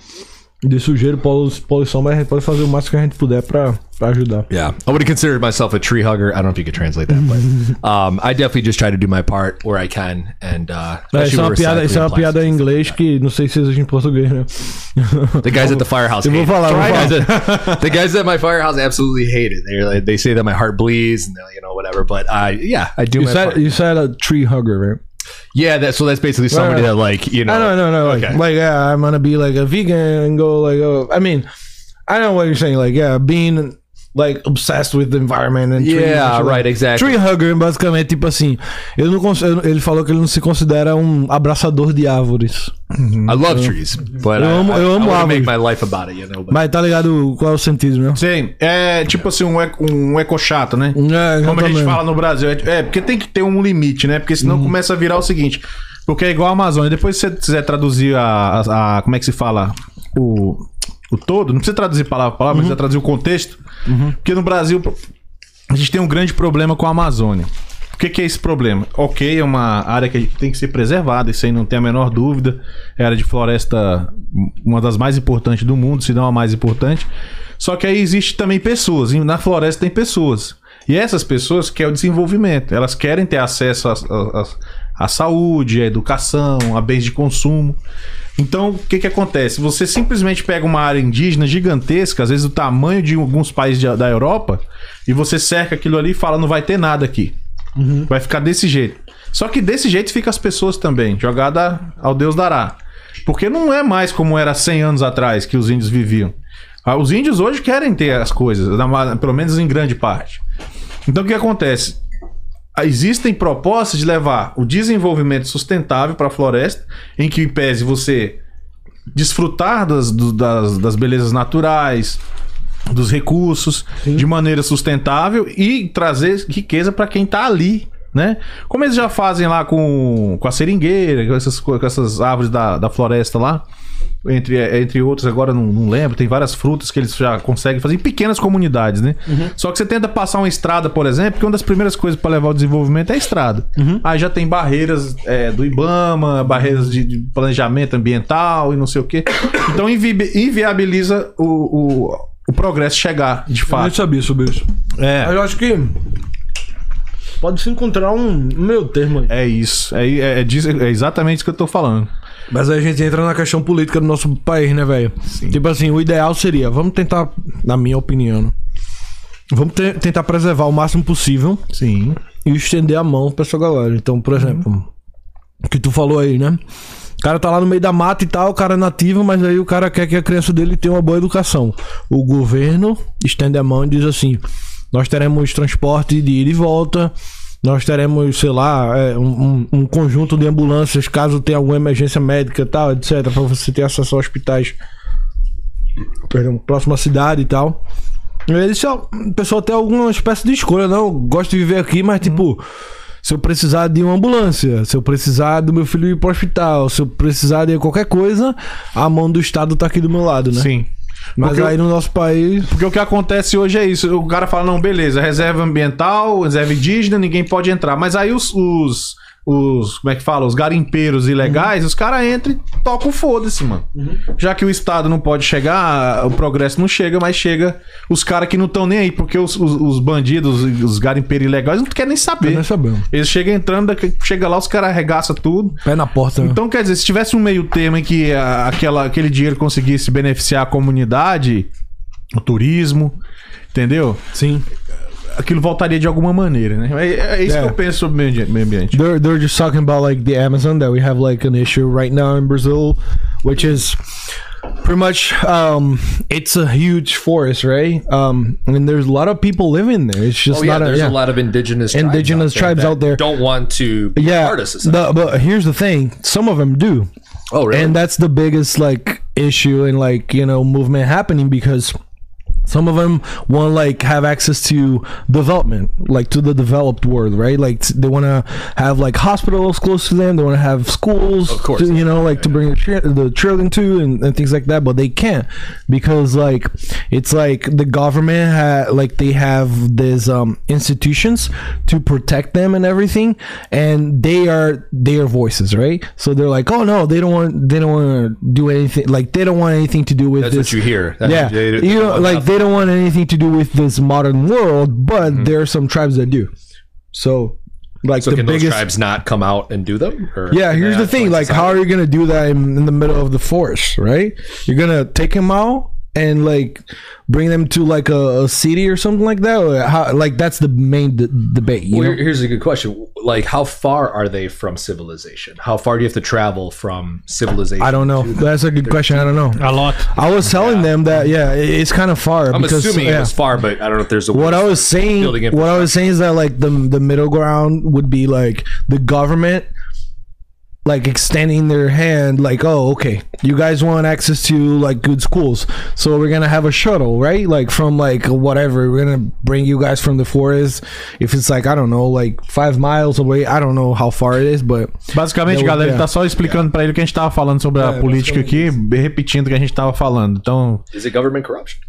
de sujeira polu- poluição, mas a gente pode fazer o máximo que a gente puder pra, pra ajudar. Yeah, I would consider myself a tree hugger. I don't know if you could translate that, but um, I definitely just try to do my part where I can. And uh, É, isso é uma piada, isso é uma piada em inglês que não sei se existe em português, né? The guys at the firehouse. Eu vou falar, vou The guys at- the guys at my firehouse absolutely hate it. They like, they say that my heart bleeds and you know whatever. But uh, yeah, I do You my said, part. you said a tree hugger, right? Yeah, that so that's basically somebody right. that like you know. No, no, no, no. Like, Okay. like, yeah, I'm gonna be like a vegan and go like, oh, I mean, I know what you're saying. Like, yeah, being like obsessed with the environment and trees Yeah, right, exactly. Tree hugger, basicamente, tipo assim, ele não ele falou que ele não se considera um abraçador de árvores. I love trees, but Eu I, amo- I, eu I amo wanna make árvores. my life about it, you know. But Mas tá ligado qual é o sentido, né? Sim, é tipo assim, um eco, um eco chato, né? É, Como a gente fala no Brasil. É, é, porque tem que ter um limite, né? Porque senão começa a virar o seguinte. Porque é igual a Amazônia. Depois se você quiser traduzir a, a- a- Como é que se fala? O, o todo. Não precisa traduzir palavra por palavra, mas precisa traduzir o contexto. Porque no Brasil a gente tem um grande problema com a Amazônia. O que, que é esse problema? Ok, é uma área que tem que ser preservada, isso aí não tem a menor dúvida. É área de floresta, uma das mais importantes do mundo, se não a mais importante. Só que aí existe também pessoas. e Na floresta tem pessoas. E essas pessoas querem o desenvolvimento. Elas querem ter acesso à saúde, à educação, a bens de consumo. Então, o que, que acontece? Você simplesmente pega uma área indígena gigantesca, às vezes do tamanho de alguns países de- da Europa, e você cerca aquilo ali e fala: não vai ter nada aqui. Vai ficar desse jeito. Só que desse jeito fica as pessoas também, jogada ao Deus dará. Porque não é mais como era 100 anos atrás que os índios viviam. Ah, Os índios hoje querem ter as coisas, pelo menos em grande parte. Então o que acontece? Existem propostas de levar o desenvolvimento sustentável para a floresta, em que pese você desfrutar das, das, das belezas naturais, dos recursos de maneira sustentável e trazer riqueza para quem tá ali, né? Como eles já fazem lá com, com a seringueira, com essas, co- com essas árvores da, da floresta lá, entre, entre outros, agora não, não lembro, tem várias frutas que eles já conseguem fazer em pequenas comunidades, né? Só que você tenta passar uma estrada, por exemplo, que uma das primeiras coisas para levar o desenvolvimento é a estrada. Aí já tem barreiras é, do Ibama, barreiras de, de planejamento ambiental e não sei o quê. Então invi- inviabiliza o, o, o progresso chegar, de Eu nem fato. sabia sobre isso. É. Eu acho que pode se encontrar um meio termo aí. É isso. É, é, é é exatamente isso que eu tô falando. Mas aí a gente entra na questão política do nosso país, né, velho? Tipo assim, o ideal seria, vamos tentar, na minha opinião, né? vamos te- tentar preservar o máximo possível Sim. e estender a mão pra essa galera. Então, por exemplo, o que tu falou aí, né? O cara tá lá no meio da mata e tal, o cara é nativo, mas aí o cara quer que a criança dele tenha uma boa educação. O governo estende a mão e diz assim: nós teremos transporte de ida e volta, nós teremos, sei lá, é, um, um- conjunto de ambulâncias caso tenha alguma emergência médica tal, etc. Pra você ter acesso a hospitais. Perdão, próxima cidade e tal. Eles só. A pessoa tem alguma espécie de escolha, não. eu Gosto de viver aqui, mas tipo. Se eu precisar de uma ambulância, se eu precisar do meu filho ir pro hospital, se eu precisar de qualquer coisa, a mão do Estado tá aqui do meu lado, né? Sim. Mas Porque aí no nosso país. Porque o que acontece hoje é isso. O cara fala, não, beleza, reserva ambiental, reserva indígena, ninguém pode entrar. Mas aí os. os, os- como é que fala? Os garimpeiros ilegais, os caras entram e tocam o foda-se, mano. Já que o Estado não pode chegar, o progresso não chega, mas chega os caras que não estão nem aí, porque os, os, os bandidos, os garimpeiros ilegais não querem nem saber. Sabemos. Eles chegam entrando, chega lá, os caras arregaçam tudo. Pé na porta. né? Então, quer dizer, se tivesse um meio termo em que a- aquela, aquele dinheiro conseguisse beneficiar a comunidade, o turismo, entendeu? Sim. Aquilo voltaria de alguma maneira, né? É, é isso É. que eu penso sobre meio ambiente- meio ambiente. They're they're just talking about like the Amazon that we have like an issue right now in Brazil, which is pretty much um it's a huge forest, right? Um and there's a lot of people living there. It's just Oh yeah, not there's yeah. a lot of indigenous Indigenous tribes that out there. don't want to be yeah, part of society. the- but here's the thing: some of them do, oh really? and that's the biggest like issue and like you know movement happening because some of them want like have access to development like to the developed world right like they want to have like hospitals close to them they want to have schools Of course. to, you know like to bring the, the children to and, and things like that but they can't because like it's like the government ha- like they have these um institutions to protect them and everything and they are their voices right so they're like oh no they don't want they don't want to do anything like they don't want anything to do with That's this what you hear. That's yeah, they- they you know, like. They don't want anything to do with this modern world, but Mm-hmm. there are some tribes that do. So, like so the can biggest. those tribes not come out and do them? Or yeah, here's the thing. Like, how are you gonna do that in, in the middle of the forest, right? You're gonna take them out and like bring them to like a, a city or something like that. Or how, like that's the main d- debate. You Well, know? here's a good question. Like, how far are they from civilization? How far do you have to travel from civilization? I don't know. That's a good question. I don't know. A lot. I was telling them that yeah, it's kind of far. I'm because, assuming yeah. it was far, but I don't know if there's a what I was saying, what I was saying is that like the the middle ground would be like the government, like extending their hand, like oh okay, you guys want access to like good schools, so we're gonna have a shuttle, right? Like from like whatever, we're gonna bring you guys from the forest. If it's like I don't know, like five miles away, I don't know how far it is, but Basicamente, Eu- galera, é. ele tá só explicando pra ele o que a gente tava falando sobre a É, política aqui, repetindo o que a gente tava falando. Então. Is it government corruption?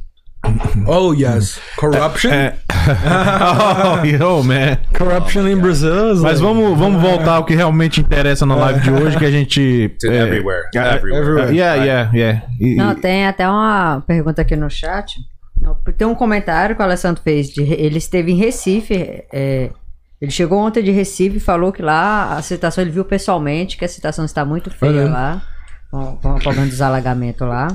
Oh yes, corruption, É. oh, yo, man. corruption in Brazil. Is Mas like- vamos, vamos voltar ao que realmente interessa na live de hoje, que a gente. It's everywhere. é, everywhere. Yeah, yeah, yeah. E- Não, tem até uma pergunta aqui no chat. Não, Tem um comentário que o Alessandro fez. De, ele esteve em Recife. é, ele chegou ontem de Recife e falou que lá a situação ele viu pessoalmente que a situação está muito feia Olha. lá. Com, com o problema dos alagamentos lá.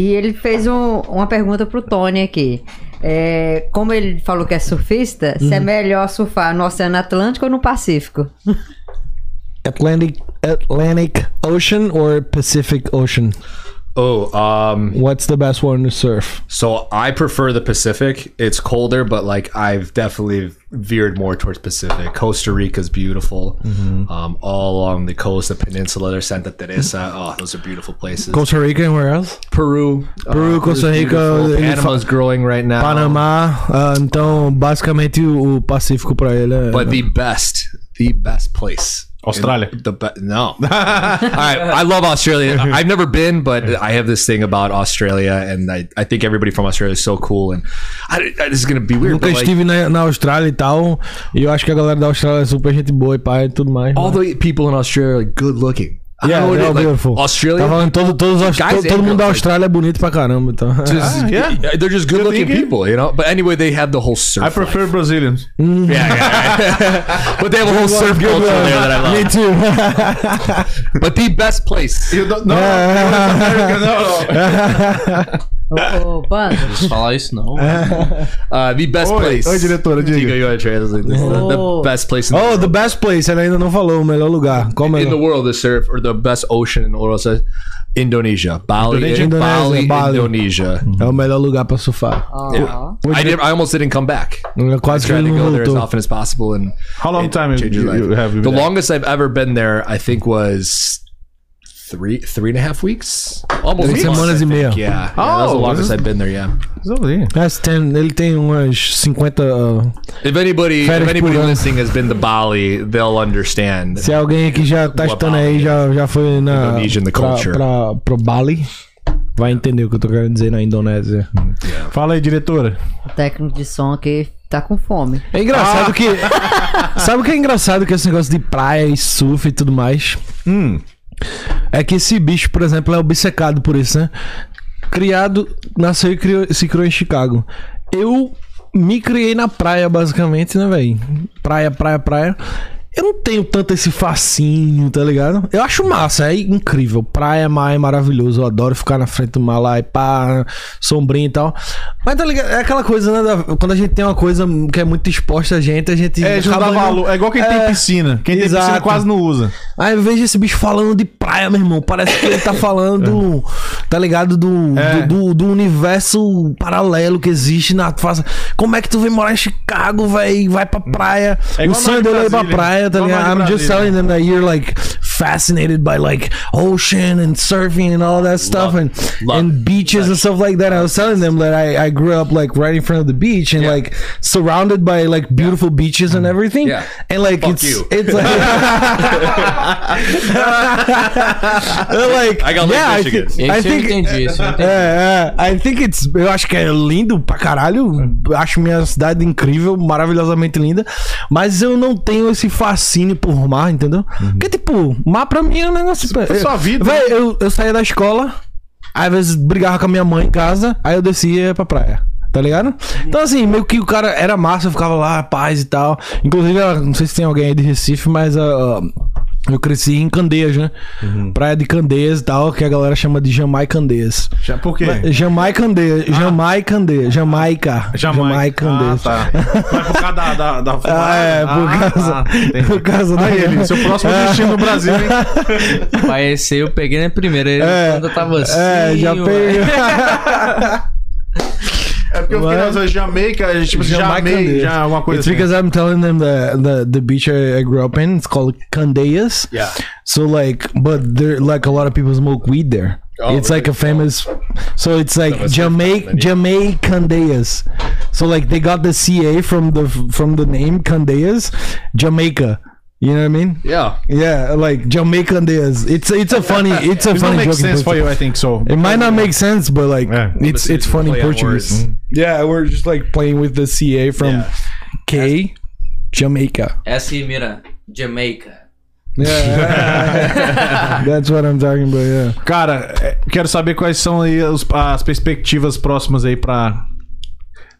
E ele fez um- uma pergunta pro Tony aqui. É, como ele falou que é surfista, se é melhor surfar no Oceano Atlântico ou no Pacífico? Atlantic Atlantic Ocean or Pacific Ocean? Oh, um, What's the best one to surf? so I prefer the Pacific. It's colder, but like I've definitely veered more towards Pacific. Costa Rica's beautiful. Um, all along the coast, the peninsula, there's Santa Teresa. Oh, those are beautiful places. Costa Rica and where else? Peru, Peru, uh, Costa Rica, ele Panama's growing right now. Panamá. ah, então, basicamente, o, Pacífico pra ele but the best, the best place. Australia. In- The be- no. All right, I love Australia. I've never been, but I have this thing about Australia, and I, I think everybody from Australia is so cool. And I, I- this is gonna be weird, Nunca but like, estive na, na Austrália e tal. E eu acho que a galera da Austrália é super gente boa e pai e tudo mais. all the people in Australia are like good looking. Don't yeah, they're all like, beautiful. Australia, Tá falando todo, todos, os- Guys todo, todo mundo da Austrália é bonito pra caramba, então. just- yeah. they're just good looking thinking. people, you know. But anyway, they have the whole surf. I prefer life. Brazilians. yeah, yeah, yeah. but they have a whole surf culture there that I love. Me too. But the best place. You don't, no, America, no, no. Ô, preciso falar isso, não. Uh, the best Oi, place. oi, diretora, diga. Diga, you translate this. The, Oh. the best place in, Oh, the, the best place. Ele ainda não falou o melhor lugar. Qual o in the world to surf, or the best ocean in the world. Says Indonesia, Bali, Indonesia? Bali, Indonesia, mm-hmm. Bali. Indonesia. É o melhor lugar pra surfar. Ó, Yeah. I, did, I almost didn't come back. É Quase que Trying to go there as often as possible and How long it time changed you, your life. you have you the been there? longest I've ever been there, I think, was three three and a half weeks, almost Três semanas e meia. Yeah, yeah that was the Oh, longest I've been there. Yeah. Tem- ele tem umas 50. uh, If anybody, Férias if anybody ano. listening has been to Bali, they'll understand. se alguém que já tá estando aí, já, já foi na. Indonesian, the pra, culture. pra, pro Bali, vai entender o que eu tô querendo dizer na Indonésia. Fala aí, diretora. O técnico de som aqui tá com fome. É engraçado que. Sabe o que é engraçado que esse negócio de praia e surf e tudo mais? Hum. É que esse bicho, por exemplo, é obcecado por isso, né? Criado, nasceu e criou- se criou em Chicago. Eu me criei na praia, basicamente, né, velho? Praia, praia, praia. Eu não tenho tanto esse fascínio, tá ligado? Eu acho massa, é incrível. Praia, mar é maravilhoso. Eu adoro ficar na frente do mar lá e pá, sombrinha e tal. Mas tá ligado? É aquela coisa, né? da- quando a gente tem uma coisa que é muito exposta a gente, a gente. É, dá acaba não- valor. É igual quem tem É, piscina. Quem tem piscina exato. quase não usa. Aí eu vejo esse bicho falando de praia, meu irmão. Parece que ele tá falando, tá ligado? Do, É. do, do- do universo paralelo que existe na. Como é que tu vem morar em Chicago, velho? Vai pra praia. É o sonho dele é ir pra praia, tá Igual ligado? nós de I'm just Brasília. telling them that you're like fascinated by like ocean and surfing and all that stuff and, love and it. beaches and stuff like that. I was telling them that I, I grew up like right in front of the beach and Yeah. like surrounded by like beautiful beaches and everything. Yeah. And like Fuck it's you. it's like like I got yeah, I, Michigan. thi- I think entendi, esse eu entendi. é, é, I think it's eu acho que é lindo pra caralho. Acho minha cidade incrível, maravilhosamente linda, mas eu não tenho esse fascínio por mar, entendeu? Porque tipo, mar pra mim é um negócio Uhum. Foi sua vida, né? Véi, eu, eu saía da escola, aí, às vezes brigava com a minha mãe em casa, aí eu descia ia pra praia. Tá ligado? Então, assim, meio que o cara era massa, eu ficava lá, paz e tal. Inclusive, não sei se tem alguém aí de Recife, mas ah, eu cresci em Candeias, né? Uhum. Praia de Candeias e tal, que a galera chama de Jamaicandeias. Já, por quê? Jamaicandeias, Jamaicandeias, Jamaica. Jamaicandeias. Ah, tá. Vai por causa da, da, da Ah, é, por causa, tá, por causa da... Aí, ele, seu próximo destino no Brasil, hein? Pai, esse eu peguei na primeira. Ele É, quando eu tava assim. É, já peguei. Porque eu fiquei Jamaica, tipo, Jamaica, já alguma coisa It's assim. because I'm telling them the, the the beach I, I grew up in. It's called Candeias. Yeah. So like, but there like a lot of people smoke weed there. Oh, it's like a famous. So it's like Jamaica Jamaica Candeias. So like they got the CA from the from the name Candeias, Jamaica. You know what I mean? Yeah. Yeah, like Jamaica Candeias. It's it's a funny it's a It funny make joke. in sense for you, I think so. It might not make sense, but like Yeah. it's it's funny Portuguese. words. Yeah, we're just like playing with the CA from Yeah. K, Jamaica. É assim, mira. Jamaica. Yeah, that's what I'm talking about. Yeah. Cara, é, quero saber quais são aí os- as perspectivas próximas aí pra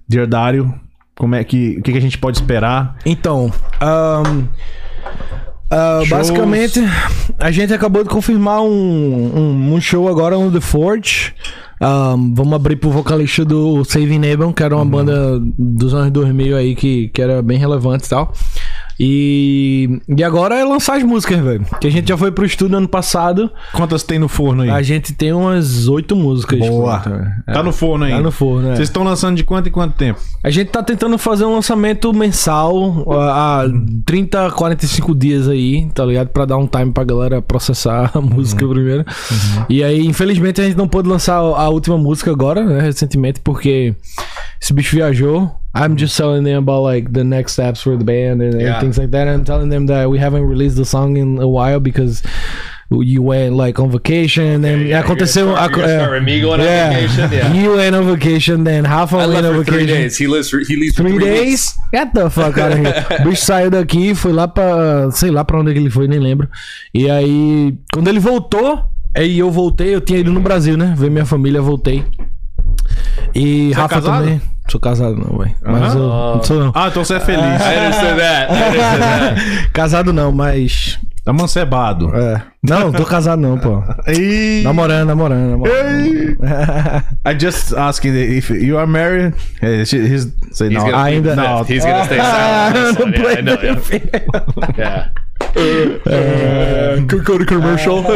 Deardário. Como é que. O que, que a gente pode esperar? Então, ahn, ah, Shows. basicamente, a gente acabou de confirmar um, um, um show agora no The Forge. Ahn, vamos abrir pro vocalista do Saving Neighbor, que era uma banda dos anos 2000 aí que, que era bem relevante e tal. E, e agora é lançar as músicas, velho. Que a gente já foi pro estúdio ano passado. Quantas tem no forno aí? A gente tem umas oito músicas. Boa. velho. Tá no forno aí. Tá no forno, é. Vocês estão lançando de quanto em quanto tempo? A gente tá tentando fazer um lançamento mensal há 30, 45 dias aí, tá ligado? Pra dar um time pra galera processar a música primeiro. E aí, infelizmente, a gente não pôde lançar a última música agora, né? Recentemente, porque esse bicho viajou. I'm just telling them about like the next steps for the band and, and Yeah. things like that. I'm telling them that we haven't released the song in a while because you went like on vacation and aconteceu. aco- é. me going Yeah. on vacation. Yeah. You went on vacation, then Rafa I went on for three vacation. days. He lives. For, he leaves Three three days? weeks. Get the fuck out of here. O bicho saiu daqui, foi lá pra. Sei lá pra onde é que ele foi, nem lembro. E aí, quando ele voltou, aí eu voltei, eu tinha ido no Brasil, né? Ver minha família, voltei. E Você é Rafa casado? também. Sou casado, não, velho. Mas eu não sou não. Ah, então você é feliz. I understand that. I understand that. Casado não, mas. Tá mancebado. É. Não, tô casado não, pô. Ei. Namorando, namorando, namorando. I just asking if you are married. She- He's say He's no. gonna, ainda no, não. he's gonna stay silent. on this one. Yeah, I know, yeah. yeah. Could go to commercial.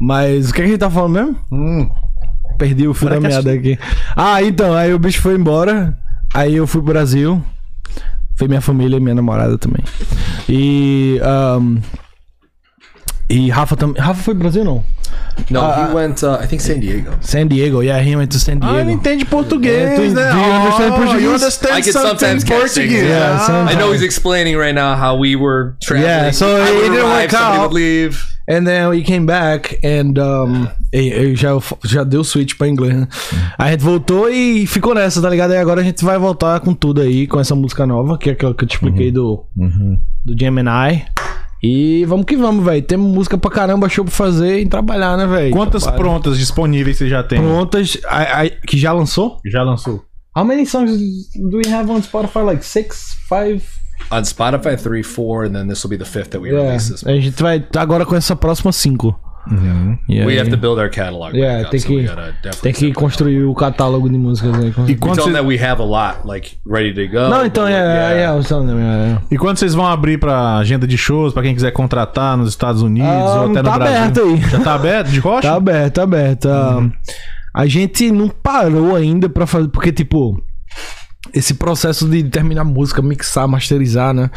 Mas o que, que a gente tá falando mesmo? Hum. Perdi o fio da meada aqui. Ah, então, aí o bicho foi embora. Aí eu fui pro Brasil. Foi minha família e minha namorada também. E. ahn, e Rafa também. Rafa foi pro Brasil, não? No, Uh, he went. Uh, I think San Diego. San Diego, yeah, he went to San Diego. Ah, ele entende português, É, tu- né? do you understand Oh, Portuguese? You understand I can sometimes. Portuguese. Yeah, Ah. some- I know he's explaining right now how we were traveling. Yeah, so I it didn't arrive, work out. would leave. And then we came back and um, já, já deu switch pra inglês, né? A gente voltou e ficou nessa, tá ligado? E agora a gente vai voltar com tudo aí, com essa música nova, que é aquela que eu te expliquei do, do Gemini. E vamos que vamos, velho. Temos música pra caramba, show pra fazer e trabalhar, né, velho? Quantas Trabalho. prontas disponíveis você já tem? Prontas, a- a- que já lançou? Já lançou? How many songs do we have on Spotify? Like six, five? On Spotify, three, four, and then this will be the fifth that we Yeah. release this A gente vai agora com essa próxima cinco. E We aí- have to build our catalog. Yeah, up, tem so we que- gotta definitely Tem que construir o catálogo de músicas aí. E We quando, vocês, that we have a lot, like ready to go. Não, então, é, é, é, eu sou- é, e quando vocês vão abrir pra agenda de shows, pra quem quiser contratar nos Estados Unidos Ah, ou até no tá Brasil? aberto aí. Já tá aberto? De rocha? Tá aberto, tá aberto. Ah, A gente não parou ainda pra fazer. Porque, tipo. Esse processo de terminar música, mixar, masterizar, né?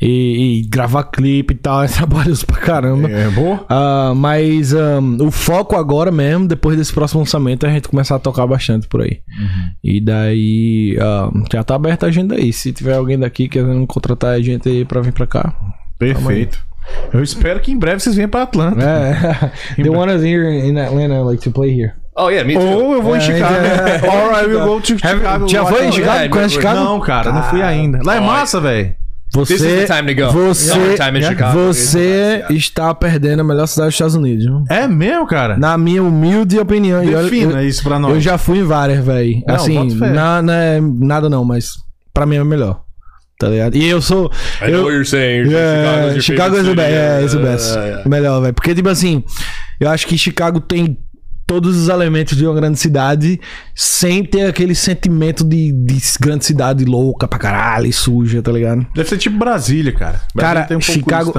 E, e gravar clipe e tal, é trabalhoso pra caramba. É bom? Ah, mas ah, o foco agora mesmo, depois desse próximo lançamento, é a gente começar a tocar bastante por aí. E daí ah, já tá aberta a agenda aí. Se tiver alguém daqui querendo contratar a gente aí pra vir pra cá. Perfeito. Eu espero que em breve vocês venham pra Atlanta. É. They want us here in Atlanta, like, to play here. Oh yeah, me too. Ou eu vou em É, Chicago. é, Or I will go to Chicago. Já foi em Chicago? Yeah, Conhece Chicago? Não, cara, não fui ainda. Lá é massa, velho. Você, This is the time to go. Você, você está perdendo a melhor cidade dos Estados Unidos. É mesmo, cara? Na minha humilde opinião. Defina eu, isso pra nós. eu já fui em várias, velho. Assim, na- não é nada não, mas pra mim é melhor. Tá ligado? E eu sou. I know eu, what you're saying. Yeah, Chicago is the best. É, Uh, best. yeah. Melhor, velho. Porque, tipo assim, eu acho que Chicago tem todos os elementos de uma grande cidade sem ter aquele sentimento de, de grande cidade louca pra caralho e suja, tá ligado? Deve ser tipo Brasília, cara. Brasília Cara, um Chicago-.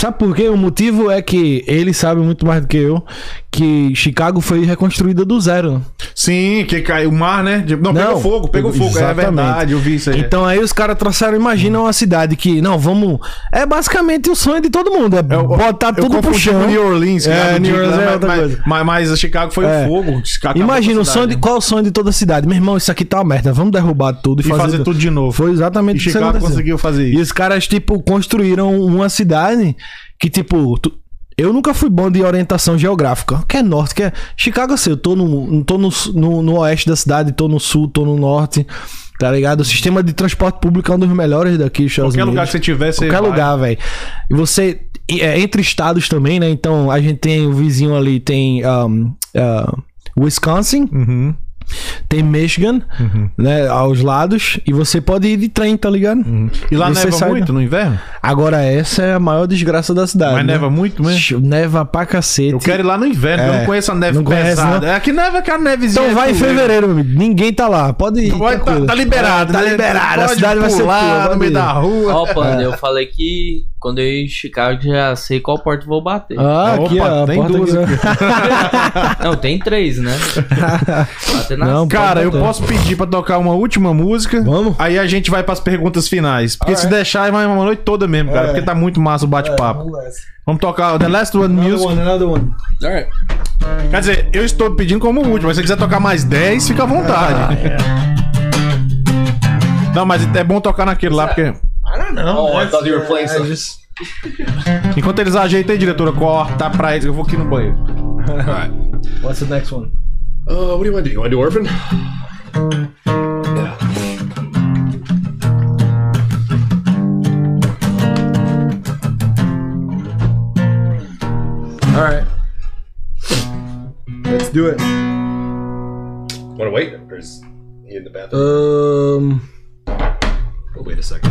Sabe por quê? O motivo é que ele sabe muito mais do que eu que Chicago foi reconstruída do zero. Sim, que caiu o mar, né? Não, Não, pegou fogo, pegou fogo. É verdade, eu vi isso aí. Então aí os caras trouxeram, imagina uma cidade que, não, vamos. É basicamente o sonho de todo mundo, é, Eu- botar eu tudo pro confundi chão. New Orleans. que É, no New Orleans é mas- outra mas, coisa. mas, mas Chicago foi É. o fogo. Chicago Imagina o sonho de, cidade. qual é o sonho de toda a cidade. Meu irmão, isso aqui tá uma merda. Vamos derrubar tudo e, E fazer tudo de novo. Foi exatamente E isso que Chicago aconteceu. conseguiu fazer E isso. os caras, tipo, construíram uma cidade que, tipo, tu- eu nunca fui bom de orientação geográfica. Que é norte, que é. Chicago, assim, eu tô no, tô no, no, no oeste da cidade, tô no sul, tô no norte. Tá ligado? O sistema de transporte público é um dos melhores daqui, Estados Qualquer Unidos. lugar que você tiver, você Qualquer vai. lugar, velho. E você. é, entre estados também, né? Então a gente tem o vizinho ali, tem. um, ah, Wisconsin, Uhum. Tem Michigan, né? Aos lados. E você pode ir de trem, tá ligado? E lá Você neva sai muito no inverno? Agora, essa é a maior desgraça da cidade. Mas né? neva muito mesmo? Neva pra cacete. Eu quero ir lá no inverno, porque eu É. não conheço a neve Não conhece, pesada. não? É aqui neva aquela nevezinha. Então vai em fevereiro, meu amigo. Ninguém tá lá. Pode ir. Vai, tá, tá liberado, Tá né? liberado. A Pode cidade vai ser pular tua. no pode meio da rua. Ó, Panda, eu falei que quando eu ir em Chicago já sei qual porta vou bater. Ah, aqui, Opa, ó. tem duas aqui. Não, tem três, né? Bater na Não, Cara, eu posso pedir pra tocar uma última música. Vamos? Aí a gente vai pras perguntas finais. Porque se deixar, vai uma noite toda mesmo, cara. É. Porque tá muito massa o bate-papo. Vamos tocar The Last One Another Music. one, another one. All right. Quer dizer, eu estou pedindo como último. Mas se você quiser tocar mais 10, fica à vontade. Não, mas é bom tocar naquele lá, porque. Oh, I thought you were playing some. Enquanto eles ajeitam aí, diretora, corta pra eles. Eu vou aqui no banheiro. All right. What's the next one? Uh, what do you want to do? You want to do Orphan? Yeah. All right. Let's do it. Want to wait? Or is he in the bathroom? Um, oh, wait a second.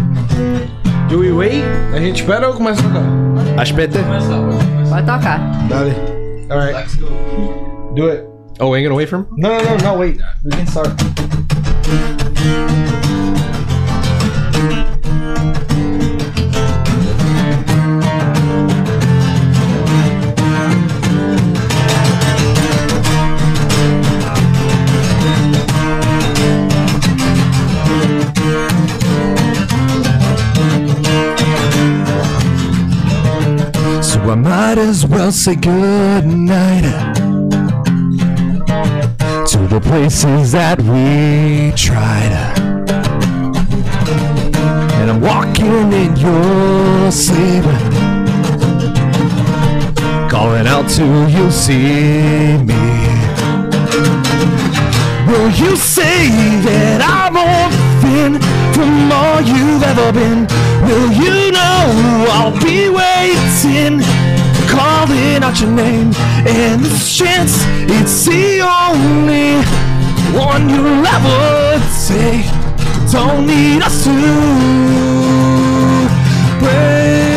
Do we wait? A gente espera ou começa a tocar? Aspetta. Pode tocar. Dale. Alright. Do it. Oh, ain't gonna wait for him? No, no, no, no, wait. We can start. I might as well say good night to the places that we tried. And I'm walking in your sleep, calling out till you see me. Will you say that I'm orphan from all you've ever been? Will you know I'll be waiting, calling out your name? And this chance, it's the only one you'll ever take. Don't need us to break.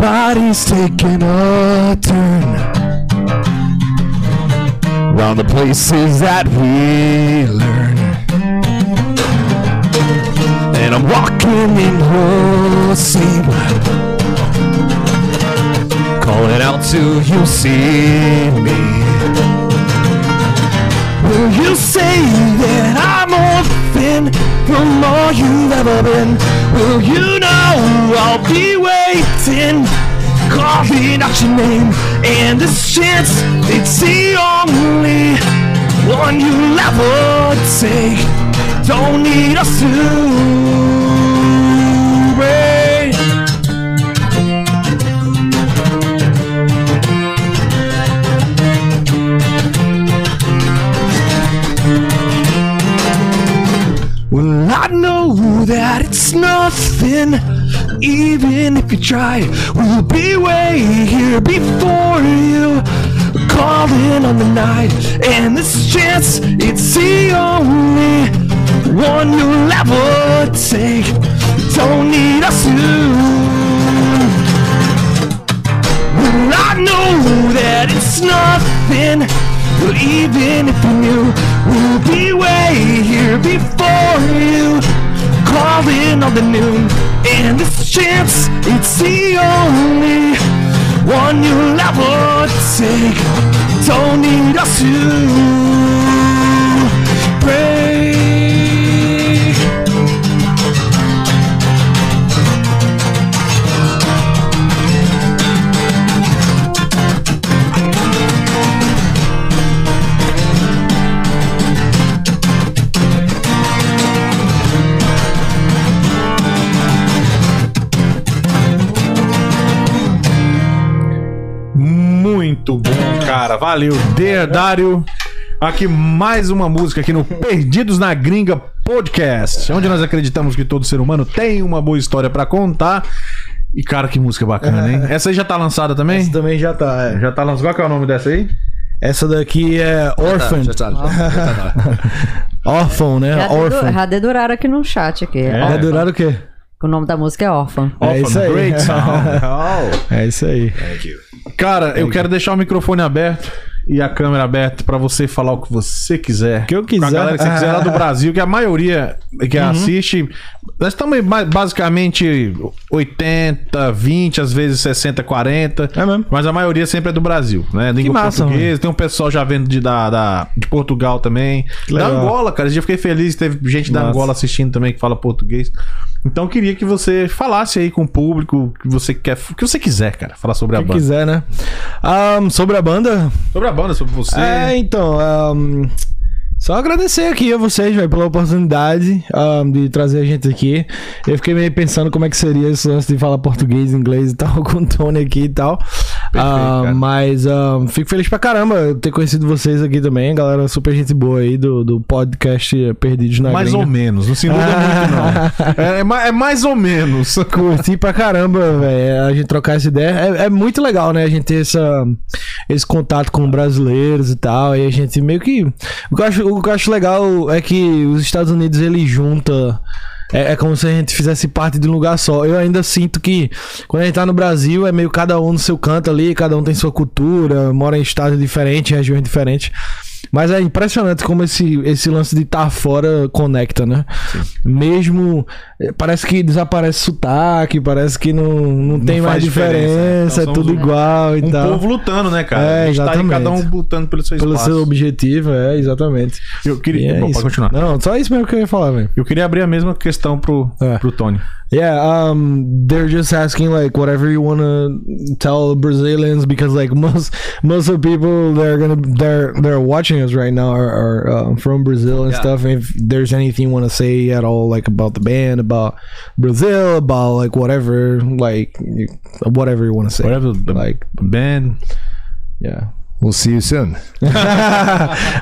Body's taking a turn. Round the places that we learn. And I'm walking in sleep. Calling out till you see me. Will you say that I'm orphan from all you've ever been? Will you know Oh, I'll be waiting, calling out your name? And this chance, it's the only one you'll ever take. Don't need us to. Well, I know that it's nothing, even if you try. We'll be way here before you, calling on the night. And this chance, it's the only one you'll ever take. Don't need us to. Well, I know that it's nothing. Well, even if you knew, we'll be way here before you. Calling on the noon, and this chance, it's the only one you'll ever take. Don't need us to cara. Valeu, Deardário. Aqui mais uma música aqui no Perdidos na Gringa Podcast, onde nós acreditamos que todo ser humano tem uma boa história pra contar. E cara, que música bacana, hein? Essa aí já tá lançada também? Essa também já tá, é. Já tá lançada. Qual que é o nome dessa aí? Essa daqui é Orphan. Já tá, já tá. Órfão, né? Já, dedu, Orphan. já deduraram aqui no chat aqui. É? Ó, durar o quê? O nome da música é Órfã. É isso aí. Great sound. Oh. É isso aí. Thank you. Cara, eu quero deixar o microfone aberto e a câmera aberta pra você falar o que você quiser. que eu quiser. Com a galera que você quiser lá do Brasil, que a maioria que Uhum. assiste. Nós estamos ba- basicamente 80, 20, às vezes 60, 40. É mesmo. Mas a maioria sempre é do Brasil, né? Língua massa, portuguesa. Tem um pessoal já vendo de, da, da- de Portugal também. Da. Angola, cara. Eu fiquei feliz. Teve gente da Massa. Angola assistindo também que fala português. Então eu queria que você falasse aí com o público que você quer, o que você quiser, cara, falar sobre a banda. quiser, né? Ahn, sobre a banda, Sobre a banda, sobre você. É, então, ahn, só agradecer aqui a vocês, velho, pela oportunidade ahn, de trazer a gente aqui. Eu fiquei meio pensando como é que seria lance de falar português, inglês e tal, com o Tony aqui e tal. Ah, cara. mas ah, fico feliz pra caramba ter conhecido vocês aqui também, galera super gente boa aí do, do podcast Perdidos na Mais Gringa. ou menos, não se iluda muito, não. É, é é mais ou menos. Curti pra caramba, velho. A gente trocar essa ideia. É, é muito legal, né? A gente ter essa, esse contato com brasileiros e tal. E a gente meio que. O que eu acho, o que eu acho legal é que os Estados Unidos ele junta. É, é como se a gente fizesse parte de um lugar só. Eu ainda sinto que quando a gente tá no Brasil é meio cada um no seu canto ali, cada um tem sua cultura, mora em estados diferentes, regiões diferentes. Mas é impressionante como esse, esse lance de estar fora conecta, né? Mesmo. eh, Parece que desaparece sotaque, parece que não, não, tem mais diferença, diferença, né? é Nós tudo um- igual e Um tal. povo lutando, né, cara? É, a gente tá exatamente. cada um lutando pelo seu Pelo espaço. seu objetivo, é, exatamente. Eu E queria... é Bom, pode continuar. Não, só isso mesmo que eu ia falar, velho. Eu queria abrir a mesma questão pro, É. pro Tony. Yeah, um, they're just asking like whatever you wanna tell Brazilians because like most most of the people they're gonna they're they're watching us right now are, are uh, from Brazil and Yeah. stuff. If there's anything you wanna say at all like about the band, about Brazil, about like whatever, like you, whatever you wanna say. Whatever the Like band. yeah. We'll see you soon.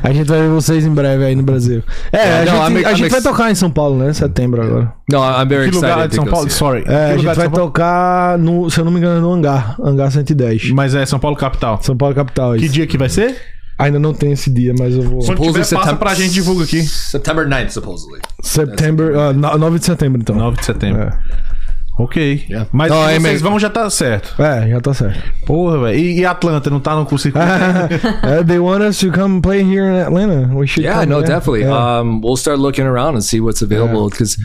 a gente vai ver vocês em breve aí no Brasil. É, Yeah, a no, gente, I'm- a I'm gente vai tocar em São Paulo, né? Setembro agora. No, I'm very Que excited lugar de to São Paulo? Sorry. É, a gente de vai tocar, no, se eu não me engano, no Hangar. Hangar 110. Mas é São Paulo capital. São Paulo capital. Que isso. dia que vai ser? Ainda não tem esse dia, mas eu vou. Quando tiver, passa pra gente, divulga aqui. September 9th, supposedly. Setembro, ah, no- 9 de setembro, então. 9 de setembro. É. Ok. Mas Não, é vocês meio- vão, já tá certo. É, já tá certo. Porra, velho. E, e Atlanta, não tá no curso Uh, they want us to come play here in Atlanta. We should Yeah, come, no, yeah. definitely. Yeah. Um, we'll start looking around and see what's available because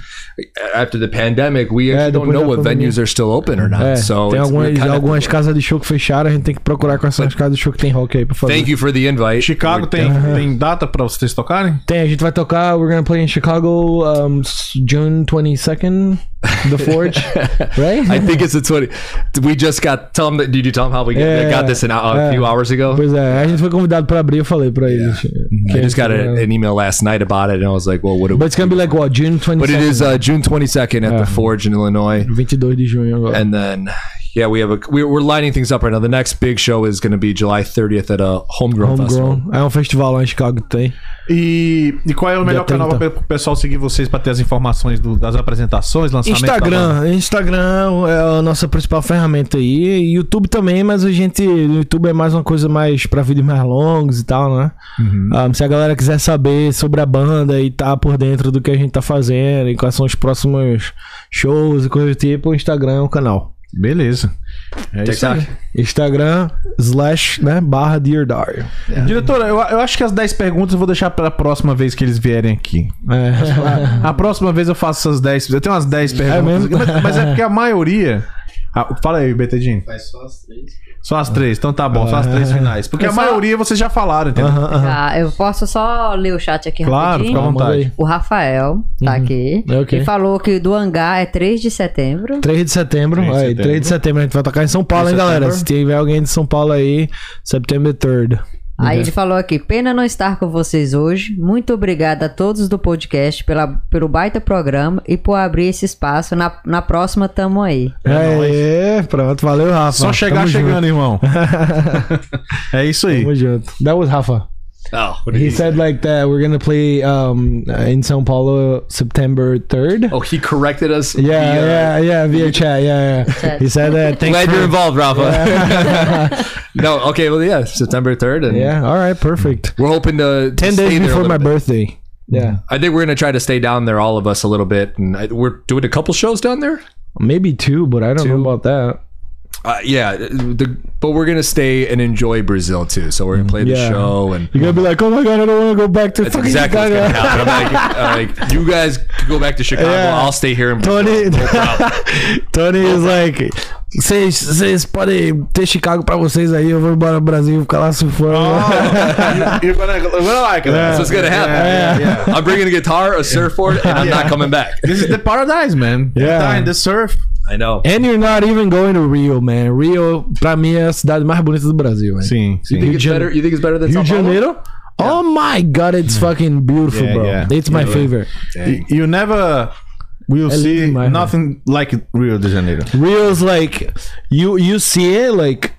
after the pandemic, we Yeah, actually don't know what pandemia. venues are still open or not. É, so tem algumas, algumas casas de show que fecharam, a gente tem que procurar com essas casas de show que tem rock aí pra fazer. Thank you for the invite. Chicago We're tem, tem data pra vocês tocarem? Tem, a gente vai tocar, we're gonna play in Chicago um, June 22nd, The Forge, right? I think it's the 20. We just got. Tell them that. Did you tell them how we got, Yeah, got this in, a, a yeah. few hours ago? Pois é, a gente foi convidado pra abrir, eu falei pra eles. que I just got a, é- an email last night about it, and I was like, "Well, what do But it's gonna be like what, June 22nd? But it is uh, June 22nd at the Forge in Illinois, 22 de junho agora. and then yeah, we have a we're, we're lining things up right now. The next big show is going to be July 30th at a Homegrown, Festival. Homegrown. É um festival lá em Chicago que tem. E, e qual é o melhor canal 30. para o pessoal seguir vocês pra ter as informações do- das apresentações, lançamento da banda? Instagram. Instagram é a nossa principal ferramenta aí. YouTube também, mas a gente. O YouTube é mais uma coisa mais pra vídeos mais longos e tal, né? Ah, se a galera quiser saber sobre a banda e tá por dentro do que a gente tá fazendo e quais são os próximos shows e coisas do tipo, o Instagram é o canal. Beleza. É isso aí. TikTok. Instagram slash, né? Barra Dear Dario. Diretora, eu, eu acho que as 10 perguntas eu vou deixar pra próxima vez que eles vierem aqui. É. A próxima vez eu faço essas 10. Eu tenho umas 10 perguntas. mesmo? Mas, mas é porque a maioria. Ah, fala aí, BTDinho. Faz só as três. Só as três, então tá bom, só as três finais. Porque a maioria vocês já falaram, entendeu? Aham, aham. Ah, eu posso só ler o chat aqui Claro, fica à rapidinho? Manda vontade. aí. O Rafael tá aqui. Ok. Ele falou que do hangar é 3 de setembro. 3 de setembro. 3 de aí, setembro. 3 de setembro a gente vai tocar em São Paulo, hein, 3 de galera? Se tiver alguém de São Paulo aí, September 3rd. Aí ele falou aqui: pena não estar com vocês hoje. Muito obrigada a todos do podcast pela, pelo baita programa e por abrir esse espaço. Na, na próxima, tamo aí. É, pronto, valeu, Rafa. Só chegar Tamo chegando, irmão. é isso aí. Junto. Tamo junto. That was Rafa. Oh, what He he said like that we're gonna play um in São Paulo September 3rd. Oh, he corrected us. Yeah, via- yeah, yeah, via chat, yeah, yeah. Chat. He said that. Thanks Glad for- you're involved, Rafa. no, okay, well, yeah, September 3rd, and Yeah, all right, perfect. we're hoping to, to 10 stay days there a before my bit. birthday. Yeah, I think we're gonna try to stay down there, all of us, a little bit, and I, we're doing a couple shows down there. maybe two, but I don't know about that. Uh, yeah, the, but we're gonna stay and enjoy Brazil too. So we're gonna play the Yeah. show, and You're gonna be like, oh my god, I don't want to go back to that's fucking exactly what's gonna happen. I'm like, uh, like, you guys can go back to Chicago. Yeah. I'll stay here in Brazil. Tony, No. Tony is like, vocês, vocês podem ter Chicago pra vocês aí, eu vou embora pro Brasil, ficar lá surfando. You- You're gonna, you're gonna like it. That's what's gonna happen. Yeah, yeah, yeah. I'm bringing a guitar, a surfboard, and I'm not coming back. This is the paradise, man. Yeah. Tá in the surf. I know. And you're not even going to Rio, man. Rio, pra mim, é a cidade mais bonita do Brasil, man. Sim, You think it's better? You think it's better than Rio São de Paulo? Janeiro? Oh my god, it's fucking beautiful, Yeah, bro. yeah. It's my Yeah, favorite. You, you never will É see demais, nothing like Rio de Janeiro. Rio's like, you, you see it, like,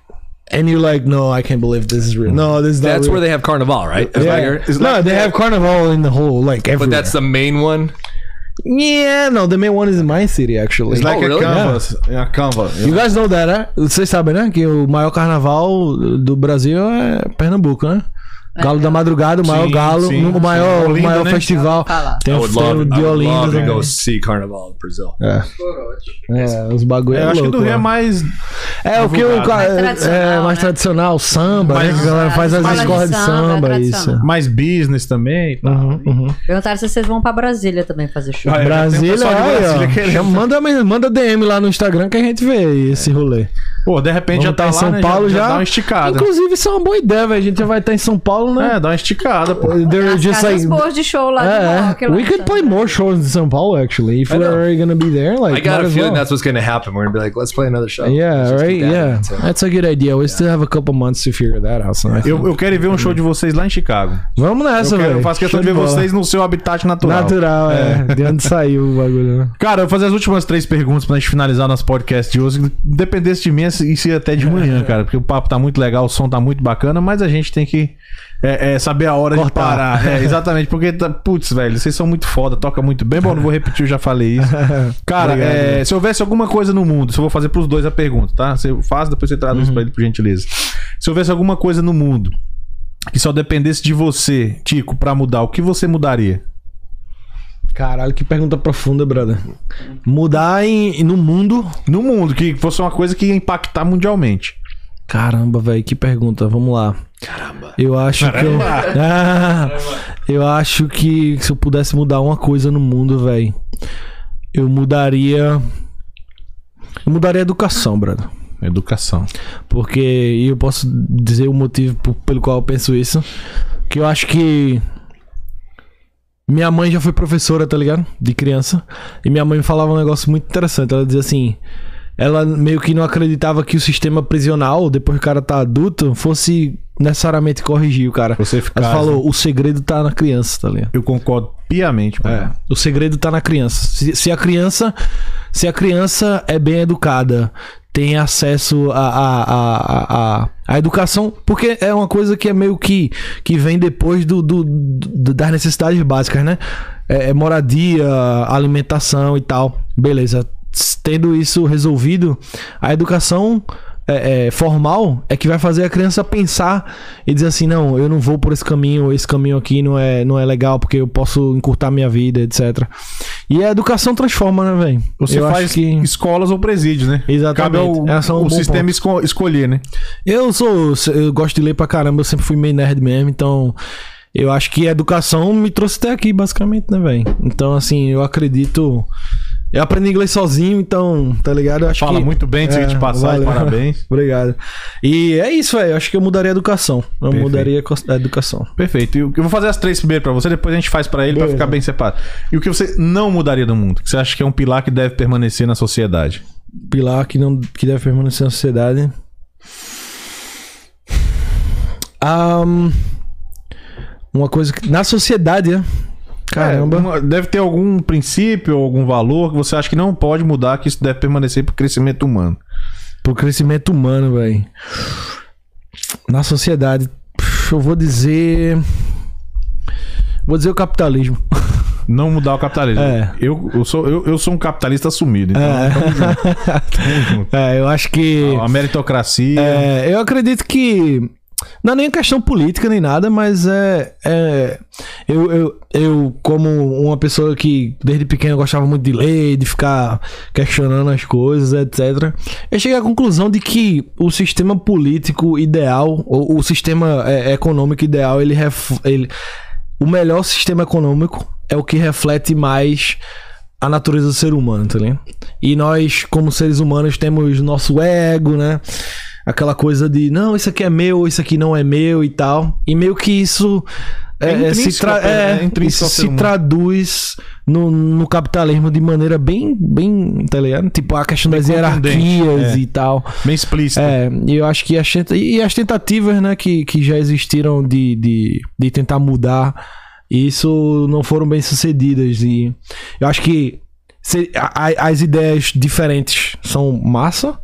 and you're like, no, I can't believe this is real. No, this is not That's real. where they have Carnival, right? It's Yeah. like- it's no, like- they have carnival in the whole like everywhere. but that's the main one. Yeah. No, the main one is in my city actually. It's like Oh, a really? canvas. A canvas. You guys know that, né? Vocês sabem, né? Que o maior carnaval do Brasil é Pernambuco, né? Galo da Madrugada, o maior Sim, galo, sim, o maior, sim. o Olinda, maior né? festival. Tem o love, de Olinda. love to né? go see Carnival in Brazil. É, os bagulho Eu é acho que louco, do Rio é né? mais. É, o que o tradicional, é mais né? tradicional, samba, né? Mais- Que a galera faz as escolas de samba, samba, é isso. mais business também. Uhum, uhum. Perguntaram se vocês vão pra Brasília também fazer show. Ah, é, Brasília, Brasília. Já Manda, manda DM lá no Instagram que a gente vê esse rolê. Pô, de repente Vamos já tá tá em lá, São né, Paulo já. dá uma esticada. Inclusive, isso é uma boa ideia, velho. A gente já vai estar em São Paulo, né? É, dá uma esticada, pô. They're As just casas like. boas de show lá É, rock. lá, we could play more shows in São Paulo actually. If we're gonna be there, like I got a feeling well. that's what's going to happen. We're going to be like, let's play another show. Let's Yeah, just right. that Yeah, that's a good idea. We still have a couple months to figure that out. So Eu, eu quero ir ver um show de vocês lá em Chicago. Vamos nessa, Eu, quero, velho. eu faço questão Show de ver vocês no seu habitat natural. Natural, é. De onde saiu o bagulho, né? Cara, eu vou fazer as últimas três perguntas pra gente finalizar nosso podcast de hoje. Dependesse de mim, isso ia até de manhã, cara. Porque o papo tá muito legal, o som tá muito bacana, mas a gente tem que é, é, saber a hora de Cortar. parar. É, exatamente, porque, tá- putz, velho, vocês são muito foda, toca muito bem. Bom, não vou repetir, eu já falei isso. Cara, Obrigado, é, se houvesse alguma coisa no mundo, se eu vou fazer pros dois a pergunta, tá? Você faz, depois você traduz Uhum. pra ele, por gentileza. Se houvesse alguma coisa no mundo que só dependesse de você, Tico, pra mudar, o que você mudaria? Caralho, que pergunta profunda, brother. Mudar em, no mundo. No mundo, que fosse uma coisa que ia impactar mundialmente. Caramba, velho, que pergunta. Vamos lá. Caramba. Eu acho que eu. Ah, eu acho que se eu pudesse mudar uma coisa no mundo, velho, eu mudaria. Eu mudaria a educação, brother. Educação. Porque e eu posso dizer o motivo pelo qual eu penso isso. Que eu acho que. Minha mãe já foi professora, tá ligado? De criança. E minha mãe falava um negócio muito interessante. Ela dizia assim. Ela meio que não acreditava que o sistema prisional, depois que o cara tá adulto, fosse necessariamente corrigir o cara. Você Ela ficar. falou: o segredo tá na criança, tá ligado? Eu concordo piamente com É, ela. o segredo tá na criança. Se, se a criança, se a criança é bem educada, tem acesso a, a, a, a, a educação, porque é uma coisa que é meio que que vem depois do, do, do- das necessidades básicas, né? É, é moradia, alimentação e tal. Beleza. Tendo isso resolvido, a educação é, é, formal é que vai fazer a criança pensar e dizer assim, não, eu não vou por esse caminho, esse caminho aqui não é, não é legal porque eu posso encurtar minha vida, etc. E a educação transforma, né, velho? Você Eu faz que escolas ou presídios, né? Exatamente. Cabe ao, é um o sistema esco- escolher, né? eu sou, eu gosto de ler pra caramba, eu sempre fui meio nerd mesmo, então eu acho que a educação me trouxe até aqui, basicamente, né, velho? Então, assim, eu acredito. Eu aprendi inglês sozinho, então, tá ligado? Eu acho Fala que... muito bem, diga de É, passagem, valeu. parabéns. Obrigado. E é isso, velho. Eu acho que eu mudaria a educação. Eu Perfeito. mudaria a educação. Perfeito. E eu vou fazer as três primeiro pra você, depois a gente faz pra ele pra Beleza. ficar bem separado. E o que você não mudaria do mundo? Que você acha que é um pilar que deve permanecer na sociedade? Pilar que não que deve permanecer na sociedade. Ahn, uma coisa que na sociedade, né? Caramba. É, deve ter algum princípio algum valor que você acha que não pode mudar, que isso deve permanecer pro crescimento humano. Pro crescimento humano, velho. Na sociedade, eu vou dizer vou dizer o capitalismo. Não mudar o capitalismo. É. Eu, eu, sou, eu, eu sou um capitalista assumido. Então, tamo junto. Tamo junto. É, eu acho que A meritocracia. É, eu acredito que. Não é nem questão política nem nada, mas é. é eu, eu, eu, como uma pessoa que desde pequeno gostava muito de ler, de ficar questionando as coisas, etc. Eu cheguei à conclusão de que o sistema político ideal, ou o sistema é, econômico ideal, ele, ref, ele. O melhor sistema econômico é o que reflete mais a natureza do ser humano, tá ligado? E nós, como seres humanos, temos nosso ego, né? Aquela coisa de, não, isso aqui é meu, isso aqui não é meu e tal. E meio que isso É é, é, se, tra- é? É se traduz no, no capitalismo de maneira bem, bem, tá ligado? Tipo, a questão Bem das hierarquias é. e tal. Bem explícito. É, e eu acho que as, e as tentativas, né, que, que já existiram de, de, de tentar mudar, isso não foram bem sucedidas. E eu acho que se- a- a- as ideias diferentes são massa,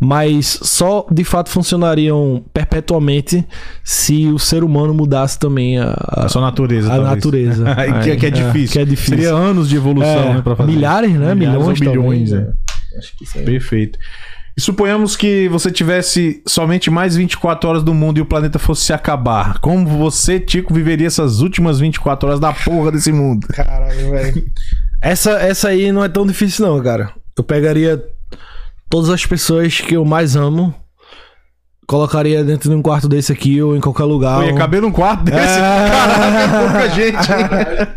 mas só de fato funcionariam perpetuamente se o ser humano mudasse também a, a, A sua natureza, a talvez. natureza. que, que é difícil. que é difícil. Seria anos de evolução, É, né, pra fazer. milhares, né? Milhares Milhões, ou bilhões, talvez, é. Acho que sim. Perfeito. E suponhamos que você tivesse somente mais 24 horas do mundo e o planeta fosse se acabar. Como você, Tico, viveria essas últimas 24 horas da porra desse mundo? Caralho, velho. Essa, essa aí não é tão difícil, não, cara. Eu pegaria todas as pessoas que eu mais amo, colocaria dentro de um quarto desse aqui ou em qualquer lugar. Pô, ia ou- caber num quarto desse? É. Caraca, é pouca gente, hein?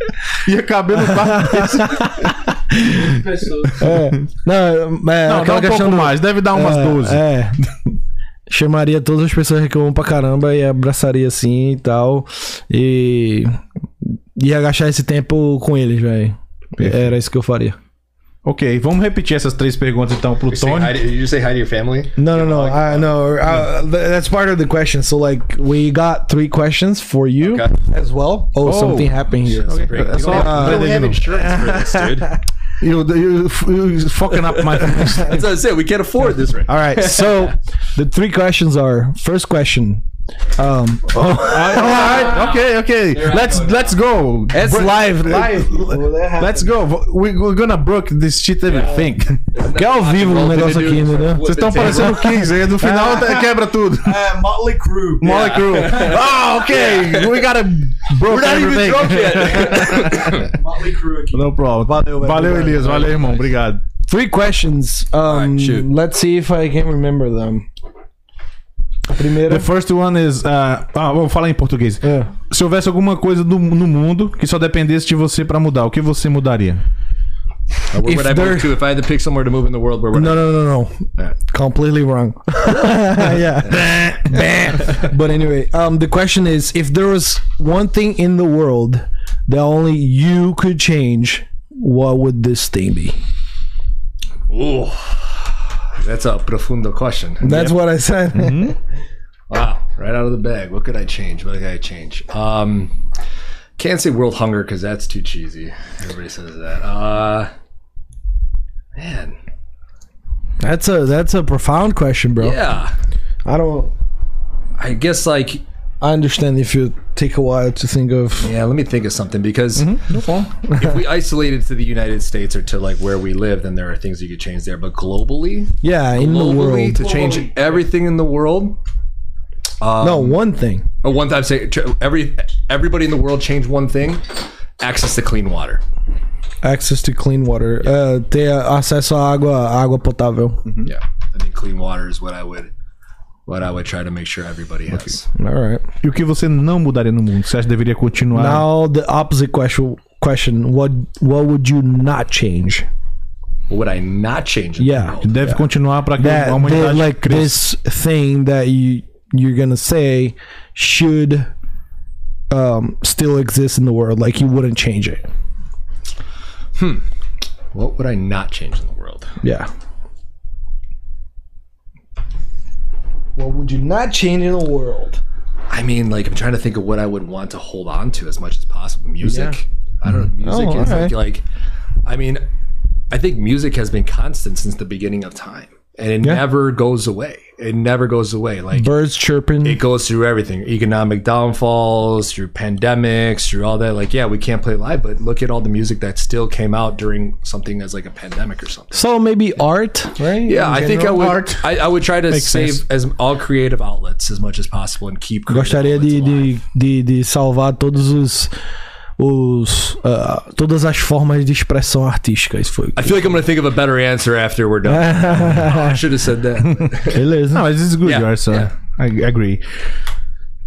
Ia caber num quarto desse. É. Não, é, Não, dá um questão pouco do- mais. Deve dar umas é, 12. É. Chamaria todas as pessoas que eu amo pra caramba e abraçaria assim e tal. E. Ia gastar esse tempo com eles, velho. Era isso que eu faria. Ok, vamos repetir essas três perguntas então pro You Tony. hi to- did you say hi to your family? No, no, no. I no. Uh, that's part of the question. So, like, we got three questions for you Okay. as well. Oh, Oh. something happened here. Great. That's You all- don't have, you don't uh, have insurance for this, dude. You, you, you fucking up my. That's what I said. We can't afford this right All right. So, the three questions are: first question. Um, Alright, ok, ok. Let's let's go. it's live, live. Let's go. We, we're gonna broke this shit everything. Que é ao vivo o negócio aqui, entendeu? Vocês estão parecendo 15, aí no final quebra tudo. Motley Crue. Molly Crew. Ah, ok. We gotta broke everything. Motley Crue aqui. No problem. Valeu. Valeu, Elias. Valeu, irmão. Obrigado. Three questions. Um, shoot. let's see if I can remember them. A primeira. The first one is. Uh, ah, vou falar em português. É. Se houvesse alguma coisa do- no mundo que só dependesse de você pra mudar, o que você mudaria? Where If would I there- move to if I had to pick somewhere to move in the world? Where would No, I? no, no, no. Yeah. Completely wrong. yeah. but anyway, um, the question is if there was one thing in the world that only you could change, what would this thing be? Ooh, that's a profundo question. That's what I said. Wow, right out of the bag. What could I change? What could I change? Um, can't say world hunger because that's too cheesy. Everybody says that. Uh, man, That's a that's a profound question, bro. yeah. I don't. I guess like I understand if you take a while to think of. yeah. Let me think of something because if we isolate it to the United States or to like where we live, then there are things you could change there. But globally, Yeah, in the globally world. to change everything in the world. Um, no, one thing. Oh, one time say tr- every everybody in the world change one thing: access to clean water. Access to clean water. Uh, ter acesso à água, água potável. Yeah, I think clean water is what I would what I would try to make sure everybody has. All right. E o que você não mudaria no mundo? Você acha que deveria continuar? Now the opposite question. Question. What What would you not change? What would I not change? In Yeah. the world? Deve continuar pra que That, a that humanidade like cresça. this thing that you you're gonna say should um still exist in the world. Like you wouldn't change it. Hmm. What would I not change in the world? Yeah. What would you not change in the world? I mean, like I'm trying to think of what I would want to hold on to as much as possible. Music. I don't know. Mm-hmm. Music Oh, is alright. like, like, I mean, I think music has been constant since the beginning of time, and it Yeah. never goes away. It never goes away. Like Birds chirping. it goes through everything economic downfalls through pandemics through all that like yeah we can't play live but look at all the music that still came out during something as like a pandemic or something so maybe art, right? yeah In i think i general? would I, I would try to Makes save sense. as all creative outlets as much as possible and keep creative Gostaria de, de, de, de salvar todos os. Os ah, todas as formas de expressão artística. Isso foi. i feel like i'm gonna think of a better answer after we're done i should have said that Beleza. Não, mas this is good, Yeah, so yeah. I agree.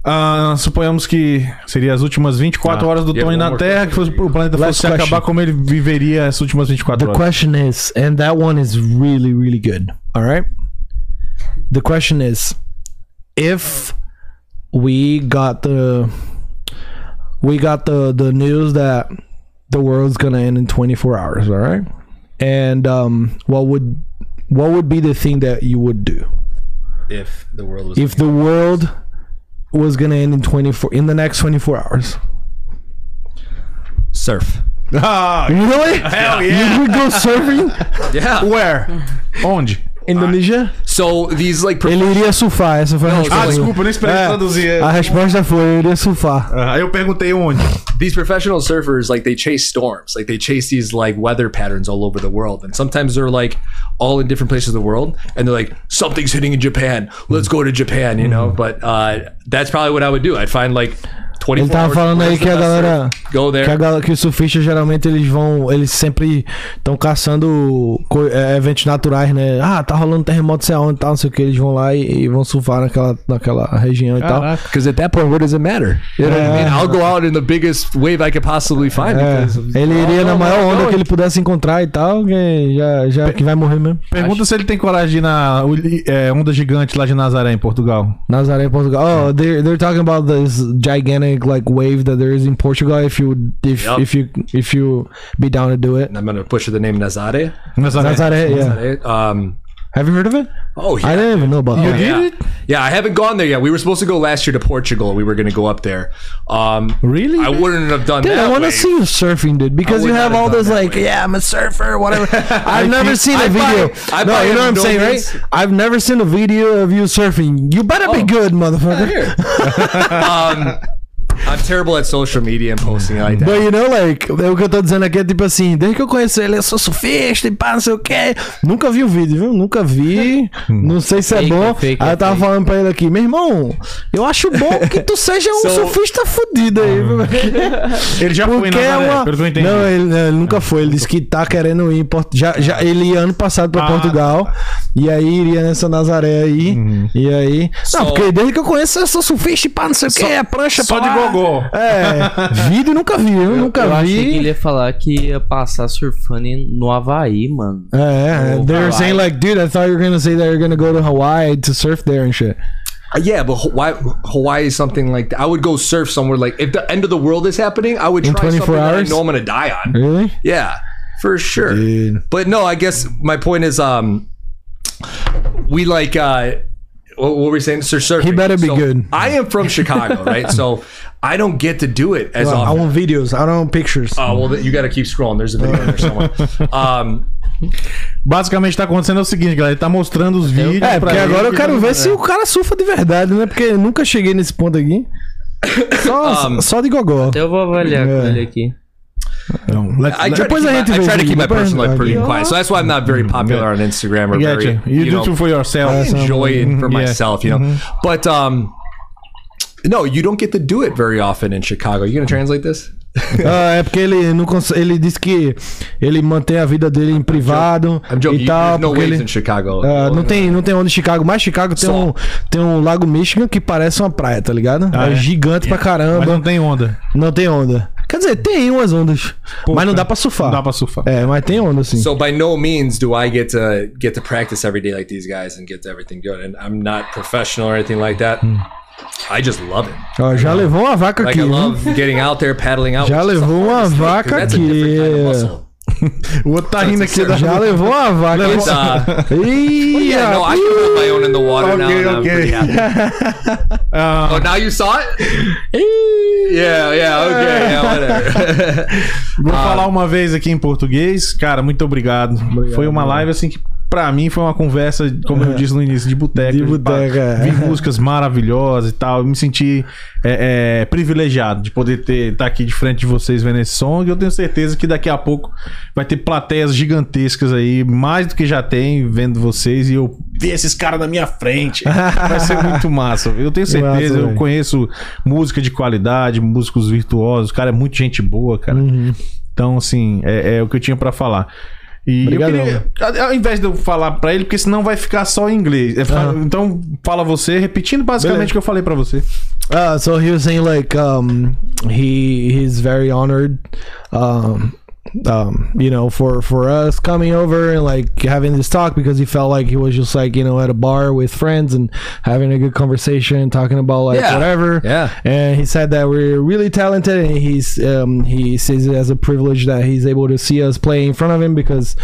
Ah, suponhamos que seria as últimas 24 Ah, horas do yeah, Tony na Terra, que fosse, o planeta Last fosse question. acabar como ele viveria as últimas 24 The horas. question is, and that one is really, really good. All right. The question is, if we got the we got the the news that the world's gonna end in 24 hours, all right, and um, what would what would be the thing that you would do if the world was if the world was gonna end in 24 in the next 24 hours? surf Ah, Really? hell yeah! You yeah! would go surfing? yeah Where? Onde? Indonesia? So these like Ele iria surfar, essa foi a resposta. Ah, desculpa, eu nem esperei É, traduzir. A resposta foi, eu iria surfar. Ah, Aí eu perguntei onde. these professional surfers like they chase storms like they chase these like weather patterns all over the world and sometimes they're like all in different places of the world and they're like something's hitting in japan let's go to japan you know but uh that's probably what i would do i'd find like 24 Ele tava falando aí que a galera. surf? go there Que, a galera, que os surfistas geralmente eles vão. Eles sempre estão caçando co- é, eventos naturais, né? Ah, tá rolando terremoto, sei aonde, tal, não sei o que. Eles vão lá e, e vão surfar naquela, naquela região e tal. because at that point what does it matter you know what i mean i'll go out in the biggest wave i could possibly find É, ele iria Oh, na maior no, onda no. que ele pudesse encontrar e tal, que já, já que vai morrer mesmo. Pergunta se ele tem coragem na é, onda gigante lá de Nazaré, em Portugal. Nazaré, Portugal. Oh, they're they're talking about this gigantic like wave that there is in Portugal. If you if Yep. if you if you be down to do it, i'm gonna push the name nazare Nazaré. Nazaré, yeah. Nazare. um Have you heard of it? oh yeah I didn't even know about that. yeah. Yeah, I haven't gone there yet. We were supposed to go last year to Portugal. We were going to go up there. Um, Really? I wouldn't have done Dude, that. I want to see you surfing, dude, because you have have all this like, way. yeah, I'm a surfer, whatever. I've never seen a video. buy- I no, you know what I'm saying, right? I've never seen a video of you surfing. You better be good, motherfucker. um, I'm terrible at social media and posting like that. But you know, like, é o que eu tô dizendo aqui é tipo assim, desde que eu conheço ele, eu sou surfista e pá, não sei o que. Nunca vi o vídeo, viu? Nunca vi. Não sei se é Fake, bom. fake, aí eu tava fake. falando pra ele aqui, meu irmão, eu acho bom que tu seja um So- surfista fudido aí, viu? Ele já foi Porque é uma... eu entendi. Não, ele, ele nunca foi. Ele disse que tá querendo ir. Já, já, ele ia ano passado pra Ah, Portugal. E aí iria nessa Nazaré aí. E aí. Não, Só- porque desde que eu conheço, eu sou surfista e pá, não sei o que. É prancha Só pra de lá. Gogó. É. Vídeo nunca vi, eu nunca Eu achei que ele ia falar que ia passar surfando no Havaí, mano. É, No they were Hawaii. saying like, dude, I thought you were gonna say that you're gonna go to Hawaii to surf there and shit. Uh, yeah, but Hawaii, Hawaii is something like that. I would go surf somewhere like if the end of the world is happening, I would In try 24 something that I know I'm going to die on. Really? Yeah, for sure. Dude. But no, I guess my point is, um, we like, uh, what, what were we saying? Sur- surfing. He better be So, good. I am from Chicago, right? So I don't get to do it as Well, I often. want videos. I don't want pictures. Oh well, you got to keep scrolling. There's a video in there somewhere. Um, Basicamente tá acontecendo é o seguinte, galera. Ele tá mostrando os vídeos. É, porque agora eu que quero não- ver se o cara surfa de verdade, né? Porque eu nunca cheguei nesse ponto aqui. Só, Um, só de gogó. Até eu vou avaliar É. com ele aqui. Não, let- I let- try, to Depois keep, a my, gente I vê try to keep my personal life pretty quiet. So that's why I'm not very popular on Instagram or I very, you. You, do know, it for yourself. I enjoy it for Yeah. myself, you know. But um, no, you don't get to do it very often in Chicago. You gonna translate this? Ah, é porque ele não consegue, ele disse que ele mantém a vida dele em privado I'm joking. e You- tal. No ele, in Chicago. Ah, não tem, não tem onde em Chicago, mas Chicago tem Só. um, tem um lago Michigan que parece uma praia, tá ligado? Ah, é, é? gigante pra caramba. Mas não tem onda. Não tem onda. Quer dizer, tem umas ondas, mas não dá pra surfar. Não dá pra surfar. É, mas tem onda sim. So by no means do I get to get to practice every day like these guys and get to everything good. And I'm not professional or anything like that. I just love it. Ó, já levou uma vaca Like aqui. I love getting out there, paddling out. Já levou uma vaca a aqui. O outro tá rindo aqui da. Já levou uma vaca. It's, uh, Ih, yeah, no, I can hold my own in the water now. Okay, I'm okay. pretty happy. Ah, Oh, now you saw it? yeah, yeah, okay, yeah, whatever. Vou Ah. falar uma vez aqui em português. Cara, muito obrigado. foi uma live assim que pra mim foi uma conversa, como eu disse no início, de boteca. De boteca, é. Vi músicas maravilhosas e tal. Eu me senti é, é, privilegiado de poder ter estar aqui de frente de vocês vendo esse som. E eu tenho certeza que daqui a pouco vai ter plateias gigantescas aí, mais do que já tem, vendo vocês. E eu ver esses caras na minha frente. Vai ser muito massa. Eu tenho certeza, Massa, eu conheço música de qualidade, músicos virtuosos. O cara é muito gente boa, cara. Uhum. Então, assim, é, é o que eu tinha pra falar. E eu Obrigadão. queria, ao invés de eu falar pra ele, porque senão vai ficar só em inglês. Então, fala você, repetindo basicamente Beleza. o que eu falei pra você. Uh, so he was saying like um, he he's very honored, um, um, you know, for for us coming over and like having this talk because he felt like he was just like you know at a bar with friends and having a good conversation, talking about like Yeah. whatever. Yeah. And he said that we're really talented, and he's um, he sees it as a privilege that he's able to see us play in front of him because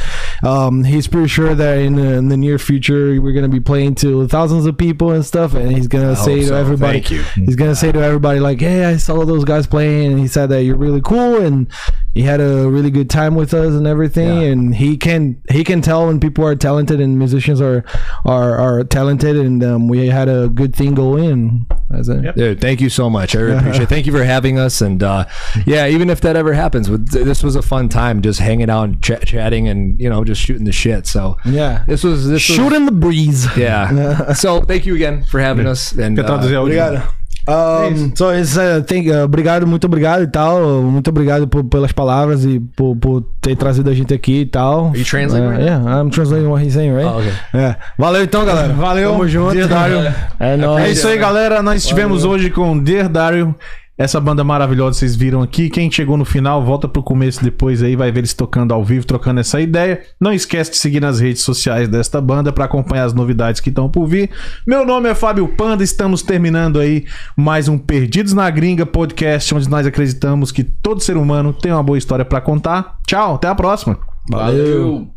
um, he's pretty sure that in the, in the near future we're gonna be playing to thousands of people and stuff, and he's gonna say to so. everybody, Thank you. he's gonna say to everybody like, "Hey, I saw those guys playing," and he said that you're really cool, and he had a really good time with us and everything. And he can he can tell when people are talented and musicians are are, are talented, and um, we had a good thing going. And that's it. Dude, thank you so much. I really appreciate it. Thank you for having us. And uh, yeah, even if that ever happens, this was a fun time just hanging out and ch- chatting and, you know, just shooting the shit. So Yeah. this was, this was, the breeze. yeah. so thank you again for having us. And Quer traduzir uh. Obrigado. Um, so it's, uh, thank, uh, obrigado, muito obrigado e tal. Muito obrigado por, pelas palavras e por, por ter trazido a gente aqui e tal. Are you translating Uh, right yeah, I'm translating what he's saying, right? Oh, okay. É. Valeu então, galera. Valeu. Tamo junto. Dear Dario. É nóis. É isso aí, galera. Nós estivemos hoje com Dear Dario. Essa banda maravilhosa vocês viram aqui. Quem chegou no final, volta pro começo depois aí, vai ver eles tocando ao vivo, trocando essa ideia. Não esquece de seguir nas redes sociais desta banda para acompanhar as novidades que estão por vir. Meu nome é Fábio Panda, estamos terminando aí mais um Perdidos na Gringa podcast, onde nós acreditamos que todo ser humano tem uma boa história para contar. Tchau, até a próxima. Valeu.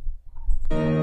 Caralho,